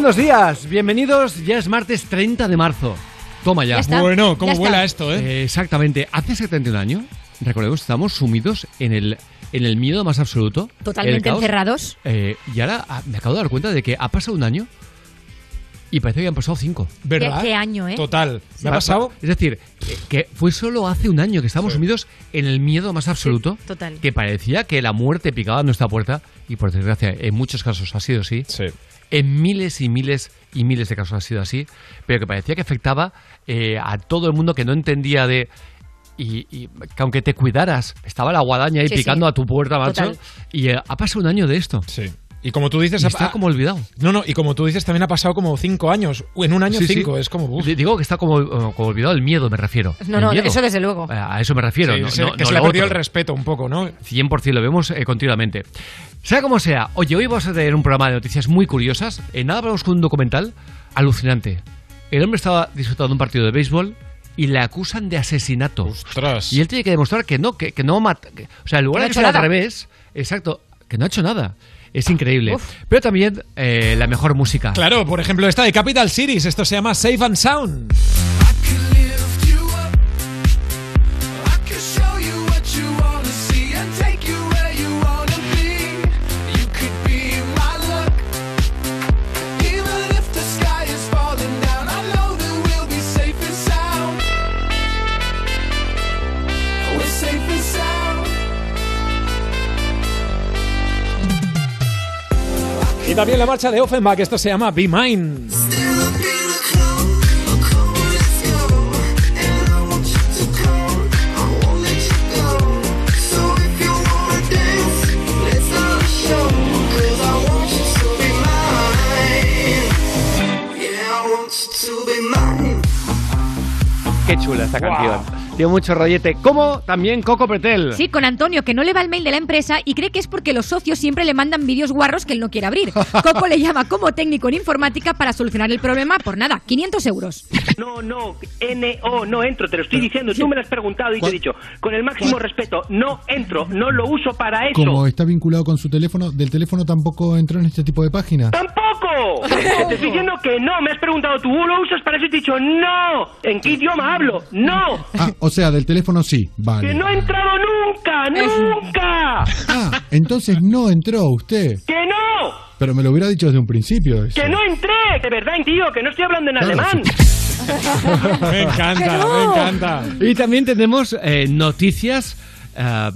buenos días, bienvenidos. Ya es martes 30 de marzo. Toma ya. Ya está. Bueno, ¿cómo Ya está. vuela esto, eh? Eh, exactamente. Hace 71 años, recordemos, estamos sumidos en el, en el miedo más absoluto. Totalmente caos. encerrados. Eh, y ahora ah, me acabo de dar cuenta de que ha pasado un año y parece que han pasado cinco. ¿Verdad? ¿Qué- qué año, eh? Total. ¿Me ha Pa- pasado? pa- Es decir, eh, que fue solo hace un año que estábamos Sí. sumidos en el miedo más absoluto. Sí, total. Que parecía que la muerte picaba a nuestra puerta y por desgracia en muchos casos ha sido así. Sí. En miles y miles y miles de casos ha sido así, pero que parecía que afectaba eh, a todo el mundo que no entendía de... Y, y que aunque te cuidaras, estaba la guadaña ahí Sí, picando sí. a tu puerta, macho. Total. Y eh, ha pasado un año de esto. Sí. Y como tú dices, Y está ha- como olvidado. No, no, y como tú dices, también ha pasado como cinco años. En un año Sí, sí. cinco, es como. uf. Digo que está como, eh, como olvidado el miedo, me refiero. No, El no, miedo. eso desde luego. A eso me refiero. Sí, no- se- no- que no se le ha lo perdido el respeto un poco, ¿no? 100% lo vemos eh, continuamente. Sea como sea, oye, hoy vamos a tener un programa de noticias muy curiosas. En nada hablamos con un documental alucinante. El hombre estaba disfrutando de un partido de béisbol y le acusan de asesinato. Ostras. Y él tiene que demostrar que no, que, que no mata. que- o sea, en lugar de ha que hecho sea al revés, exacto, que no ha hecho nada. Es increíble. Uf. Pero también eh, la mejor música. Claro, por ejemplo, esta de Capital Cities. Esto se llama Safe and Sound. Y también la marcha de Offenbach. Esto se llama Be Mine. Qué chula esta canción. Tiene mucho rollete. Como también Coco Pretel. Sí, con Antonio, que no le va el mail de la empresa y cree que es porque los socios siempre le mandan vídeos guarros que él no quiere abrir. Coco le llama como técnico en informática para solucionar el problema por nada, 500 euros. No, no, N-O, no entro, te lo estoy diciendo, tú me lo has preguntado y te he dicho, con el máximo respeto, no entro, no lo uso para eso. Como está vinculado con su teléfono, del teléfono tampoco entró en este tipo de páginas. ¡Tampoco! Te estoy diciendo que no, me has preguntado, ¿tú lo usas para eso? Y te he dicho, no. ¿En qué idioma hablo? No. Ah, o sea, del teléfono sí, Que vale. no he entrado nunca, nunca. Ah, entonces no entró usted. Que no, Pero me lo hubiera dicho desde un principio. eso. que no entré, de verdad, tío, que no estoy hablando en Claro, alemán. Me encanta, me encanta. Y también tenemos eh, noticias eh,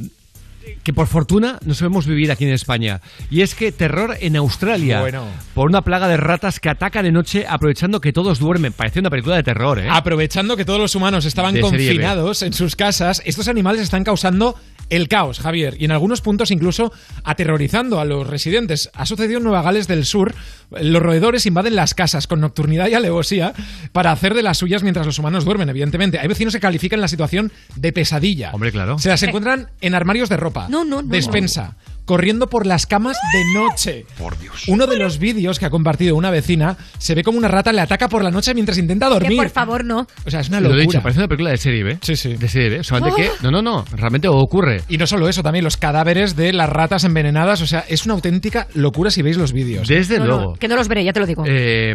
que por fortuna no sabemos vivir aquí en España. Y es que terror en Australia. Bueno. Por una plaga de ratas que atacan de noche aprovechando que todos duermen. Parece una película de terror, ¿eh? Aprovechando que todos los humanos estaban confinados en sus casas, estos animales están causando el caos, Javier, y en algunos puntos incluso aterrorizando a los residentes. Ha sucedido en Nueva Gales del Sur. Los roedores invaden las casas con nocturnidad y alevosía para hacer de las suyas mientras los humanos duermen, evidentemente. Hay vecinos que califican la situación de pesadilla. Hombre, claro. Se las encuentran en armarios de ropa, No, no, no, despensa, corriendo por las camas de noche. Por Dios. Uno de los vídeos que ha compartido una vecina se ve como una rata le ataca por la noche mientras intenta Que dormir. por favor no. O sea, es una Lo he locura. dicho, parece una película de serie B. Sí, sí. De serie B. Solamente Oh. que. No, no, no. Realmente ocurre. Y no solo eso, también los cadáveres de las ratas envenenadas. O sea, es una auténtica locura si veis los vídeos. Desde No, no, luego. que no los veré, ya te lo digo. Eh,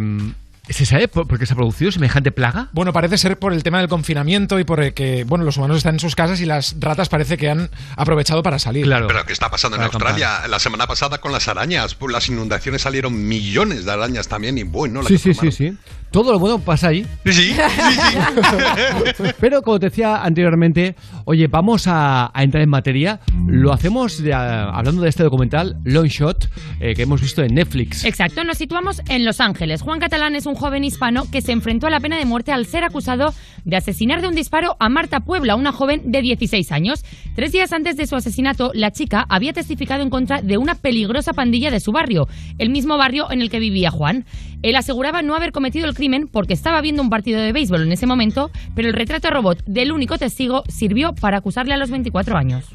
¿Se sabe por, por qué se ha producido semejante plaga? Bueno, parece ser por el tema del confinamiento y por el que, bueno, los humanos están en sus casas y las ratas parece que han aprovechado para salir. Claro. Pero ¿qué está pasando en Australia? La semana pasada con las arañas, pues las inundaciones salieron millones de arañas también y bueno, la Sí, que sí, sí, formaron. sí. Todo lo bueno pasa ahí. Sí, sí, sí. Pero como te decía anteriormente, oye, vamos a, a entrar en materia. Lo hacemos de- a- hablando de este documental, Long Shot, eh, que hemos visto en Netflix. Exacto, nos situamos en Los Ángeles. Juan Catalán es un joven hispano que se enfrentó a la pena de muerte al ser acusado de asesinar de un disparo a Marta Puebla, una joven de 16 años. Tres días antes de su asesinato, la chica había testificado en contra de una peligrosa pandilla de su barrio, el mismo barrio en el que vivía Juan. Él aseguraba no haber cometido el crimen porque estaba viendo un partido de béisbol en ese momento, pero el retrato robot del único testigo sirvió para acusarle a los 24 años.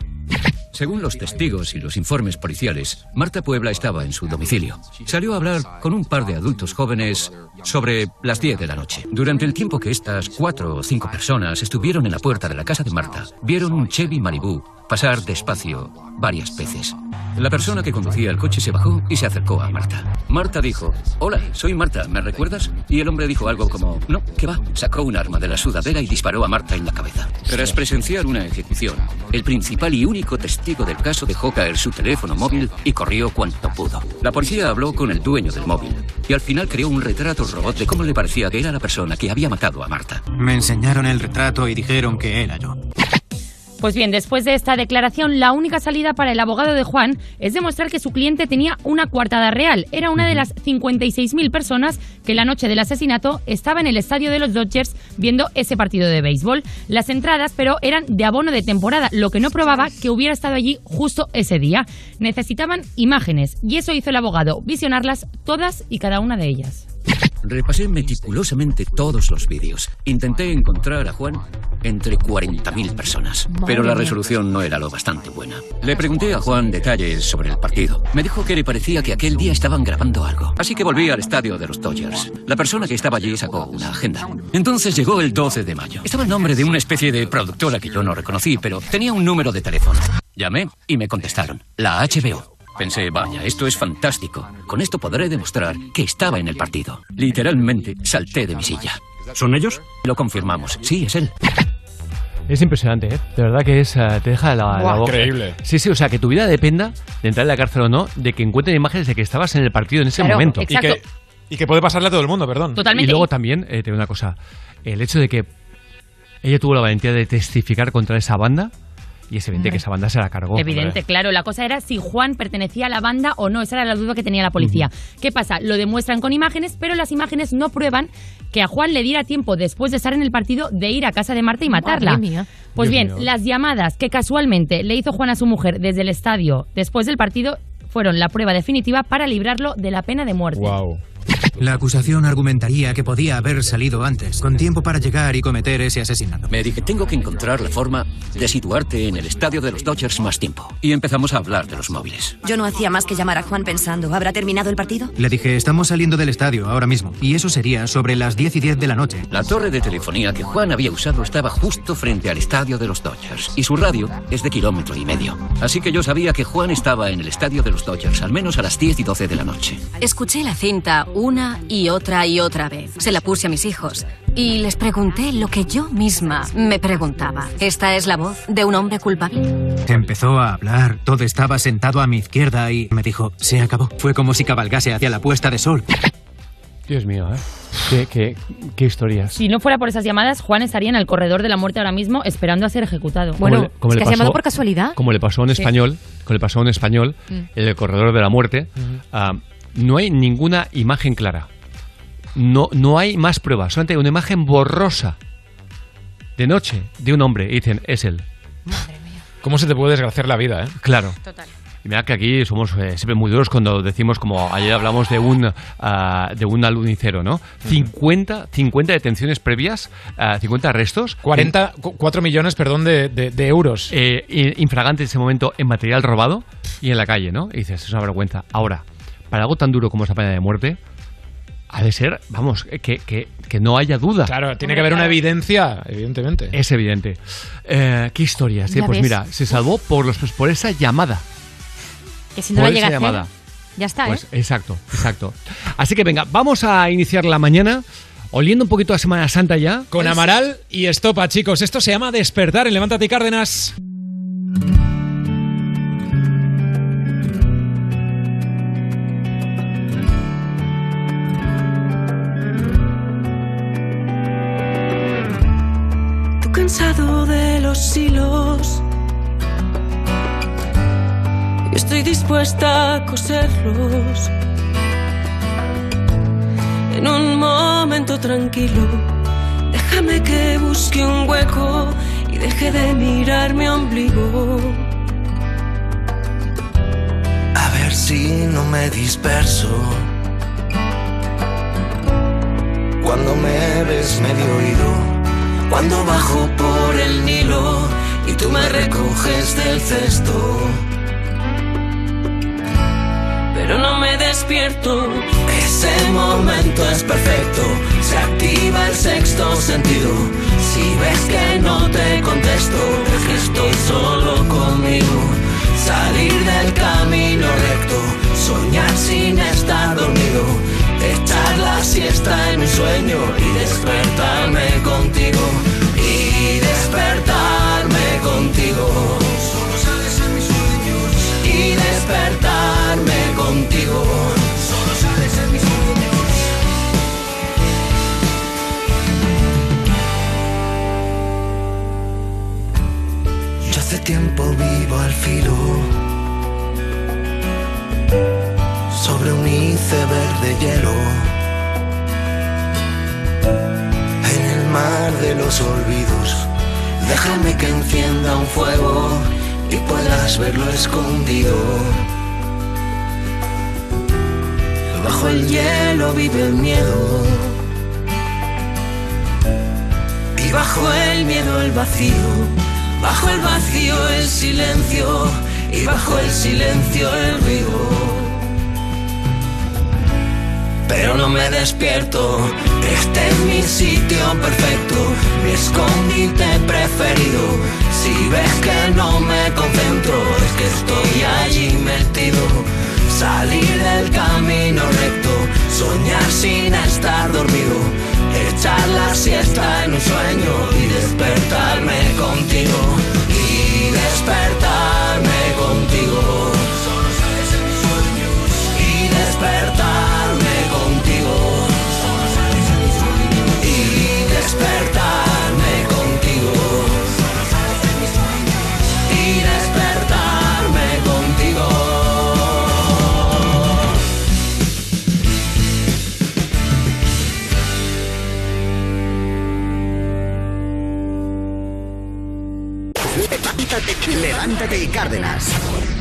Según los testigos y los informes policiales, Marta Puebla estaba en su domicilio. Salió a hablar con un par de adultos jóvenes sobre las 10 de la noche. Durante el tiempo que estas cuatro o cinco personas estuvieron en la puerta de la casa de Marta, vieron un Chevy Malibu pasar despacio varias veces. La persona que conducía el coche se bajó y se acercó a Marta. Marta dijo, Hola, soy Marta, ¿me recuerdas? Y el hombre dijo algo como, No, ¿qué va? Sacó un arma de la sudadera y disparó a Marta en la cabeza. Tras presenciar una ejecución, el principal y único testigo del caso dejó caer su teléfono móvil y corrió cuanto pudo. La policía habló con el dueño del móvil y al final creó un retrato robot de cómo le parecía que era la persona que había matado a Marta. Me enseñaron el retrato y dijeron que era yo. Pues bien, después de esta declaración, la única salida para el abogado de Juan es demostrar que su cliente tenía una coartada real. Era una de las 56.000 personas que la noche del asesinato estaba en el estadio de los Dodgers viendo ese partido de béisbol. Las entradas, pero, eran de abono de temporada, lo que no probaba que hubiera estado allí justo ese día. Necesitaban imágenes y eso hizo el abogado, visionarlas todas y cada una de ellas. Repasé meticulosamente todos los vídeos. Intenté encontrar a Juan entre 40.000 personas. Pero la resolución no era lo bastante buena. Le pregunté a Juan detalles sobre el partido. Me dijo que le parecía que aquel día estaban grabando algo. Así que volví al estadio de los Dodgers. La persona que estaba allí sacó una agenda. Entonces llegó el 12 de mayo. Estaba el nombre de una especie de productora que yo no reconocí, pero tenía un número de teléfono. Llamé y me contestaron. La HBO. Pensé, vaya, esto es fantástico. Con esto podré demostrar que estaba en el partido. Literalmente salté de mi silla. ¿Son ellos? Lo confirmamos. Sí, es él. Es impresionante, ¿eh? De verdad que es, eh, te deja la, la boca. increíble. Sí, sí, o sea, que tu vida dependa de entrar en la cárcel o no, de que encuentren imágenes de que estabas en el partido en ese Claro, momento. Y que, y que puede pasarle a todo el mundo, perdón. Totalmente. Y luego también, eh, te digo una cosa, el hecho de que ella tuvo la valentía de testificar contra esa banda y es evidente que esa banda se la cargó. Evidente, claro. La cosa era si Juan pertenecía a la banda o no. Esa era la duda que tenía la policía. ¿Qué pasa? Lo demuestran con imágenes, pero las imágenes no prueban que a Juan le diera tiempo después de estar en el partido de ir a casa de Marta y matarla. Madre mía. Pues Dios bien, mío. las llamadas que casualmente le hizo Juan a su mujer desde el estadio después del partido fueron la prueba definitiva para librarlo de la pena de muerte. Wow. La acusación argumentaría que podía haber salido antes, con tiempo para llegar y cometer ese asesinato. Me dije, tengo que encontrar la forma de situarte en el estadio de los Dodgers más tiempo. Y empezamos a hablar de los móviles. Yo no hacía más que llamar a Juan pensando, ¿habrá terminado el partido? Le dije, estamos saliendo del estadio ahora mismo, y eso sería sobre las 10 y 10 de la noche. La torre de telefonía que Juan había usado estaba justo frente al estadio de los Dodgers y su radio es de kilómetro y medio. Así que yo sabía que Juan estaba en el estadio de los Dodgers al menos a las 10 y 12 de la noche. Escuché la cinta una y otra y otra vez. Se la puse a mis hijos y les pregunté lo que yo misma me preguntaba. ¿Esta es la voz de un hombre culpable? Empezó a hablar, todo estaba sentado a mi izquierda y me dijo, se acabó. Fue como si cabalgase hacia la puesta de sol. Dios mío, ¿eh? Qué, qué, qué historias. Si no fuera por esas llamadas, Juan estaría en el corredor de la muerte ahora mismo esperando a ser ejecutado. Como le- como es le que has llamado pasó- por casualidad. Como le pasó a un Sí. español, como le pasó a un español, Mm. en el corredor de la muerte, ah, no hay ninguna imagen clara. No, no hay más pruebas, solamente hay una imagen borrosa de noche de un hombre. Y dicen, es él. ¿Cómo se te puede desgraciar la vida, eh? Claro. Total. Y mira que aquí somos eh, siempre muy duros cuando decimos, como ayer hablamos de un ah, de un alunicero, ¿no? 50, 50 detenciones previas, ah, 50 arrestos. 40, cu- 4 millones, perdón, de, de- de euros. eh, infragante en ese momento en material robado y en la calle, ¿no? Y dices, es una vergüenza. Ahora, para algo tan duro como esa pena de muerte, ha de ser, vamos, que, que, que no haya duda. Claro, tiene que haber una evidencia, evidentemente. Es evidente. Eh, ¿Qué historias? Ya pues ves. mira, se salvó por, los, por esa llamada. Que si no por la esa hacer, llamada. ya está, Pues ¿eh? exacto, exacto. Así que venga, vamos a iniciar la mañana oliendo un poquito a Semana Santa ya. Con Amaral y Estopa, chicos. Esto se llama Despertar en Levántate y Cárdenas. Estoy dispuesta a coserlos. En un momento tranquilo, déjame que busque un hueco y deje de mirar mi ombligo. A ver si no me disperso. Cuando me ves medio oído, cuando bajo por el Nilo y tú me recoges del cesto. Pero no me despierto. Ese momento es perfecto, se activa el sexto sentido. Si ves que no te contesto, es que estoy solo conmigo. Salir del camino recto, soñar sin estar dormido, echar la siesta en un sueño y despertarme contigo. Y despertarme contigo. Solo sales en mis sueños. Y despertarme tiempo vivo al filo sobre un iceberg de hielo en el mar de los olvidos. Déjame que encienda un fuego y puedas verlo escondido. Bajo el hielo vive el miedo y bajo el miedo el vacío. Bajo el vacío el silencio y bajo el silencio el ruido. Pero no me despierto, este es mi sitio perfecto, mi escondite preferido. Si ves que no me concentro, es que estoy allí metido. Salir del camino recto, soñar sin estar dormido, echar la siesta en un sueño y despertarme contigo. Y despertarme contigo. Solo sales en mis sueños. Y despertarme Levántate, y Cárdenas.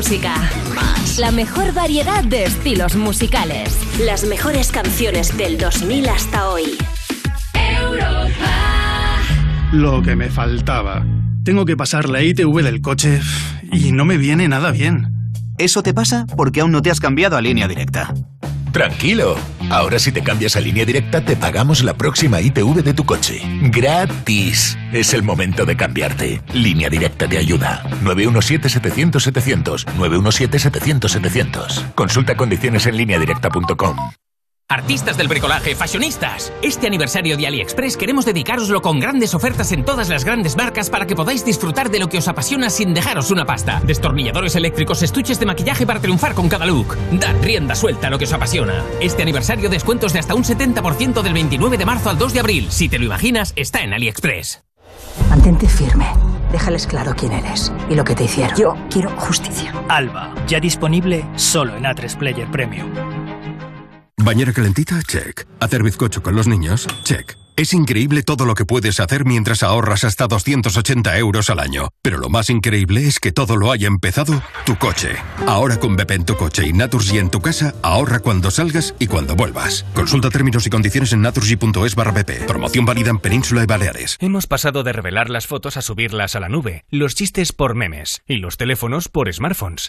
Música. Más. La mejor variedad de estilos musicales. Las mejores canciones del 2000 hasta hoy. Europa. Lo que me faltaba. Tengo que pasar la ITV del coche y no me viene nada bien. Eso te pasa porque aún no te has cambiado a línea directa. Tranquilo. Ahora si te cambias a línea directa te pagamos la próxima ITV de tu coche. Gratis. Es el momento de cambiarte. Línea directa te ayuda. 917-700-700. 917-700-700. Consulta condiciones en lineadirecta.com. Artistas del bricolaje, fashionistas. Este aniversario de AliExpress queremos dedicaroslo con grandes ofertas en todas las grandes marcas para que podáis disfrutar de lo que os apasiona sin dejaros una pasta. Destornilladores eléctricos, estuches de maquillaje para triunfar con cada look. Dad rienda suelta a lo que os apasiona. Este aniversario descuentos de hasta un 70% del 29 de marzo al 2 de abril. Si te lo imaginas, está en AliExpress. Mantente firme. Déjales claro quién eres y lo que te hicieron. Yo quiero justicia. Alba, ya disponible solo en A3 Player Premium. ¿Bañera calentita? Check. ¿Hacer bizcocho con los niños? Check. Es increíble todo lo que puedes hacer mientras ahorras hasta 280 euros al año. Pero lo más increíble es que todo lo haya empezado tu coche. Ahora con Bepe en tu coche y Naturgy en tu casa, ahorra cuando salgas y cuando vuelvas. Consulta términos y condiciones en naturgy.es barra BP. Promoción válida en Península y Baleares. Hemos pasado de revelar las fotos a subirlas a la nube, los chistes por memes y los teléfonos por smartphones.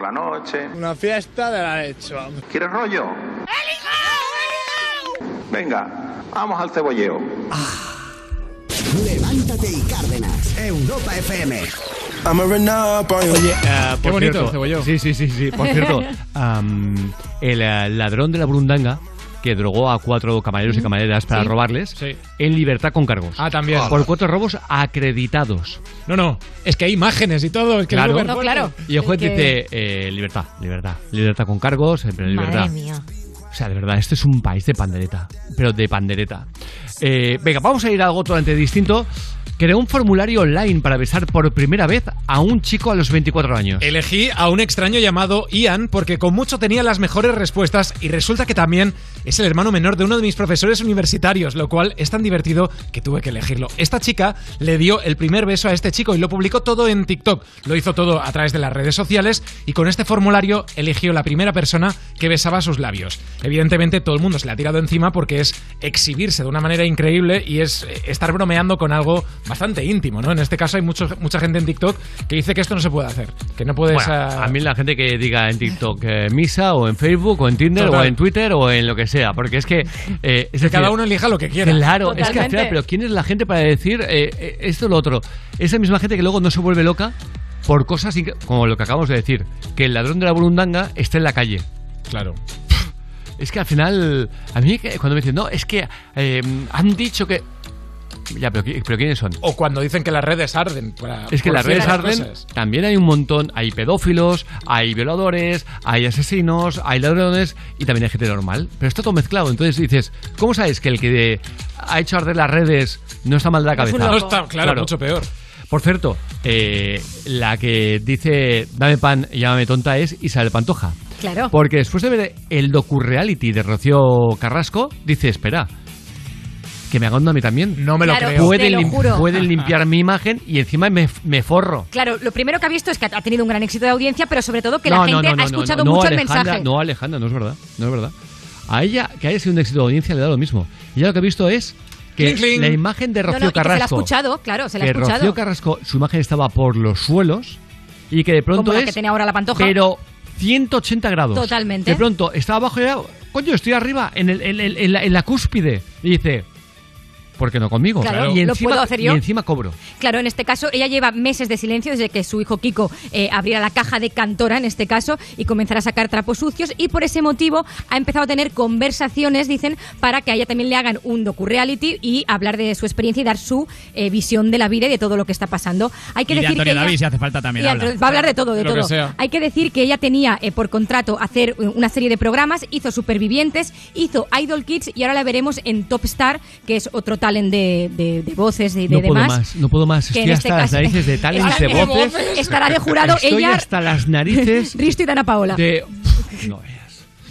por la noche. Una fiesta de la hecho. ¿Quieres rollo? Venga, vamos al cebolleo. Levántate y Cárdenas. Europa FM. Oye, Qué por bonito, cierto, cebolleo. Sí, sí, sí, sí. Por cierto, el eh, ladrón de la Burundanga que drogó a cuatro camareros y camareras para Sí. robarles, Sí. en libertad con cargos. Ah, también. Por cuatro robos acreditados. No, no, es que hay imágenes y todo. Es que es Claro. superfuerte. Y el juez Es que- dice, eh, libertad, libertad. Libertad con cargos, siempre libertad. Madre mía. O sea, de verdad, este es un país de pandereta. Pero de pandereta. Eh, venga, vamos a ir a algo totalmente distinto. Creó un formulario online para besar por primera vez a un chico a los 24 años. Elegí a un extraño llamado Ian porque con mucho tenía las mejores respuestas y resulta que también es el hermano menor de uno de mis profesores universitarios, lo cual es tan divertido que tuve que elegirlo. Esta chica le dio el primer beso a este chico y lo publicó todo en TikTok. Lo hizo todo a través de las redes sociales y con este formulario eligió la primera persona que besaba sus labios. Evidentemente todo el mundo se le ha tirado encima porque es exhibirse de una manera increíble y es eh, estar bromeando con algo bastante íntimo, ¿no? En este caso hay mucho- mucha gente en TikTok que dice que esto no se puede hacer, que no puedes... Bueno, ah, a mí la gente que diga en TikTok eh, misa o en Facebook o en Tinder Total. o en Twitter o en lo que sea, porque es que... eh, es decir, cada uno elija lo que quiera. Claro, es que al Totalmente. final, pero ¿quién es la gente para decir eh, eh, esto o lo otro? Esa misma gente que luego no se vuelve loca por cosas como lo que acabamos de decir, que el ladrón de la burundanga está en la calle. Claro. Es que al final, a mí que- cuando me dicen, no, es que eh, han dicho que... Ya, pero, ¿qui- pero ¿quiénes son? O cuando dicen que las redes arden. para- Es que las redes arden, cosas. también hay un montón, hay pedófilos, hay violadores, hay asesinos, hay ladrones y también hay gente normal. Pero está todo mezclado. Entonces dices, ¿cómo sabes que el que ha hecho arder las redes no está mal de la cabeza? No está, claro, mucho peor. Por cierto, eh, la que dice dame pan y llámame tonta es Isabel Pantoja. Claro. Porque después de ver el docu-reality de Rocío Carrasco, dice, espera, que me hagan uno a mí también. No me lo Claro, creo. Pueden, lo juro. pueden limpiar mi imagen y encima me, me forro. Claro, lo primero que ha visto es que ha tenido un gran éxito de audiencia, pero sobre todo que No, la gente no, no, ha escuchado no, no, mucho el Alejandra, mensaje. No, Alejandra, no es verdad. No es verdad. A ella, que haya sido un éxito de audiencia, le da lo mismo. Y ya lo que he visto es que Cling, cling. la imagen de Rocío que se la ha Carrasco. escuchado, claro, se la ha que escuchado. Rocío Carrasco, su imagen estaba por los suelos y que de pronto Como la es. que tiene ahora la pantoja. Pero 180 grados. Totalmente. De pronto estaba abajo y era, coño, estoy arriba, en, el- en el- en la, en la cúspide. Y dice, ¿por qué no conmigo? Claro, y ¿lo encima, puedo hacer y yo? encima cobro. Claro, en este caso ella lleva meses de silencio desde que su hijo Kiko eh, abriera la caja de Cantora, en este caso, y comenzara a sacar trapos sucios y por ese motivo ha empezado a tener conversaciones, dicen, para que a ella también le hagan un docu-reality y hablar de su experiencia y dar su eh, visión de la vida y de todo lo que está pasando. Hay que y de decir Antonio que ella- David, si hace falta también. habla. Va a hablar de todo, de Lo todo. Hay que decir que ella tenía eh, por contrato hacer una serie de programas, hizo Supervivientes, hizo Idol Kids y ahora la veremos en Top Star, que es otro talent de, de- de voces y de No puedo demás. más, no puedo más. Estoy en hasta este las narices de talents, de voces. Estará de jurado Estoy ella, hasta las narices Risto y Dana Paola. de...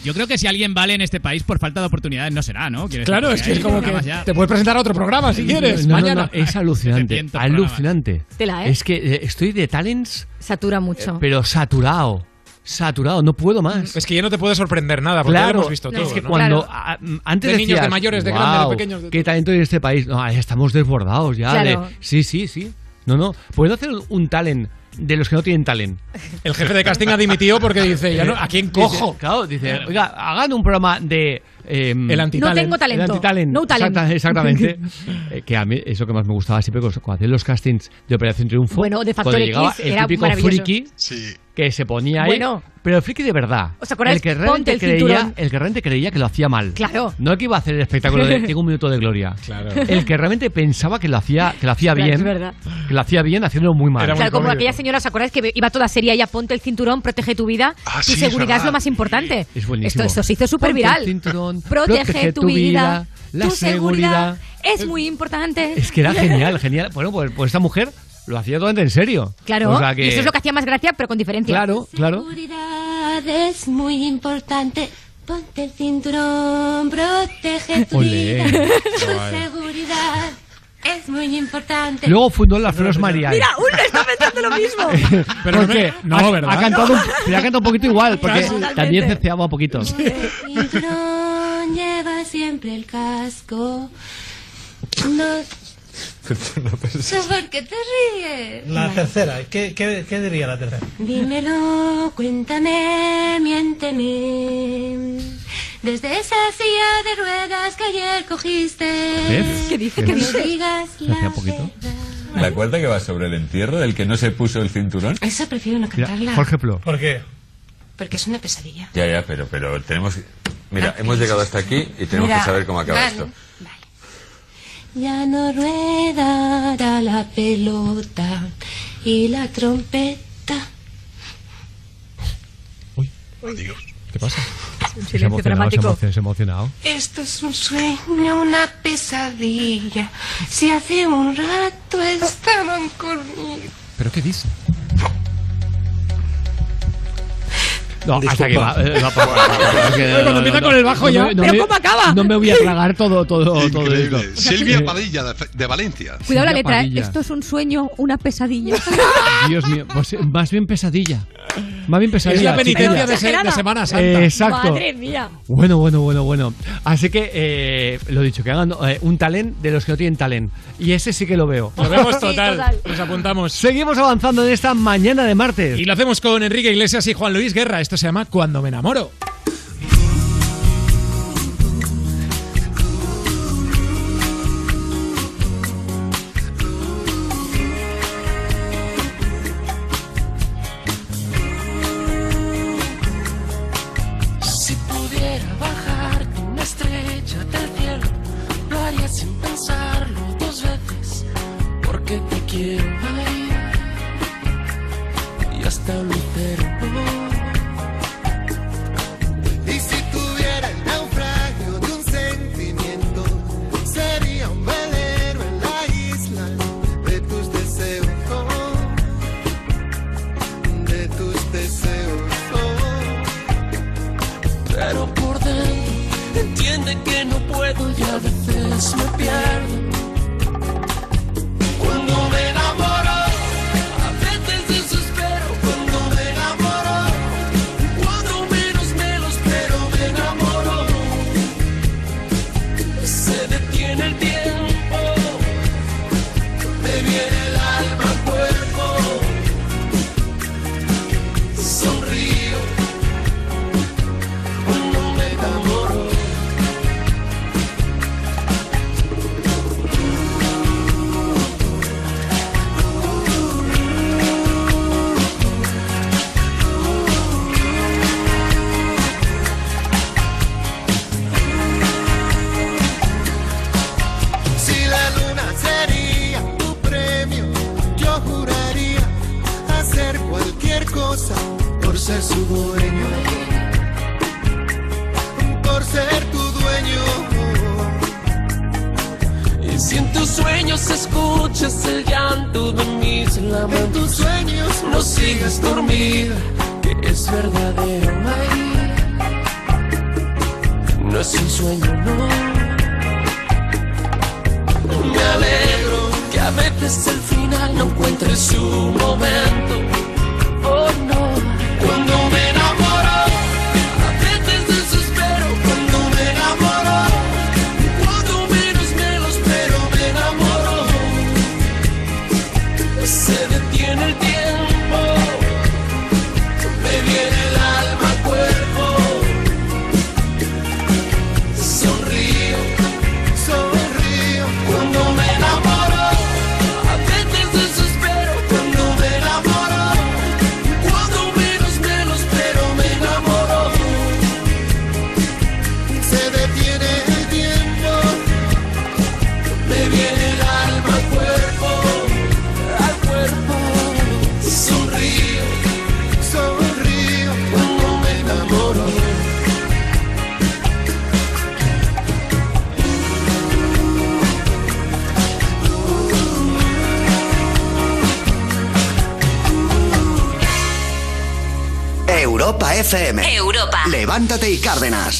Yo creo que si alguien vale en este país por falta de oportunidades no será, ¿no? Quiero decir, Claro, es que es como que ya. te puedes presentar a otro programa si quieres, No, no, mañana. no, es alucinante, 700 programas. alucinante. Tela, ¿eh? Es que eh, estoy de talents, Satura mucho. pero saturado, saturado, no puedo más. Es que ya no te puede sorprender nada, porque ya lo Claro, hemos visto todo. es que ¿no? cuando Claro. a- m- antes De niños, decías, de mayores, de grandes, de "Guau, pequeños, de qué talento hay en este país. No, estamos desbordados ya. Claro. de- sí, sí, sí. No, no. Puedo hacer un, talent de los que no tienen talent. El jefe de casting ha dimitido porque dice, ya no, ¿a quién cojo? Dice, claro, dice, oiga, hagan un programa de... eh, El antitalent. No tengo talento. El antitalent. No talent. Exacta- exactamente. Eh, que a mí eso que más me gustaba siempre cuando cuando hacían los castings de Operación Triunfo. Bueno, de Factor X llegaba el era típico maravilloso. friki que se ponía ahí. Bueno. Pero el friki de verdad. ¿Os acordáis? El que Ponte realmente el creía, cinturón. el que realmente creía que lo hacía mal. Claro. No el que iba a hacer el espectáculo de tengo un minuto de gloria. Claro. El que realmente pensaba que lo hacía, que lo hacía Claro, bien. es verdad. Que lo hacía bien haciéndolo muy mal. Claro, como aquella señora, ¿os acordáis que iba toda seria ella, ponte el cinturón, protege tu vida? Ah, tu sí, es seguridad es, verdad. lo más importante. Es buenísimo. Esto, esto se hizo súper Ponte viral. el cinturón, protege, tu vida, la tu seguridad. seguridad. Es muy importante. Es que era genial, genial. Bueno, pues, pues esta mujer lo hacía totalmente en serio. Claro, O sea que- y eso es lo que hacía más gracia, pero con diferencia. Claro, claro. seguridad es muy importante. Ponte el cinturón, protege tu Olé. vida. Tu Guay. seguridad es muy importante. Luego fundó las Flores María. Mira, uno está pensando lo mismo. Pero no me- no, ha, ¿verdad? Ha cantado, un, pero ha cantado un poquito igual, porque también ceceaba un poquito. cinturón lleva siempre el casco. No sé por qué te ríes. La tercera, ¿qué, qué, qué diría la tercera? Dímelo, cuéntame, miénteme. Desde esa silla de ruedas que ayer cogiste. ¿Ves? ¿Qué dice? ¿Qué Que dice? no digas la poquito. ¿La cuarta que va sobre el entierro del que no se puso el cinturón? Esa prefiero no cantarla. Por ejemplo. ¿Por qué? Porque es una pesadilla. Ya, ya, pero, pero tenemos que... Mira, hemos llegado hasta aquí y tenemos Mira, que saber cómo acaba vale, esto. Ya no ruedará la pelota y la trompeta. Uy, adiós. ¿Qué pasa? Un silencio emocionado. Se emocionado. Esto es un sueño, una pesadilla. Si hace un rato estaban conmigo. ¿Pero qué dice? No, hasta que va, eh, va Cuando empieza con el bajo ya. ¿Pero me- cómo acaba? No me voy a tragar todo, todo, todo esto. Silvia Padilla de, de Valencia. Cuidado la letra. ¿eh? Padilla. esto es un sueño, una pesadilla. Dios mío, pues, más bien pesadilla. Más bien pesadilla. Es la penitencia de, de Semana Santa. Eh, exacto. Madre mía. Bueno, bueno, bueno, bueno. Así que, eh, lo dicho, que hagan eh, un talent de los que no tienen talent. Y ese sí que lo veo. Nos vemos Sí, total. Nos apuntamos. Seguimos avanzando en esta mañana de martes. Y lo hacemos con Enrique Iglesias y Juan Luis Guerra. Esto se llama Cuando me enamoro. Levántate y Cárdenas.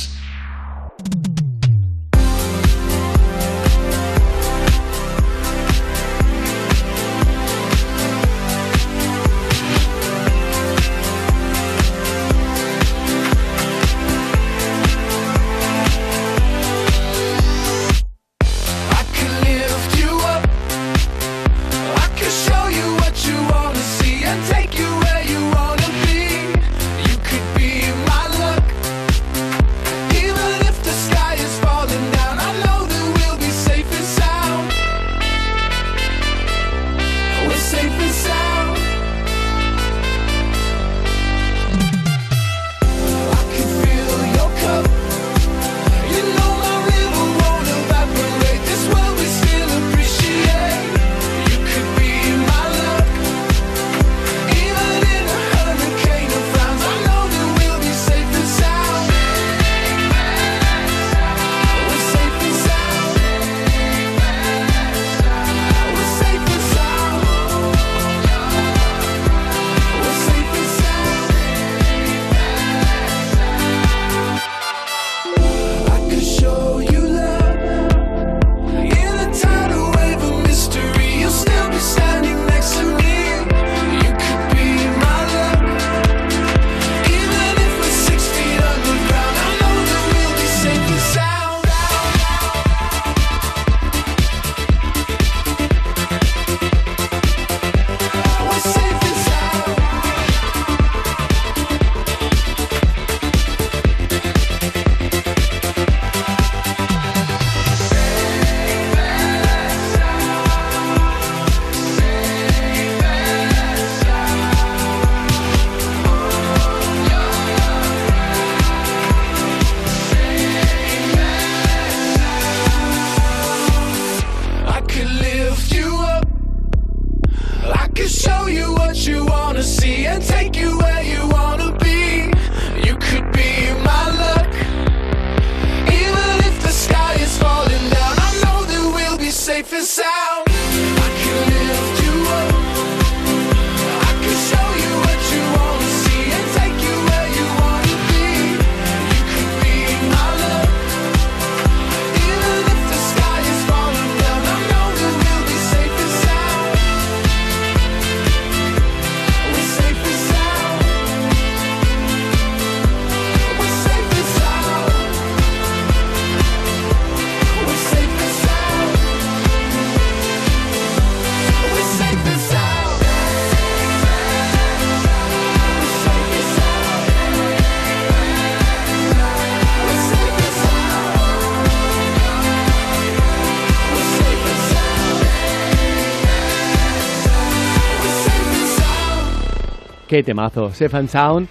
Temazo. Safe and Sound.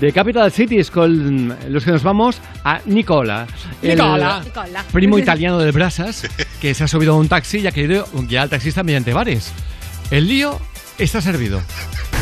De Capital Cities con los que nos vamos a Nicola. Nicola. Nicola. Primo italiano del Brasas, que se ha subido a un taxi y ha querido guiar al taxista mediante bares. El lío está servido.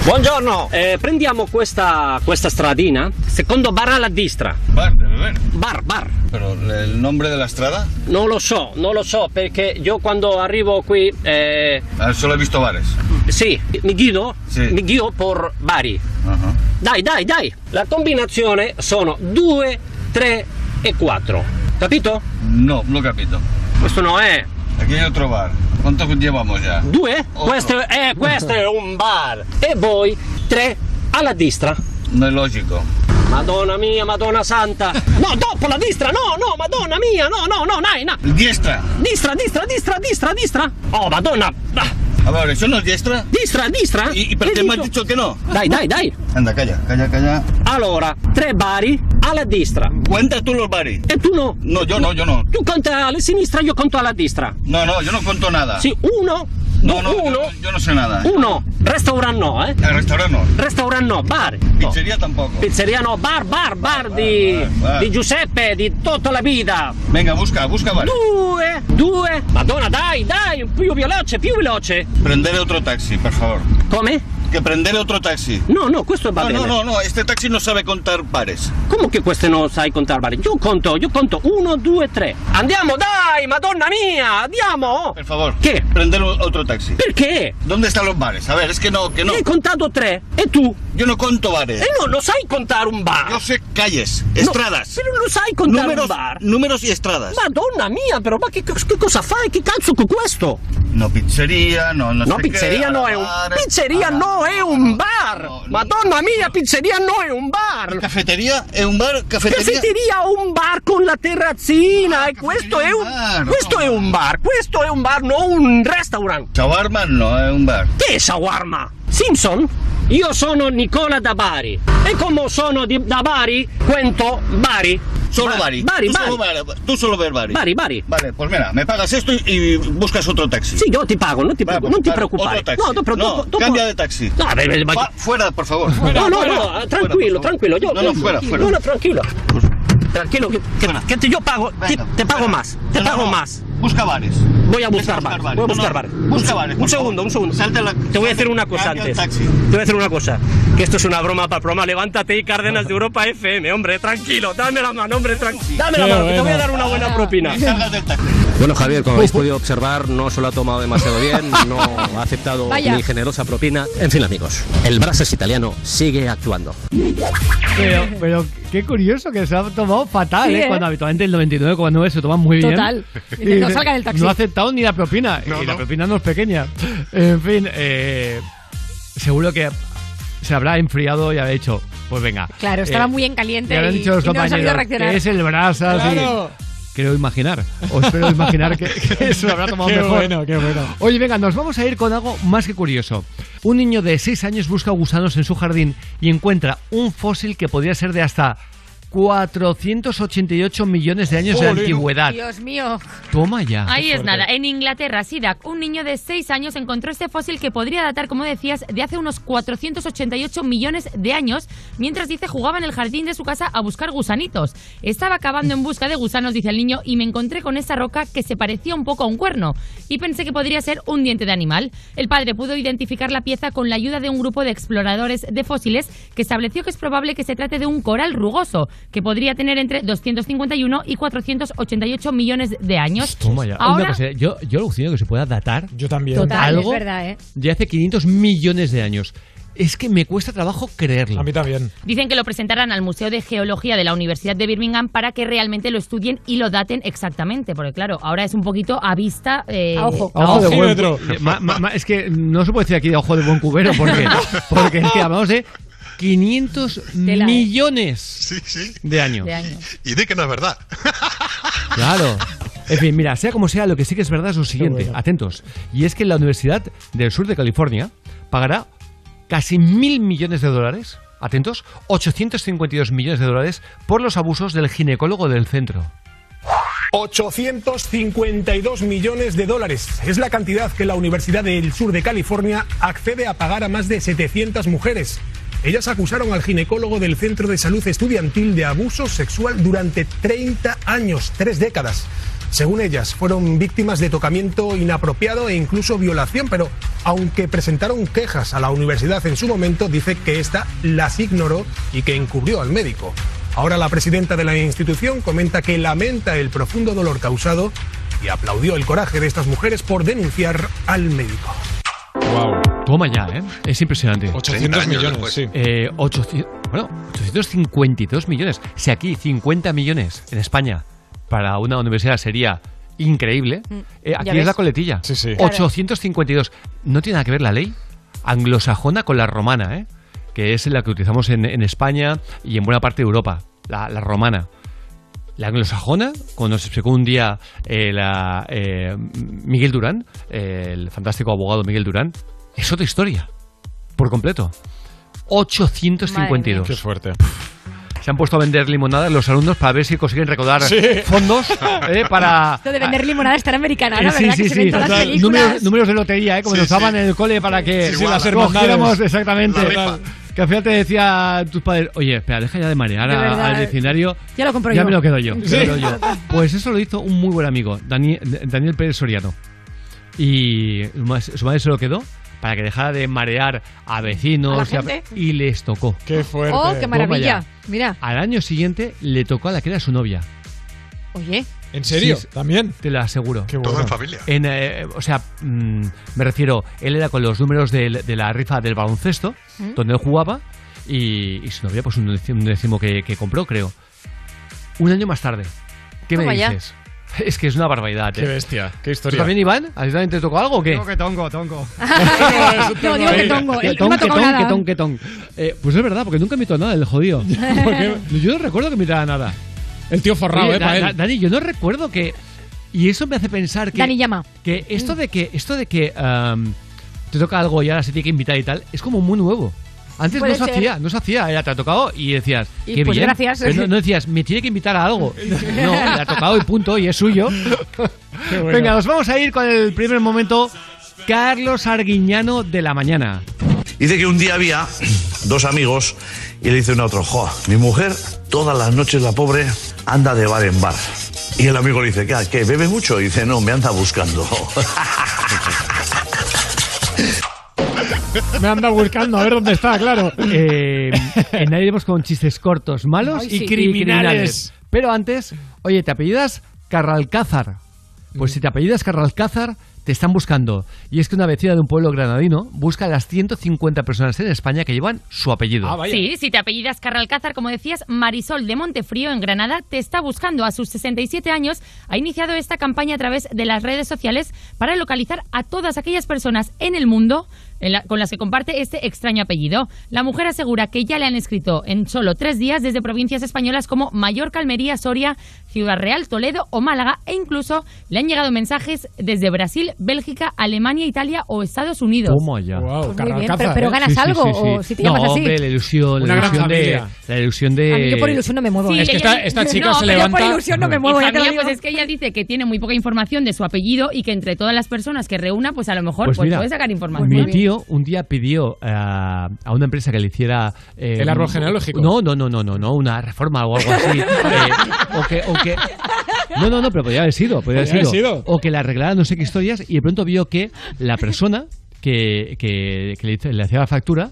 Buongiorno, eh, prendiamo questa, questa stradina, secondo bar alla destra. Bar, de beber. Bar, bar. Però il nome della strada? Non lo so, non lo so, perché io quando arrivo qui... Eh, solo hai visto bares. sì, mi guido, Sì. mi guido per bari. Uh-huh. Dai, dai, dai. La combinazione sono 2, 3 e 4. Capito? No, l'ho capito. Questo no è. Aquí hay otro bar. ¿Cuánto llevamos ya? Due? Questo è, questo è un bar. E voi tre alla destra. No è logico. Madonna mia, Madonna Santa. No, dopo la destra, no, no, Madonna mia, no, no, no, dai, no. Diestra. Destra, destra, destra, destra, destra. Oh, Madonna. A veure, això no és diestra? Destra, destra. I, i per què m'has dicho- dit que no? Dai, dai, dai. Anda, calla, calla, calla. Allora, tre bari alla destra. Cuenta tú los bares. E tu no. No, yo no, yo no. Tu conta alla sinistra, io conto alla destra. No, no, yo no conto nada. Sì, uno, No, no, uno, yo, yo no sé nada. uno. Restaurant no, eh. El restaurante no. Restaurant no, bar. Pizzeria tampoco. Pizzeria no, bar, bar, bar di, bar. di Giuseppe, di tutta la vita. Venga, busca, busca bares. Due, due. Madonna, dai, dai, più veloce, più veloce. Prendere otro taxi, por favor. Come? Que prendere otro taxi. No, no, questo va No, bene. no, no, no, este taxi no sabe contar bares. Come che questo non sai contare bari? Io conto, io conto uno, due, tre. Andiamo, dai, madonna mia, andiamo. Por favor. ¿Qué? Prender un- otro taxi. Perché? ¿Dónde están los bares? A ver, es que no, que no. Hai contato tre. E tu? Yo no conto bares. E no, lo sai contare un bar. Yo sé calles, estradas. No, però non sai contare números, un bar. números y estradas. Madonna mia, però, ma che, che cosa fai? Che cazzo con questo? No pizzería, no, no, No, pizzeria qué, no è un pizzeria no è un bar. Madonna mia, pizzeria no è un bar. Cafetería, è un bar, cafetería. Cafeteria un bar con la terrazzina e questo è un questo è un bar, questo è un bar, non un restaurant. Shawarma no, è un bar. Che è shawarma? Simpson? Io sono Nicola da Bari e come sono di- da Bari, cuento Bari. Solo Ba- Bari. Bari, tú, Bari. Solo Bari. Tú solo ver Bari. Bari, Bari. Vale, pues mira, me pagas esto y, y buscas otro taxi. Sì, io ti pago, non ti, Vale. No, dopo, No, dopo- dopo- cambia de taxi. No, ma- Va, fuera, por favor. no, no, no, tranquillo, tranquillo. Yo, No, no, fuera, fuera. No, no, tranquilo. Tranquilo, que, que- que te- yo pago, te, te pago más, te No, no, pago no. más. Busca bares. Voy a buscar Busca bares, bares. voy a buscar no, bares. busca Un- bares, Un segundo, un segundo. Salte la- Te voy a decir una cosa antes. taxi. Te voy a decir una cosa. Que esto es una broma para broma. Levántate y Cárdenas de Europa FM, hombre, tranquilo. Dame la mano, hombre, tranquilo. Dame la mano, que te voy a dar una buena propina. Cargas del taxi. Bueno, Javier, como habéis podido observar, no se lo ha tomado demasiado bien, no ha aceptado Vaya. mi generosa propina. En fin, amigos, el Brasas italiano sigue actuando. Pero, pero qué curioso que se ha tomado fatal, Sí, ¿eh? ¿eh? Cuando habitualmente el 99,9 se toma muy bien. Total. No salga del taxi. No ha aceptado ni la propina. No, y la propina no es pequeña. En fin, eh, seguro que se habrá enfriado y habrá dicho, pues venga. Claro, estaba Eh, muy en caliente y dicho los y no ha sabido compañeros reaccionar. que es el brasas Claro. Quiero imaginar, o espero imaginar que, que se lo habrá tomado Qué mejor. bueno, qué bueno. Oye, venga, nos vamos a ir con algo más que curioso. Un niño de 6 años busca gusanos en su jardín y encuentra un fósil que podría ser de hasta 488 millones de años de antigüedad. Dios mío. Toma ya. Ahí es nada. En Inglaterra, Sidak, un niño de 6 años, encontró este fósil que podría datar, como decías, de hace unos 488 millones de años, mientras dice jugaba en el jardín de su casa a buscar gusanitos. Estaba cavando en busca de gusanos, dice el niño, y me encontré con esa roca que se parecía un poco a un cuerno. Y pensé que podría ser un diente de animal. El padre pudo identificar la pieza con la ayuda de un grupo de exploradores de fósiles que estableció que es probable que se trate de un coral rugoso, que podría tener entre 251 y 488 millones de años. Toma ya. Ahora- Una cosa, yo, yo alucino que se pueda datar Yo también. Total, algo es verdad, ¿eh? de hace 500 millones de años. Es que me cuesta trabajo creerlo. A mí también. Dicen que lo presentarán al Museo de Geología de la Universidad de Birmingham para que realmente lo estudien y lo daten exactamente. Porque claro, ahora es un poquito a vista... eh, A ojo de buen Ojímetro. eh, ma- ma- ma- Es que no se puede decir aquí de ojo de buen cubero porque, porque es que hablamos de 500 Tela, ¿eh? millones Sí, sí. de años. de años. Y di que no es verdad. Claro. En fin, mira, sea como sea, lo que sí que es verdad es lo siguiente. bueno. Atentos. Y es que la Universidad del Sur de California pagará casi mil millones de dólares. Atentos, 852 millones de dólares por los abusos del ginecólogo del centro. 852 millones de dólares. Es la cantidad que la Universidad del Sur de California accede a pagar a más de 700 mujeres. Ellas acusaron al ginecólogo del Centro de Salud Estudiantil de abuso sexual durante 30 años, tres décadas. Según ellas, fueron víctimas de tocamiento inapropiado e incluso violación, pero aunque presentaron quejas a la universidad en su momento, dice que ésta las ignoró y que encubrió al médico. Ahora la presidenta de la institución comenta que lamenta el profundo dolor causado y aplaudió el coraje de estas mujeres por denunciar al médico. Wow. Toma ya, ¿eh? Es impresionante. 800 millones, sí. Eh, 800, bueno, 852 millones. Si aquí 50 millones en España para una universidad sería increíble, Mm, eh, aquí es la coletilla. Sí, sí. 852. No tiene nada que ver la ley anglosajona con la romana, ¿eh? que es la que utilizamos en, en España y en buena parte de Europa, la, la romana. La anglosajona, cuando se explicó un día eh, la, eh, Miguel Durán, eh, el fantástico abogado Miguel Durán, es otra historia, por completo. 852. Qué fuerte. Se han puesto a vender limonadas los alumnos para ver si consiguen recaudar Sí. fondos eh, para... Esto de vender limonada estar americana, ¿no? Eh, sí, sí, que se sí. Números, números de lotería, ¿eh? como Sí, nos daban sí. en el cole para que Sí, sí, las exactamente. La. Que al final te decía tus padres, oye, espera, deja ya de marear De a- verdad. al diccionario. Ya lo compro ya yo. me lo quedo yo. me Sí. lo quedo yo. Pues eso lo hizo un muy buen amigo, Dani- Daniel Pérez Soriano. Y su ma- su madre se lo quedó para que dejara de marear a vecinos ¿A la y, a- gente? y les tocó. Qué fuerte. Oh, qué maravilla. Mira, Al año siguiente le tocó a la que era su novia. oye, ¿En serio? Sí, ¿También? Te lo aseguro. Qué bueno. Todo en familia. En, eh, o sea, mm, me refiero, él era con los números de, la rifa del baloncesto, ¿Mm? donde él jugaba, y, y su novia, pues un décimo, un décimo que, que compró, creo. Un año más tarde. ¿Qué Toma me ya. dices? Es que es una barbaridad. Qué ¿eh? bestia. Qué ¿Tú historia. también, Iván? ¿A ti también te tocó algo o qué? Digo que tongo, tongo. no, digo que tongo, Que él no ton, me ha que tocado ton, nada. que ton, que ton. Eh, pues es verdad, porque nunca invitó nada el jodido. Porque yo no recuerdo que invitara nada. El tío forrado, Oye, ¿eh? Da- Para Da- él. Dani, yo no recuerdo que. Y eso me hace pensar que. Dani llama. Que esto de que. Esto de que. Te toca algo y ahora se tiene que invitar y tal, es como muy nuevo. Antes no se ser. hacía, no se hacía, era te ha tocado y decías, Y qué pues bien. gracias. Pero no, no decías, me tiene que invitar a algo. No, le ha tocado y punto, y es suyo. Bueno. Venga, nos vamos a ir con el primer momento. Carlos Arguiñano de la mañana. Dice que un día había dos amigos y le dice uno a otro, jo, mi mujer todas las noches la pobre anda de bar en bar. Y el amigo le dice, ¿qué? ¿Qué? ¿Bebe mucho? Y dice, no, me anda buscando. Me anda buscando a ver dónde está, claro. Eh, en nadie iremos con chistes cortos, malos Ay, y, criminales. Pero antes, oye, ¿te apellidas Carralcázar? Pues si te apellidas Carralcázar, te están buscando. Y es que una vecina de un pueblo granadino busca a las 150 personas en España que llevan su apellido. Ah. Sí, si te apellidas Carralcázar, como decías, Marisol de Montefrío en Granada te está buscando. A sus 67 años ha iniciado esta campaña a través de las redes sociales para localizar a todas aquellas personas en el mundo con las que comparte este extraño apellido. La mujer asegura que ya le han escrito en solo tres días desde provincias españolas como Mallorca, Almería, Soria, Ciudad Real, Toledo o Málaga e incluso le han llegado mensajes desde Brasil, Bélgica, Alemania, Italia o Estados Unidos. Toma ya. Wow, Pues bien, pero, pero ¿eh? ganas Sí, algo sí, sí. o si te no, llamas así. hombre, la ilusión, Una la ilusión de, familia. la ilusión de. A mí yo por ilusión no me muevo. Es ¿eh? que esta, esta chica No, se pero Yo levanta. por ilusión no me muevo, lo mía, digo. pues es que ella dice que tiene muy poca información de su apellido y que entre todas las personas que reúna, pues a lo mejor Pues pues mira, puede sacar información. Mi tío un día pidió eh, a una empresa que le hiciera... eh, ¿El árbol genealógico? No, no, no, no, no, no una reforma o algo así. eh, o, que, o que... No, no, no, pero podría haber sido. Podría haber sido. haber sido. O que le arreglara no sé qué historias y de pronto vio que la persona que, que, que le, hacía la factura,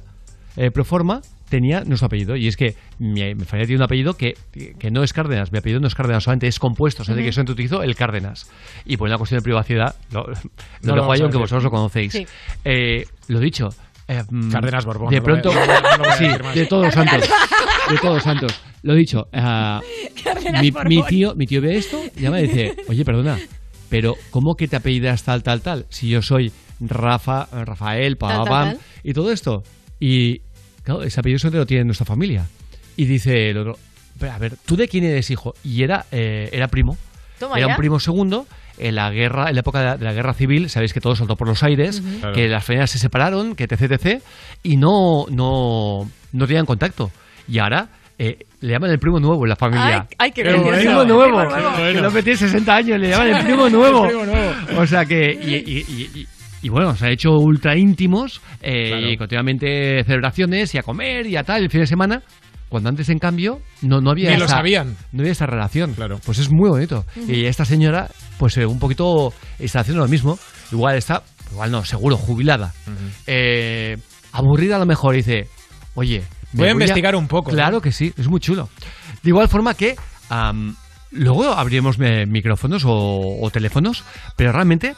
eh, pro forma, tenía nuestro apellido. Y es que mi, mi familia tiene un apellido que, que no es Cárdenas. Mi apellido no es Cárdenas, solamente es compuesto. O sea, de que solamente utilizo el Cárdenas. Y por una cuestión de privacidad, lo, lo No lo aunque vosotros lo conocéis. Sí. Eh, lo dicho. Eh, mm, Cárdenas Borbón, De no pronto. no no voy a sí, de todos santos. De todos santos. Lo dicho. ah, mi, mi tío, mi tío ve esto y llama y dice: Oye, perdona, pero ¿cómo que te apellidas tal, tal, tal? Si yo soy Rafa, Rafael, tal, pam, tal. y todo esto. Y claro, ese apellido solo lo tiene nuestra familia. Y dice el otro: "Pero, A ver, ¿tú de quién eres hijo? Y era, eh, era primo. Toma era ya. un primo segundo. En la guerra, en la época de la, de la guerra civil, sabéis que todo saltó por los aires. Claro. que las familias se separaron, que etc, etc, y no, no, no tenían contacto. Y ahora eh, le llaman el primo nuevo en la familia. Ay, ay, qué gracioso. bueno. primo Primo nuevo. nuevo. Qué bueno. Que no tiene 60 años, le llaman el primo nuevo. El primo nuevo. O sea que. Y, y- y- y- y bueno, se han hecho ultra íntimos eh, y continuamente celebraciones y a comer y a tal el fin de semana. Cuando antes, en cambio, no, no había Ni esa, lo sabían. No había esa relación. Claro. Pues es muy bonito. Y esta señora, pues eh, un poquito está haciendo lo mismo. Igual está, igual no, seguro, jubilada. Eh, aburrida a lo mejor. Dice, oye, me Voy a investigar un poco, Claro ¿no? que sí, es muy chulo. De igual forma que luego abriremos eh, micrófonos o, o teléfonos, pero realmente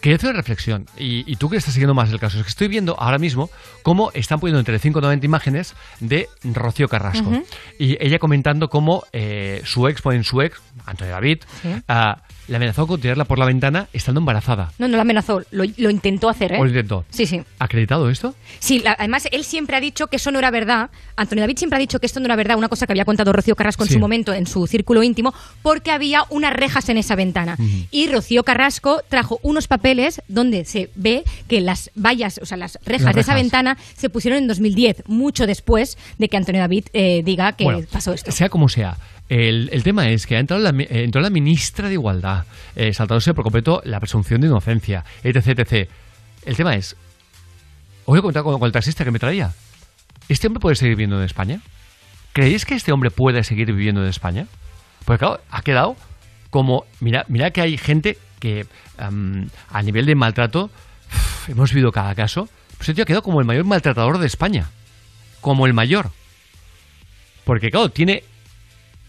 Quería hacer una reflexión, y, y tú que estás siguiendo más el caso, es que estoy viendo ahora mismo cómo están poniendo entre 5 y 90 imágenes de Rocío Carrasco. Y ella comentando cómo eh, su ex, ponen su ex, Antonio David, Sí. ah, le amenazó con tirarla por la ventana estando embarazada. No, no lo amenazó, lo, lo intentó hacer, ¿eh? ¿O lo intentó? Sí, sí. ¿Acreditado esto? Sí, la- además él siempre ha dicho que eso no era verdad. Antonio David siempre ha dicho que esto no era verdad, una cosa que había contado Rocío Carrasco en Sí. su momento en su círculo íntimo, porque había unas rejas en esa ventana. Y Rocío Carrasco trajo unos papeles donde se ve que las vallas, o sea, las rejas, Las de esa ventana se pusieron en 2010, mucho después de que Antonio David eh, diga que Bueno, pasó esto. Sea como sea, el, tema es que ha entrado la, eh, entró la ministra de Igualdad, eh, saltándose por completo la presunción de inocencia, etc, etc. El tema es, voy a comentar con, con el taxista que me traía. ¿Este hombre puede seguir viviendo en España? ¿Creéis que este hombre puede seguir viviendo en España? Porque claro, ha quedado como... Mira, mira que hay gente que a nivel de maltrato, hemos vivido cada caso, pues este tío ha quedado como el mayor maltratador de España. Como el mayor. Porque claro, tiene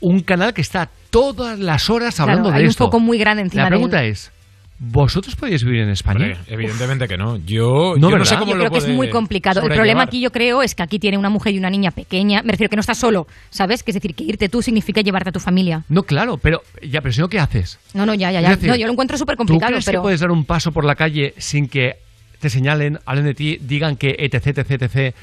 un canal que está todas las horas Claro, hablando hay de un esto. foco muy grande encima La de pregunta él. es, ¿vosotros podéis vivir en España? Hombre, evidentemente que no. Yo No, yo no sé cómo Yo lo creo que es muy complicado. El problema aquí yo creo es que aquí tiene una mujer y una niña pequeña. Me refiero que no estás solo, ¿sabes? Que es decir, que irte tú significa llevarte a tu familia. No, claro, pero ya, pero si no, ¿qué haces? No, no, ya, ya, ya. decir, no, yo lo encuentro súper ¿Tú complicado, crees pero... que puedes dar un paso por la calle sin que te señalen, hablen de ti, digan que etc, etc, etc?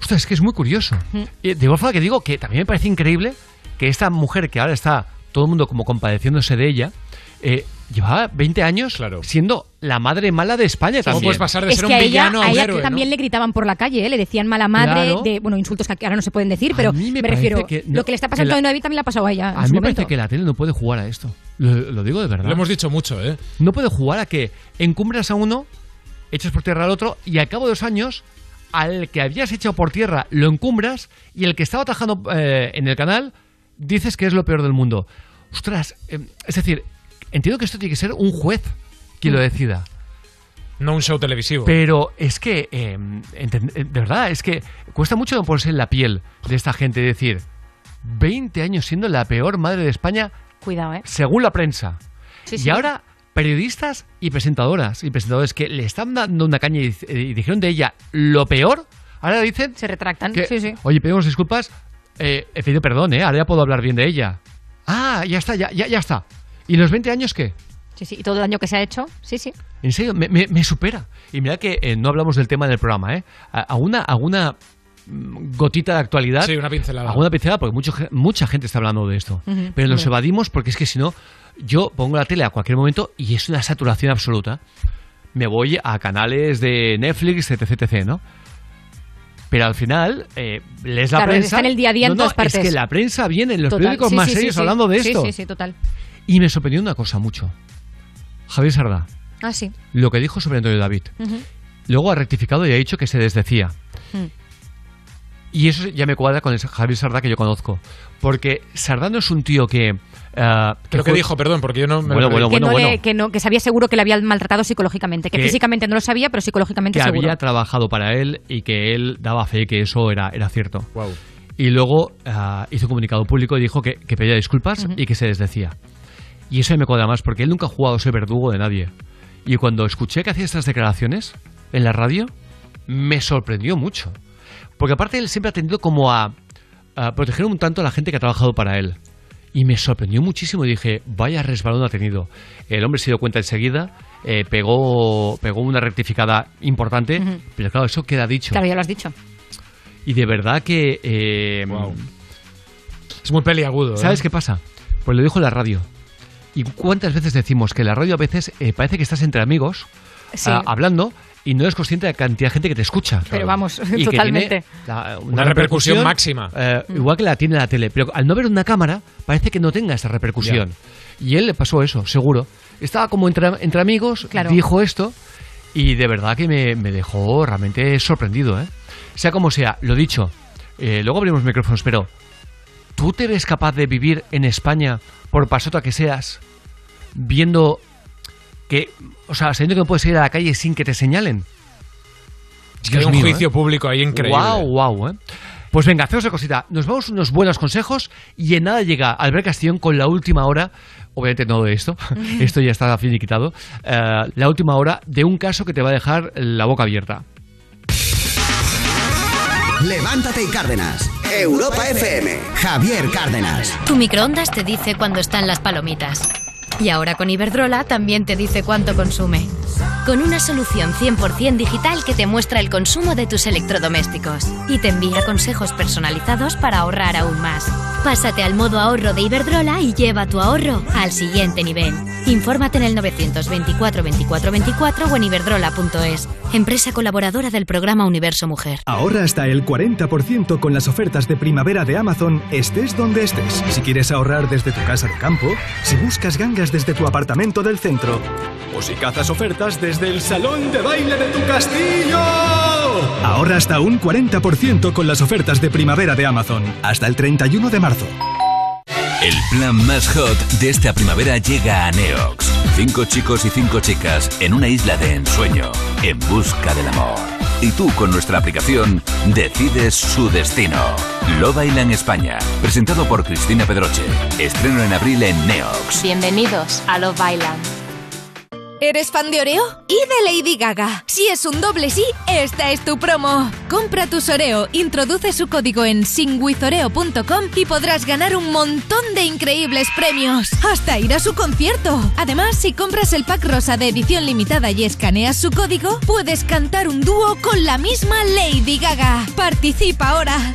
Ostras, es que es muy curioso. Mm. Y de igual forma que digo que también me parece increíble que esta mujer que ahora está todo el mundo como compadeciéndose de ella, eh, llevaba 20 años siendo la madre mala de España ¿Cómo también. puedes pasar de es ser que un a ella, villano a a un ella héroe, también ¿no? le gritaban por la calle, ¿eh? le decían mala madre, Claro. de, bueno, insultos que ahora no se pueden decir, pero mí me me, refiero, que no- lo que le está pasando la- a David también le ha pasado a ella en A mí me momento. parece que la tele no puede jugar a esto. Lo, lo digo de verdad. Lo hemos dicho mucho, ¿eh? No puede jugar a que encumbras a uno, echas por tierra al otro y al cabo de dos años al que habías echado por tierra lo encumbras y el que estaba trabajando eh, en el canal dices que es lo peor del mundo. Ostras, eh, es decir, entiendo que esto tiene que ser un juez quien lo decida. No un show televisivo. Pero es que, eh, enten- eh, de verdad, es que cuesta mucho ponerse en la piel de esta gente y decir, 20 años siendo la peor madre de España Cuidado, ¿eh? según la prensa. Sí, y sí. ahora, periodistas y presentadoras y presentadores que le están dando una caña y, y dijeron de ella lo peor, ahora dicen Se retractan, que, sí, sí. oye, pedimos disculpas, eh, he pedido perdón, ¿eh? ahora ya puedo hablar bien de ella. Ah, ya está, ya, ya, ya está. ¿Y los 20 años qué? Sí, sí. Y todo el daño que se ha hecho, sí, sí. En serio, me, me- me supera. Y mira que eh, no hablamos del tema del programa, ¿eh? A- Alguna, alguna mm, gotita de actualidad. Sí, una pincelada. Alguna pincelada, porque mucho mucha gente está hablando de esto. Pero nos evadimos porque es que si no, yo pongo la tele a cualquier momento y es una saturación absoluta. Me voy a canales de Netflix, etc, etc, ¿no? Pero al final, eh, lees la Claro, prensa. está en el día a día en No, no, todas partes. Es que la prensa viene en los Total. periódicos Sí, más sí, sí, serios sí. hablando de Sí, esto. Sí, sí, total. Y me sorprendió una cosa mucho. Javier Sardá, Ah, sí. lo que dijo sobre Antonio David. Luego ha rectificado y ha dicho que se desdecía. Mm. Y eso ya me cuadra con el Javier Sardá que yo conozco. Porque Sardá no es un tío que... ah, que ¿Pero qué fue- dijo? Perdón, porque yo no me Bueno, bueno, que, no bueno. le- que, no, que sabía seguro que le había maltratado psicológicamente. Que, Que- físicamente no lo sabía, pero psicológicamente que seguro. había trabajado para él y que él daba fe que eso era, era cierto. Y luego ah, hizo un comunicado público y dijo que, que pedía disculpas Ujú. y que se desdecía. Y eso me cuadra más porque él nunca ha jugado a ser verdugo de nadie. Y cuando escuché que hacía estas declaraciones en la radio, me sorprendió mucho. Porque aparte él siempre ha tendido como a, a proteger un tanto a la gente que ha trabajado para él. Y me sorprendió muchísimo y dije, vaya resbalón ha tenido. El hombre se dio cuenta enseguida, eh, pegó, pegó una rectificada importante, pero claro, eso queda dicho. Claro, ya lo has dicho. Y de verdad que... eh, Es muy peliagudo. ¿eh? ¿Sabes qué pasa? Pues lo dijo la radio. ¿Y cuántas veces decimos que la radio a veces eh, parece que estás entre amigos Sí. ah, hablando y no eres consciente de la cantidad de gente que te escucha. Pero vamos, Y que totalmente. tiene la- una, Una repercusión máxima. eh, Igual que la tiene la tele. Pero al no ver una cámara, parece que no tenga esa repercusión. Y él le pasó eso, seguro. Estaba como entre, entre amigos, Claro. dijo esto, y de verdad que me, me dejó realmente sorprendido. ¿eh? Sea como sea, lo dicho, eh, luego abrimos micrófonos, pero ¿tú te ves capaz de vivir en España, por pasota que seas, viendo que, o sea, sabiendo que no puedes ir a la calle sin que te señalen? Es que hay un juicio público ahí increíble. Wow, wow, ¿eh? Pues venga, hacemos una cosita. Nos vamos unos buenos consejos y en nada llega Albert Castillón con la última hora, obviamente no de esto, esto ya está finiquitado, eh, la última hora de un caso que te va a dejar la boca abierta. Levántate y Cárdenas. Europa FM. Javier Cárdenas. Tu microondas te dice cuándo están las palomitas. Y ahora con Iberdrola también te dice cuánto consume. Con una solución 100% digital que te muestra el consumo de tus electrodomésticos y te envía consejos personalizados para ahorrar aún más. Pásate al modo ahorro de Iberdrola y lleva tu ahorro al siguiente nivel. Infórmate en el 924 24 24 o en iberdrola.es, empresa colaboradora del programa Universo Mujer. Ahorra hasta el 40% con las ofertas de primavera de Amazon, estés donde estés. Si quieres ahorrar desde tu casa de campo, si buscas gangas desde tu apartamento del centro, o si cazas ofertas desde el salón de baile de tu castillo. Ahorra hasta un 40% con las ofertas de primavera de Amazon, hasta el 31 de marzo. El plan más hot de esta primavera llega a Neox. Cinco chicos y cinco chicas en una isla de ensueño, en busca del amor. Y tú con nuestra aplicación decides su destino. Love Island España, presentado por Cristina Pedroche. Estreno en abril en Neox. Bienvenidos a Love Island. ¿Eres fan de Oreo? Y de Lady Gaga. Si es un doble sí, esta es tu promo. Compra tus Oreo, introduce su código en singwithoreo.com y podrás ganar un montón de increíbles premios. Hasta ir a su concierto. Además, si compras el pack rosa de edición limitada y escaneas su código, puedes cantar un dúo con la misma Lady Gaga. Participa ahora.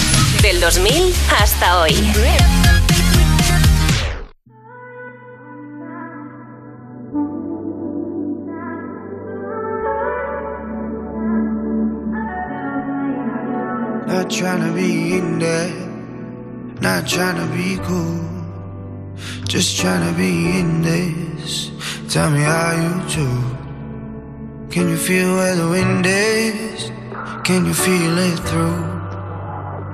Del 2000 hasta hoy. Not trying to be in there, not trying to be cool, just trying to be in this. Tell me how you do. Can you feel where the wind is? Can you feel it through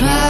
try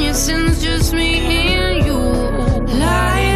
your sins just me and you. Light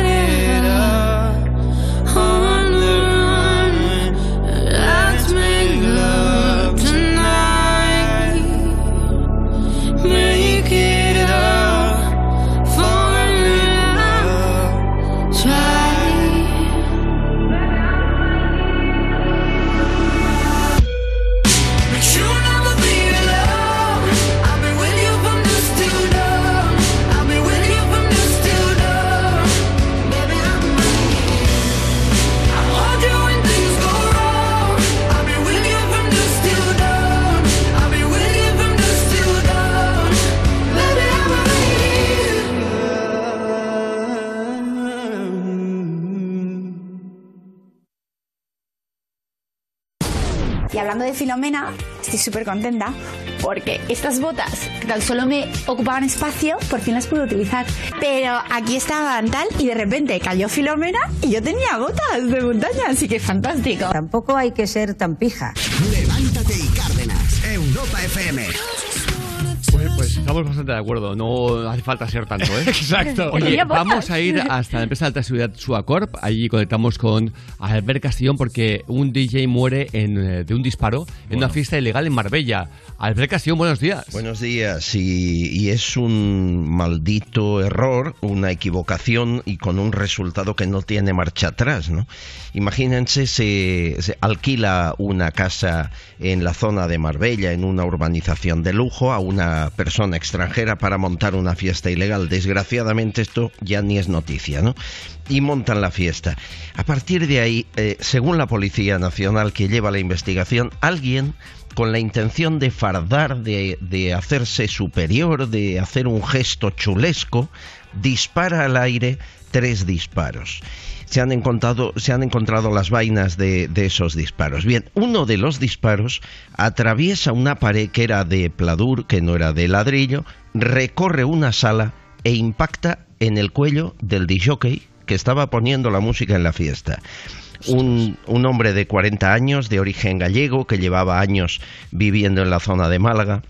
hablando de Filomena, estoy súper contenta porque estas botas que tan solo me ocupaban espacio, por fin las pude utilizar. Pero aquí estaban tal y de repente cayó Filomena y yo tenía botas de montaña, así que fantástico. Tampoco hay que ser tan pija. Levántate y Cárdenas, Europa FM. Estamos bastante de acuerdo, no hace falta ser tanto, ¿eh? Exacto. Oye, vamos a ir hasta la empresa de alta seguridad Suacorp. Allí conectamos con Albert Castillón porque un DJ muere en, eh, de un disparo en una fiesta ilegal en Marbella. Albert Castillón, buenos días. Buenos días, y, y es un maldito error, una equivocación y con un resultado que no tiene marcha atrás, ¿no? Imagínense, se, se alquila una casa en la zona de Marbella, en una urbanización de lujo, a una persona extranjera para montar una fiesta ilegal. Desgraciadamente esto ya ni es noticia, ¿no? Y montan la fiesta. A partir de ahí, eh, según la Policía Nacional que lleva la investigación, alguien con la intención de fardar, de, de hacerse superior, de hacer un gesto chulesco, dispara al aire tres disparos. Se han encontrado, se han encontrado las vainas de, de esos disparos. Bien, uno de los disparos atraviesa una pared que era de pladur, que no era de ladrillo, recorre una sala e impacta en el cuello del disjockey que estaba poniendo la música en la fiesta un, un hombre de 40 años, de origen gallego, que llevaba años viviendo en la zona de Málaga.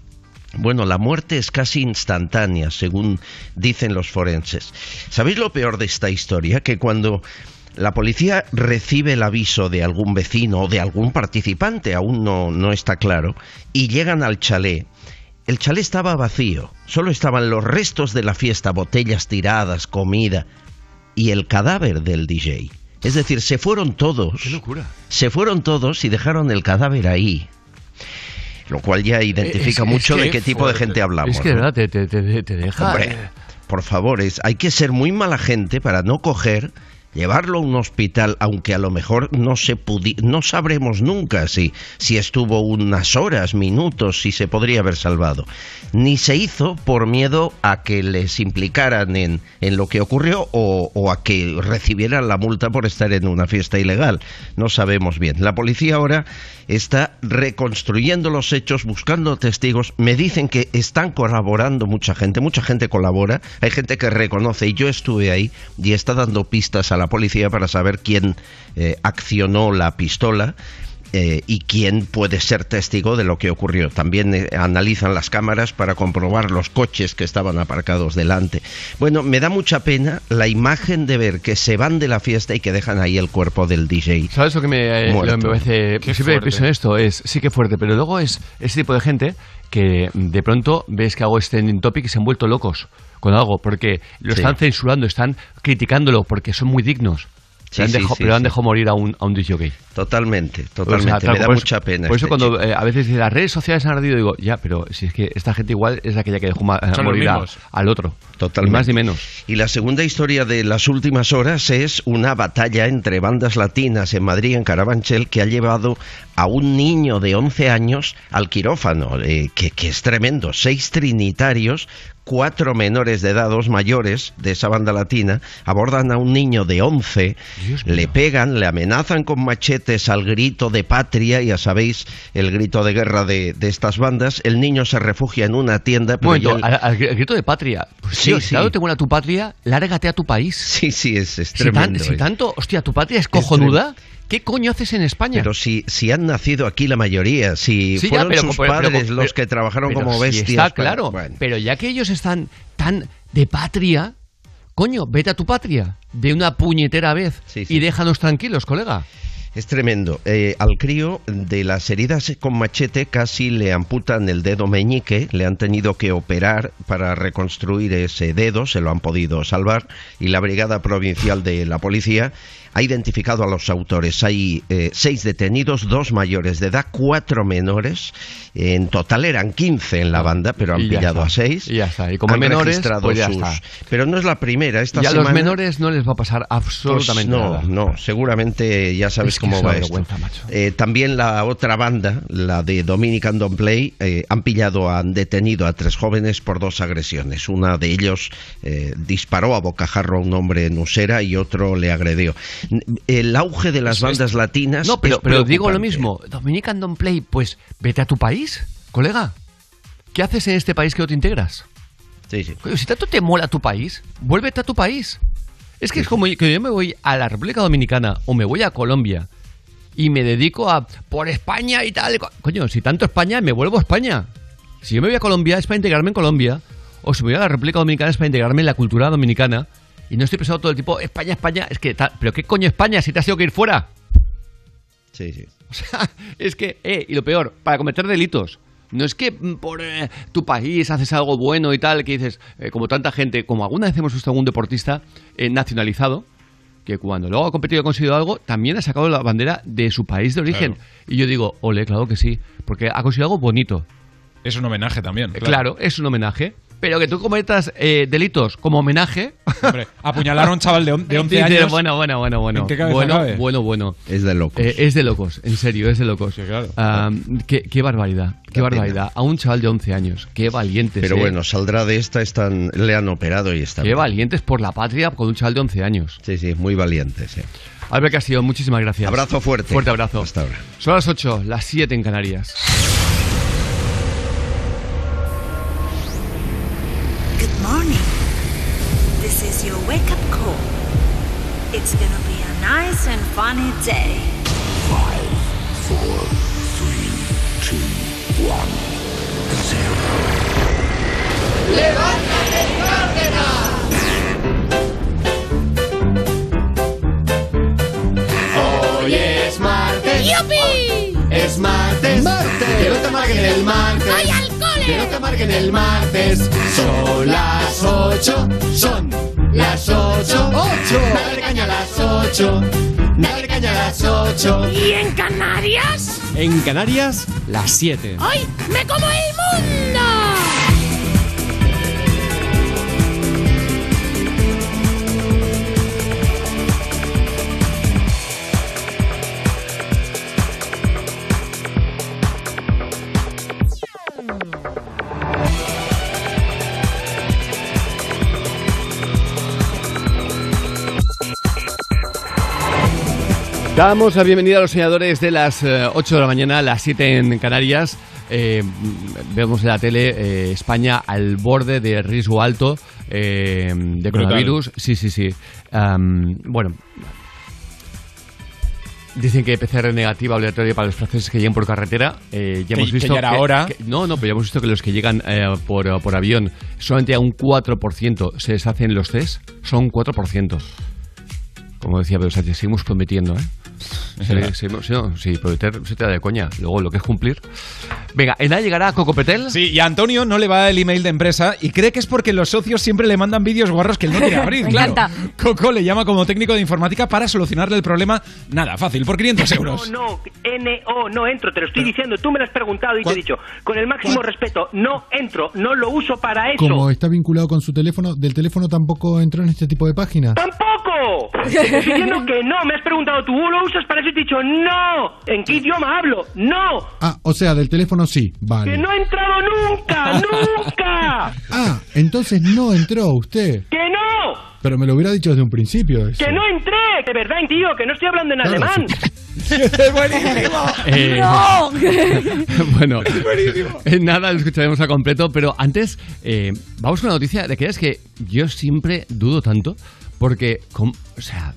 Bueno, la muerte es casi instantánea, según dicen los forenses. ¿Sabéis lo peor de esta historia? Que cuando la policía recibe el aviso de algún vecino o de algún participante, aún no, no está claro, y llegan al chalet, el chalet estaba vacío, solo estaban los restos de la fiesta, botellas tiradas, comida y el cadáver del DJ. Es decir, se fueron todos. ¡Qué locura! Se fueron todos y dejaron el cadáver ahí. Lo cual ya identifica Es- es mucho que- de qué tipo de gente hablamos. Es que te, te- te- te deja. Hombre, eh, por favor, es, hay que ser muy mala gente para no coger, llevarlo a un hospital, aunque a lo mejor no se pudi no sabremos nunca si, estuvo unas horas, minutos, si se podría haber salvado. Ni se hizo por miedo a que les implicaran en, en lo que ocurrió o, o a que recibieran la multa por estar en una fiesta ilegal. No sabemos bien. La policía ahora está reconstruyendo los hechos, buscando testigos. Me dicen que están colaborando mucha gente, mucha gente colabora. Hay gente que reconoce, y yo estuve ahí, y está dando pistas a la policía para saber quién eh, accionó la pistola. eh, y quién puede ser testigo de lo que ocurrió. También eh, analizan las cámaras para comprobar los coches que estaban aparcados delante. Bueno, me da mucha pena la imagen de ver que se van de la fiesta y que dejan ahí el cuerpo del DJ. ¿Sabes lo que me, eh, lo que me parece? Qué siempre fuerte. pienso en esto, es sí que fuerte, pero luego es ese tipo de gente que de pronto ves que hago este topic y se han vuelto locos con algo, porque lo Sí. están censurando, están criticándolo porque son muy dignos. Sí, han sí, dejado- sí, pero han dejado morir a un, a un disjockey. Totalmente, O sea, totalmente. tal- me da por eso- mucha pena. Por eso este cuando eh, a veces dicen, las redes sociales han ardido, digo, ya, pero si es que esta gente igual es aquella que dejó ma- morir a- al otro. Totalmente. Más ni menos. Y la segunda historia de las últimas horas es una batalla entre bandas latinas en Madrid, en Carabanchel, que ha llevado a un niño de 11 años al quirófano, eh, que, que es tremendo. Seis trinitarios, cuatro menores de edad, dos mayores de esa banda latina, abordan a un niño de 11, le pegan, le amenazan con machetes al grito de patria, ya sabéis, el grito de guerra de, de estas bandas. El niño se refugia en una tienda. pero momento, al, gr- al grito de patria. Pues Sí, tío, sí. si dado te buena tu patria, lárgate a tu país. Sí, sí, es, es Si, tan- tremendo. si eh. tanto, hostia, tu patria es cojonuda. ¿Qué coño haces en España? Pero si, si han nacido aquí la mayoría, si Sí, ya, fueron pero- sus pero- padres pero- los que trabajaron como sí bestias. Está para- claro. bueno. Pero ya que ellos están tan de patria, coño, vete a tu patria de una puñetera vez y déjanos tranquilos, colega. Es tremendo. Eh, al crío de las heridas con machete casi le amputan el dedo meñique, le han tenido que operar para reconstruir ese dedo, se lo han podido salvar. Y la Brigada Provincial de la Policía ha identificado a los autores. Hay eh, seis detenidos, dos mayores de edad, cuatro menores. En total eran 15 en la banda, pero han Y pillado está. a seis. Y ya está. Y como Han menores, registrado pues ya sus- está. Pero no es la primera. Esta y a semana, los menores no les va a pasar absolutamente pues no, nada. no, seguramente ya sabes Es que cómo va esto. Eh, también la otra banda, la de Dominican Don't Play, eh, han pillado, han detenido a tres jóvenes por dos agresiones. Una de ellos eh, disparó a bocajarro a un hombre en Usera y otro le agredió. El auge de las bandas latinas. No, pero, es pero digo lo mismo. Dominican Don't Play, pues vete a tu país, colega. ¿Qué haces en este país que no te integras? Sí, sí. Si tanto te mola tu país, vuélvete a tu país. Es que es como que yo me voy a la República Dominicana o me voy a Colombia y me dedico a por España y tal. co- Coño, si tanto España, me vuelvo a España. Si yo me voy a Colombia es para integrarme en Colombia, o si me voy a la República Dominicana es para integrarme en la cultura dominicana. Y no estoy pensando todo el tipo, España, España, es que, ¿pero qué coño España si te has tenido que ir fuera? Sí, sí. O sea, es que, eh, y lo peor, para cometer delitos. No es que mm, por eh, tu país haces algo bueno y tal, que dices, eh, como tanta gente, como alguna vez hemos visto algún deportista eh, nacionalizado, que cuando luego ha competido y ha conseguido algo, también ha sacado la bandera de su país de origen. Y yo digo, ole, claro que sí, porque ha conseguido algo bonito. Es un homenaje también. Claro, es un homenaje. Pero que tú cometas eh, delitos como homenaje. Hombre, apuñalar a un chaval de, on- de 11 Dice, años. Bueno, bueno, bueno, bueno. ¿En qué cabeza bueno, cabe? bueno, bueno. Es de locos. Eh, es de locos, en serio, es de locos. Ah, qué, qué barbaridad, qué Da barbaridad. A un chaval de 11 años, qué valientes. Pero eh. bueno, saldrá de esta, están, le han operado y está Qué bien. valientes por la patria con un chaval de 11 años. Sí, sí, muy valientes. sí. Albert Castillo, muchísimas gracias. Abrazo fuerte. Fuerte abrazo. Hasta ahora. Son las 8, las 7 en Canarias. Is your wake up call. It's gonna be a nice and funny day. Five, four, three, two, one, zero. ¡Levántate, Hoy es martes. ¡Yupi! Es martes. Martes. Que no te marquen el martes. ¡Ay, cole! Que no te marquen el martes. Son las ocho. Son las ocho. ¡Ocho! Dale caña a las ocho. Dale caña a las ocho. ¿Y en Canarias? En Canarias, las 7. ¡Ay, me como el mundo! Damos la bienvenida a los soñadores de las eh, 8 de la mañana, las 7 en Canarias. Eh, vemos en la tele eh, España al borde de riesgo alto eh, de coronavirus. Sí, sí, sí. Am, bueno, Dicen que PCR negativa obligatoria para los franceses que lleguen por carretera. Eh, ya Que- hemos que visto ya era hora. que- no, no, pero ya hemos visto que los que llegan eh, por, por avión solamente a un 4% se les hacen los test. Son 4%. Como decía Pedro Sánchez, seguimos prometiendo, ¿eh? Sí, seguimos- sí, no, sí, prometer se te da de coña. Luego lo que es cumplir. Venga, ¿en nada llegará Coco Petel? Sí, y a Antonio no le va el email de empresa y cree que es porque los socios siempre le mandan vídeos guarros que él no quiere abrir, Me claro. encanta. Coco le llama como técnico de informática para solucionarle el problema, nada, fácil, por 500 euros. No, no, NO, no entro, te lo estoy diciendo. Tú me lo has preguntado y te he dicho, con el máximo respeto, no entro, no lo uso para eso. Como está vinculado con su teléfono, del teléfono tampoco entró en este tipo de páginas. ¡Tampoco! Diciendo que no, me has preguntado, ¿tú lo usas para eso? Y te he dicho, no. ¿En qué idioma hablo? No. Ah, o sea, del teléfono sí, Que vale. no he entrado nunca, nunca. Ah, entonces no entró usted. Que no, Pero me lo hubiera dicho desde un principio eso. que no entré. De verdad, tío, que no estoy hablando en Claro, alemán. Eh, ¡No! bueno, en nada lo escucharemos a completo, pero antes eh, vamos con una noticia de que es que yo siempre dudo tanto porque, com- o sea,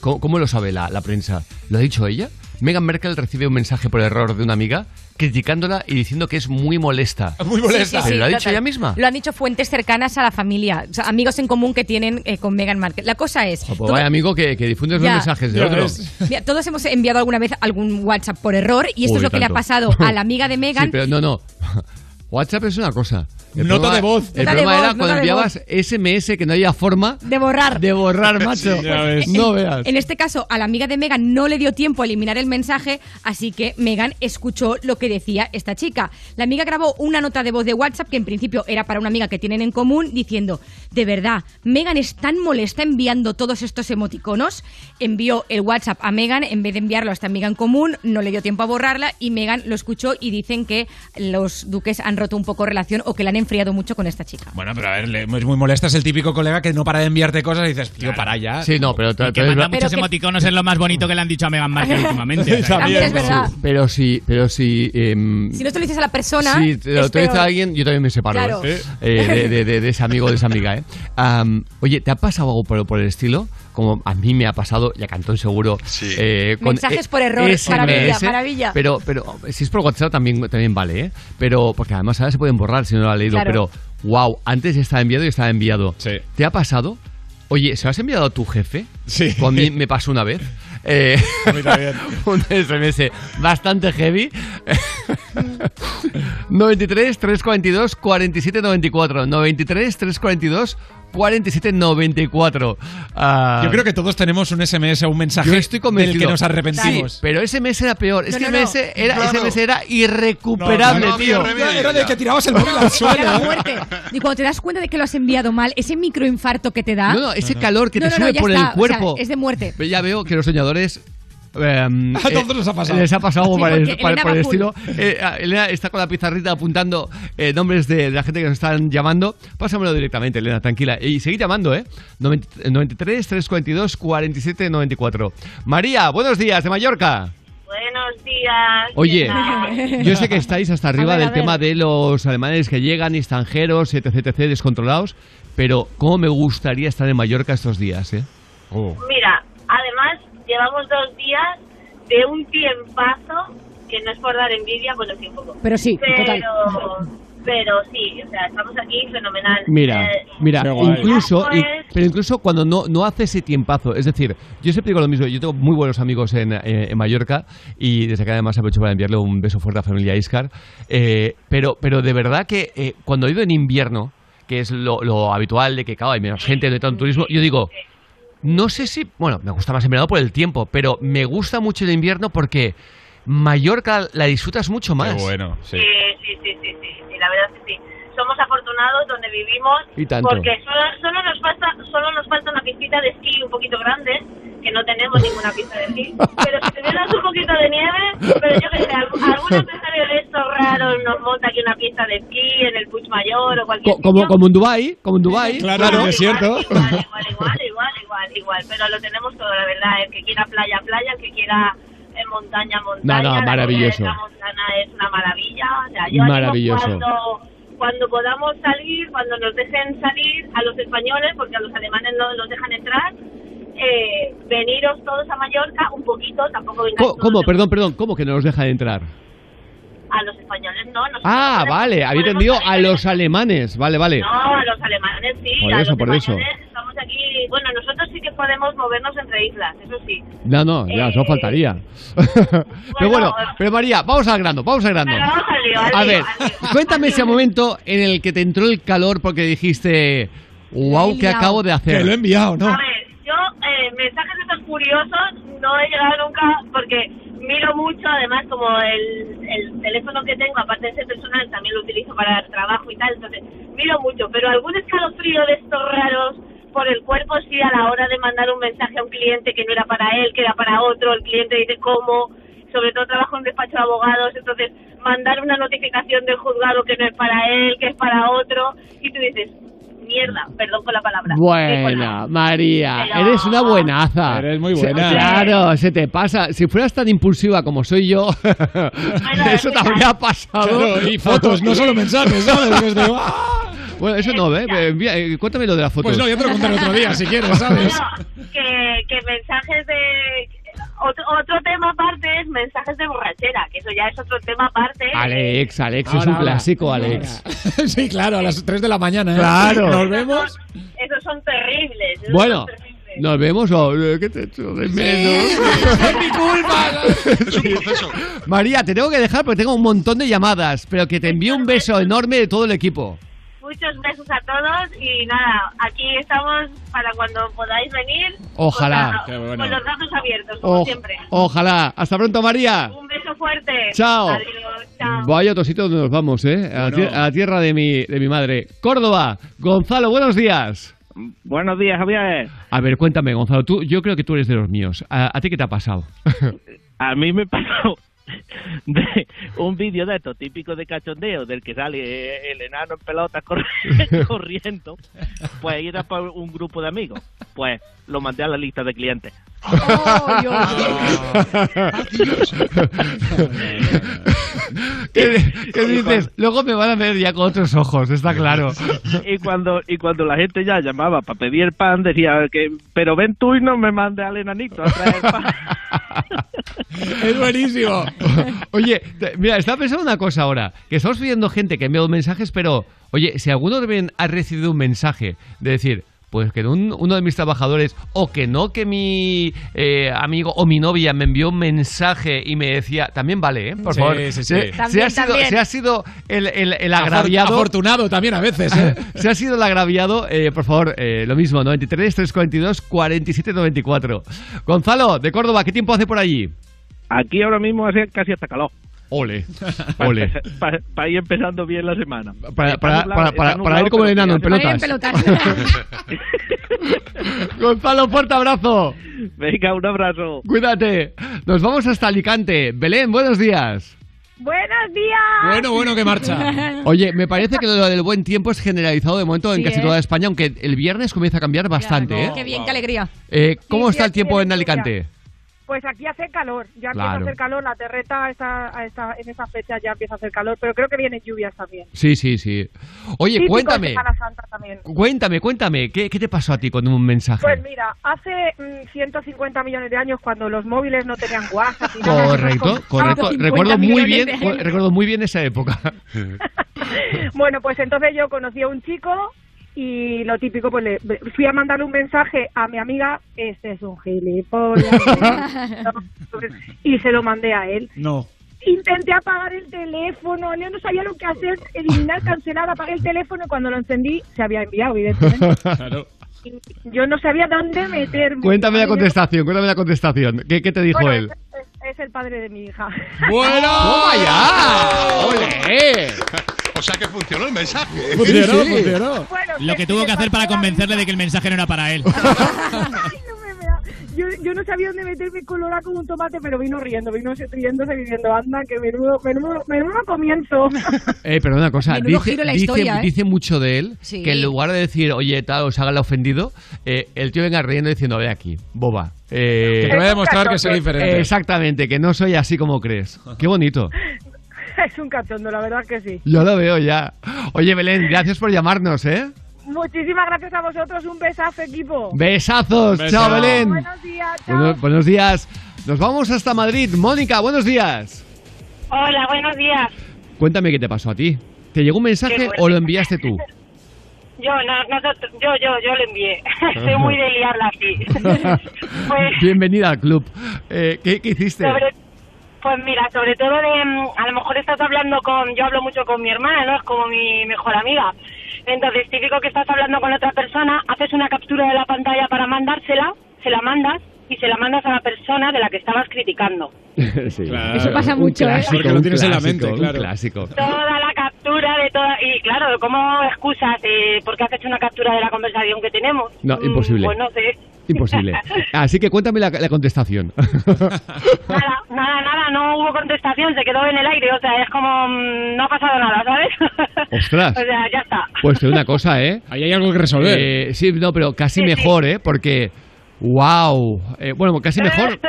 ¿cómo, cómo lo sabe la, la prensa? ¿Lo ha dicho ella? Meghan Merkel recibe un mensaje por error de una amiga criticándola y diciendo que es muy molesta. Muy Sí, molesta. sí, ¿Pero lo ha dicho total. ella misma? Lo han dicho fuentes cercanas a la familia, o sea, amigos en común que tienen eh, con Meghan Markle. La cosa es... Pues todo- vaya amigo que, que difundes Ya. los mensajes de Ya otro. Mira, todos hemos enviado alguna vez algún WhatsApp por error y esto Uy, es lo que le ha pasado a la amiga de Meghan. Sí, pero no, no. WhatsApp es una cosa. El Nota problema- de voz. El Nota problema voz, era cuando enviabas SMS que no había forma De borrar. de borrar, macho. Ya ves. No En- veas. En este caso, a la amiga de Megan no le dio tiempo a eliminar el mensaje, así que Megan escuchó lo que decía esta chica. La amiga grabó una nota de voz de WhatsApp que en principio era para una amiga que tienen en común, diciendo, de verdad, Megan es tan molesta enviando todos estos emoticonos. Envió el WhatsApp a Megan en vez de enviarlo a esta amiga en común, no le dio tiempo a borrarla y Megan lo escuchó y dicen que los duques han roto un poco relación o que la han enfriado mucho con esta chica. Bueno, pero a ver, le- es muy molesta, es el típico colega que no para de enviarte cosas y dices, tío, para ya. Sí, no, pero, Y que manda muchos emoticonos es lo más bonito que le han dicho a Meghan Markle últimamente. o sea, También es verdad. pero sí, pero sí. em, Si no te lo dices a la persona, Si te lo te dice peor. alguien, yo también me separo Claro. ¿eh? Eh, de, de- de- de ese amigo o de esa amiga. ¿eh? Oye, ¿te ha pasado algo por, por el estilo? Como a mí me ha pasado, y a Cantón seguro. eh, Mensajes por error, maravilla, maravilla. Pero, pero si es por WhatsApp también, también vale, ¿eh? Pero, porque además ahora se pueden borrar si no lo has leído. Claro. Pero, wow, antes estaba enviado y estaba enviado. ¿Te ha pasado? Oye, ¿se lo has enviado a tu jefe? Sí. a mí me pasó una vez. Eh, A mí también. un SMS bastante heavy. 93 342 47 94. 93 342 47 94. Ah, Yo creo que todos tenemos un SMS o un mensaje estoy convencido. del que nos arrepentimos. Sí, pero SMS era peor. No, no, no. SMS, era, Claro. SMS era irrecuperable, No, no, no, tío. Era de que tirabas el móvil al suelo, Era la muerte. Y cuando te das cuenta de que lo has enviado mal, ese microinfarto que te da. No, no, ese calor que te No, sube ya por está. el O sea, cuerpo. es de muerte. Pero ya veo que los soñadores. Em, A todos les ha pasado. Les ha pasado algo Sí, por el, por- el estilo. Eh, ah, Elena está con la pizarrita apuntando eh, nombres de, de la gente que nos están llamando. Pásamelo directamente, Elena, tranquila. Y seguid llamando, ¿eh? 90 93 342 47 94. María, buenos días, de Mallorca. Buenos días. Oye, yo sé que estáis hasta arriba ver, del tema de los alemanes que llegan, extranjeros, etc, etc, descontrolados, pero ¿cómo me gustaría estar en Mallorca estos días, eh? Mira, además llevamos dos días de un tiempazo que no es por dar envidia, bueno, sí un poco. Pero sí, pero, total. Pero sí, o sea, estamos aquí fenomenal. Mira, Eh, mira, incluso, pues- y- pero incluso cuando no, no hace ese tiempazo, es decir, yo siempre digo lo mismo, yo tengo muy buenos amigos en, eh, en Mallorca y desde que además aprovecho para enviarle un beso fuerte a la familia Iscar, eh, pero, pero de verdad que eh, cuando he ido en invierno, que es lo, lo habitual de que claro, hay menos gente, hay tanto turismo, yo digo, no sé si, bueno, me gusta más en verano por el tiempo, pero me gusta mucho el invierno porque Mallorca la disfrutas mucho más. bueno, Sí, sí, sí, sí, sí, sí, la verdad es que sí. Somos afortunados donde vivimos Y tanto. porque solo, solo nos falta solo nos falta una pistita de esquí un poquito grande, que no tenemos ninguna pista de esquí. Pero si tuvieras un poquito de nieve, pero yo que sé, algún, algún empresario de estos raros nos monta aquí una pista de esquí en el Puig Mayor o cualquier Co- como, sitio. como en Dubai, como en Dubai, Claro, en el desierto. Igual, igual, igual, igual, igual, pero lo tenemos todo, la verdad. El que quiera playa, playa, el que quiera en montaña, montaña. No, no, La maravilloso. La montana es una maravilla. O sea, yo Maravilloso. Cuando, cuando podamos salir, cuando nos dejen salir a los españoles, porque a los alemanes no los dejan entrar, eh, veniros todos a Mallorca un poquito, tampoco vengáis ¿Cómo? de- Perdón, perdón, ¿cómo que no nos dejan entrar? A los españoles no. nosotros Ah, vale, había entendido a los alemanes, vale, vale. No, a los alemanes sí, Por a eso, los por eso. estamos aquí. Bueno, nosotros sí que podemos movernos entre islas, eso sí. No, no, ya, eso Eh, faltaría. pero bueno, pero María, vamos al grano, vamos al grano. Venga, vamos al lío, al A lío, ver, al lío. cuéntame ese momento en el que te entró el calor porque dijiste, wow, ¿qué acabo de hacer? Que lo he enviado, ¿no? A ver, yo eh, mensajes estos curiosos no he llegado nunca porque miro mucho, además como el, el teléfono que tengo, aparte de ser personal, también lo utilizo para el trabajo y tal, entonces miro mucho, pero algún escalofrío de estos raros por el cuerpo sí a la hora de mandar un mensaje a un cliente que no era para él, que era para otro, el cliente dice cómo, sobre todo trabajo en despacho de abogados, entonces mandar una notificación del juzgado que no es para él, que es para otro, y tú dices, mierda, perdón con la palabra. Buena, María, Pero- eres una buenaza. Eres muy Se- buena. claro, se te pasa. Si fueras tan impulsiva como soy yo, eso te habría pasado. Claro, y fotos, no solo mensajes, ¿sabes? De, ¡ah! Bueno, eso no, ¿eh? Envía- eh, Cuéntame lo de la foto. Pues no, ya te lo contaré otro día, si quieres, ¿sabes? Bueno, que, que mensajes de... Otro, otro tema aparte es mensajes de borrachera, que eso ya es otro tema aparte. Alex, Alex, es un ahora. clásico, Alex. sí, claro, a las 3 de la mañana. ¿eh? Claro. Nos vemos. Esos son terribles. esos Bueno, son terribles. nos vemos o eh, ¿qué te echo de menos? es mi culpa. Es un proceso. María, te tengo que dejar porque tengo un montón de llamadas, pero que te envío un beso enorme de todo el equipo. Muchos besos a todos y nada, aquí estamos para cuando podáis venir. Ojalá. Con, la- Qué bueno. con los brazos abiertos, como O- siempre. ojalá. Hasta pronto, María. Un beso fuerte. Chao. Adiós, chao. Vaya otro sitio donde nos vamos, ¿eh? A, la Bueno. tier- a la tierra de mi, de mi madre. Córdoba. Gonzalo, buenos días. Buenos días, Javier. A ver, cuéntame, Gonzalo. Tú, yo creo que tú eres de los míos. ¿A, a ti qué te ha pasado? A mí me pasó de un vídeo de esto típico de cachondeo del que sale eh, el enano en pelota corri- corriendo. Pues era para un grupo de amigos. Pues lo mandé a la lista de clientes. ¿Qué, qué dices? Luego me van a ver ya con otros ojos, está claro. Y cuando y cuando la gente ya llamaba para pedir el pan, decía que pero ven tú y no me mandes al enanito a traer el pan. Es buenísimo. Oye, mira, estaba pensando una cosa ahora, que estamos pidiendo gente que envíe mensajes, pero, oye, si alguno de ven- ha recibido un mensaje de decir, pues que un- uno de mis trabajadores, o que no, que mi eh, amigo o mi novia me envió un mensaje y me decía, también vale, ¿eh? Por Sí, favor. sí, sí. Si- Si, También, ha sido, si ha sido el, el- el Afor- agraviado... Afortunado también a veces, ¿eh? Si ha sido el agraviado, eh, por favor, eh, lo mismo, 93 342 47 94. Gonzalo, de Córdoba, ¿qué tiempo hace por allí? Aquí ahora mismo hace casi hasta calor. Ole, ole. Para ir empezando bien la semana. Para, para, para, ir como el enano en pelotas. Gonzalo, fuerte abrazo. Venga, un abrazo. Cuídate. Nos vamos hasta Alicante. Belén, buenos días. Buenos días. Bueno, bueno, que marcha. Oye, me parece que lo del buen tiempo es generalizado de momento en Sí, casi ¿eh? toda España, aunque el viernes comienza a cambiar bastante. ¿eh? Qué bien, qué alegría. Eh, ¿Cómo Sí, está sí, el tiempo sí, en Alicante? Pues aquí hace calor, ya Claro. empieza a hacer calor, la terreta está, está en esa fecha ya empieza a hacer calor, pero creo que vienen lluvias también. Sí, sí, sí. Oye, Típico cuéntame. Semana Santa también. Cuéntame, cuéntame. ¿Qué, qué te pasó a ti con un mensaje? Pues mira, hace mm, 150 millones de años cuando los móviles no tenían WhatsApp y nada, Correcto, correcto. Recuerdo 50 muy bien, recuerdo muy bien esa época. Bueno, pues entonces yo conocí a un chico y lo típico, pues le fui a mandarle un mensaje a mi amiga, este es un gilipollas, y se lo mandé a él. No. Intenté apagar el teléfono, yo no sabía lo que hacer, eliminar, cancelar, apagué el teléfono y cuando lo encendí se había enviado, evidentemente. Claro. Y Yo no sabía dónde meterme. Cuéntame la contestación, cuéntame la contestación. ¿Qué, qué te dijo Bueno, él? Es, el padre de mi hija. ¡Bueno! ¡Toma ya! ¡Ole! O sea que funcionó el mensaje. Funcionó, Sí, sí. funcionó. Lo que tuvo que hacer para convencerle de que el mensaje no era para él. Yo, yo no sabía dónde meterme colorado como un tomate, pero vino riendo, vino riéndose diciendo, anda, que menudo, menudo, menudo comienzo. Eh, pero una cosa, Menudo dice, giro en la dice- historia, ¿eh? dice mucho de él Sí. que en lugar de decir, oye, tal, os haga el ofendido, eh, el tío venga riendo diciendo, ve aquí, boba. eh, Que te voy a demostrar que soy diferente. Exactamente, que no soy así como crees. Qué bonito. es un cachondo, la verdad que sí. Yo lo veo ya. Oye, Belén, gracias por llamarnos, ¿eh? Muchísimas gracias a vosotros, un besazo equipo. Besazos. Besos. Chao, Belén. Buenos días, chao. Bueno, buenos días. Nos vamos hasta Madrid. Mónica, buenos días. Hola, buenos días. Cuéntame qué te pasó a ti. ¿Te llegó un mensaje Qué o lo enviaste tú? Yo, no, nosotros, yo, yo, yo le envié. Estoy muy de liarla aquí. pues, Bienvenida al club. Eh, ¿qué, qué hiciste? sobre, pues mira, sobre todo de, mm, a lo mejor estás hablando con, yo hablo mucho con mi hermana, ¿no? Es como mi mejor amiga. Entonces, típico que estás hablando con otra persona, haces una captura de la pantalla para mandársela, se la mandas y se la mandas a la persona de la que estabas criticando. Sí. Eso pasa mucho, ¿eh? clásico, Porque lo un tienes en la clásico, mente, claro. Clásico. Toda la captura de toda... Y claro, ¿cómo excusas eh, por qué has hecho una captura de la conversación que tenemos? No, Mm, imposible. Pues no sé. Imposible. Así que cuéntame la, la contestación. Nada, nada, nada, no hubo contestación, se quedó en el aire, o sea, es como mm, no ha pasado nada, ¿sabes? Ostras. o sea, ya está. Pues una cosa, ¿eh? Ahí hay algo que resolver. Eh, sí, no, pero casi mejor, ¿eh? Porque... ¡Wow! bueno, casi mejor.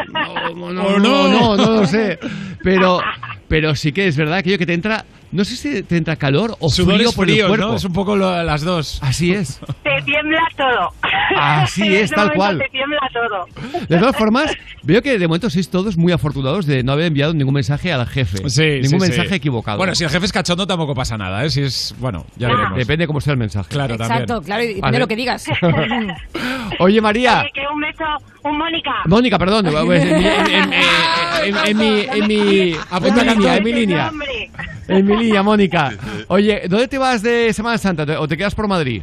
No, no, no, no, no, no lo sé. Pero, pero sí que es verdad aquello que te entra no sé si te entra calor o Sudores frío por el cuerpo. ¿no? Es un poco lo- las dos. Así es. Te tiembla todo. Así En es, tal cual. Te tiembla todo. De todas formas, veo que de momento sois todos muy afortunados de no haber enviado ningún mensaje al jefe. Sí, ningún sí, mensaje sí. equivocado. Bueno, si el jefe es cachondo tampoco pasa nada, ¿eh? Si es, bueno, ya veremos. Depende cómo sea el mensaje. Claro, también. Exacto, claro, y depende Vale. de lo que digas. Oye, María. Oye, que un beso, un Mónica. Mónica, perdón. En mi, en, en- en- en mi, en mi, en mi línea, en mi línea. En mi línea, Mónica. Oye, ¿dónde te vas de Semana Santa? ¿Te- ¿O te quedas por Madrid?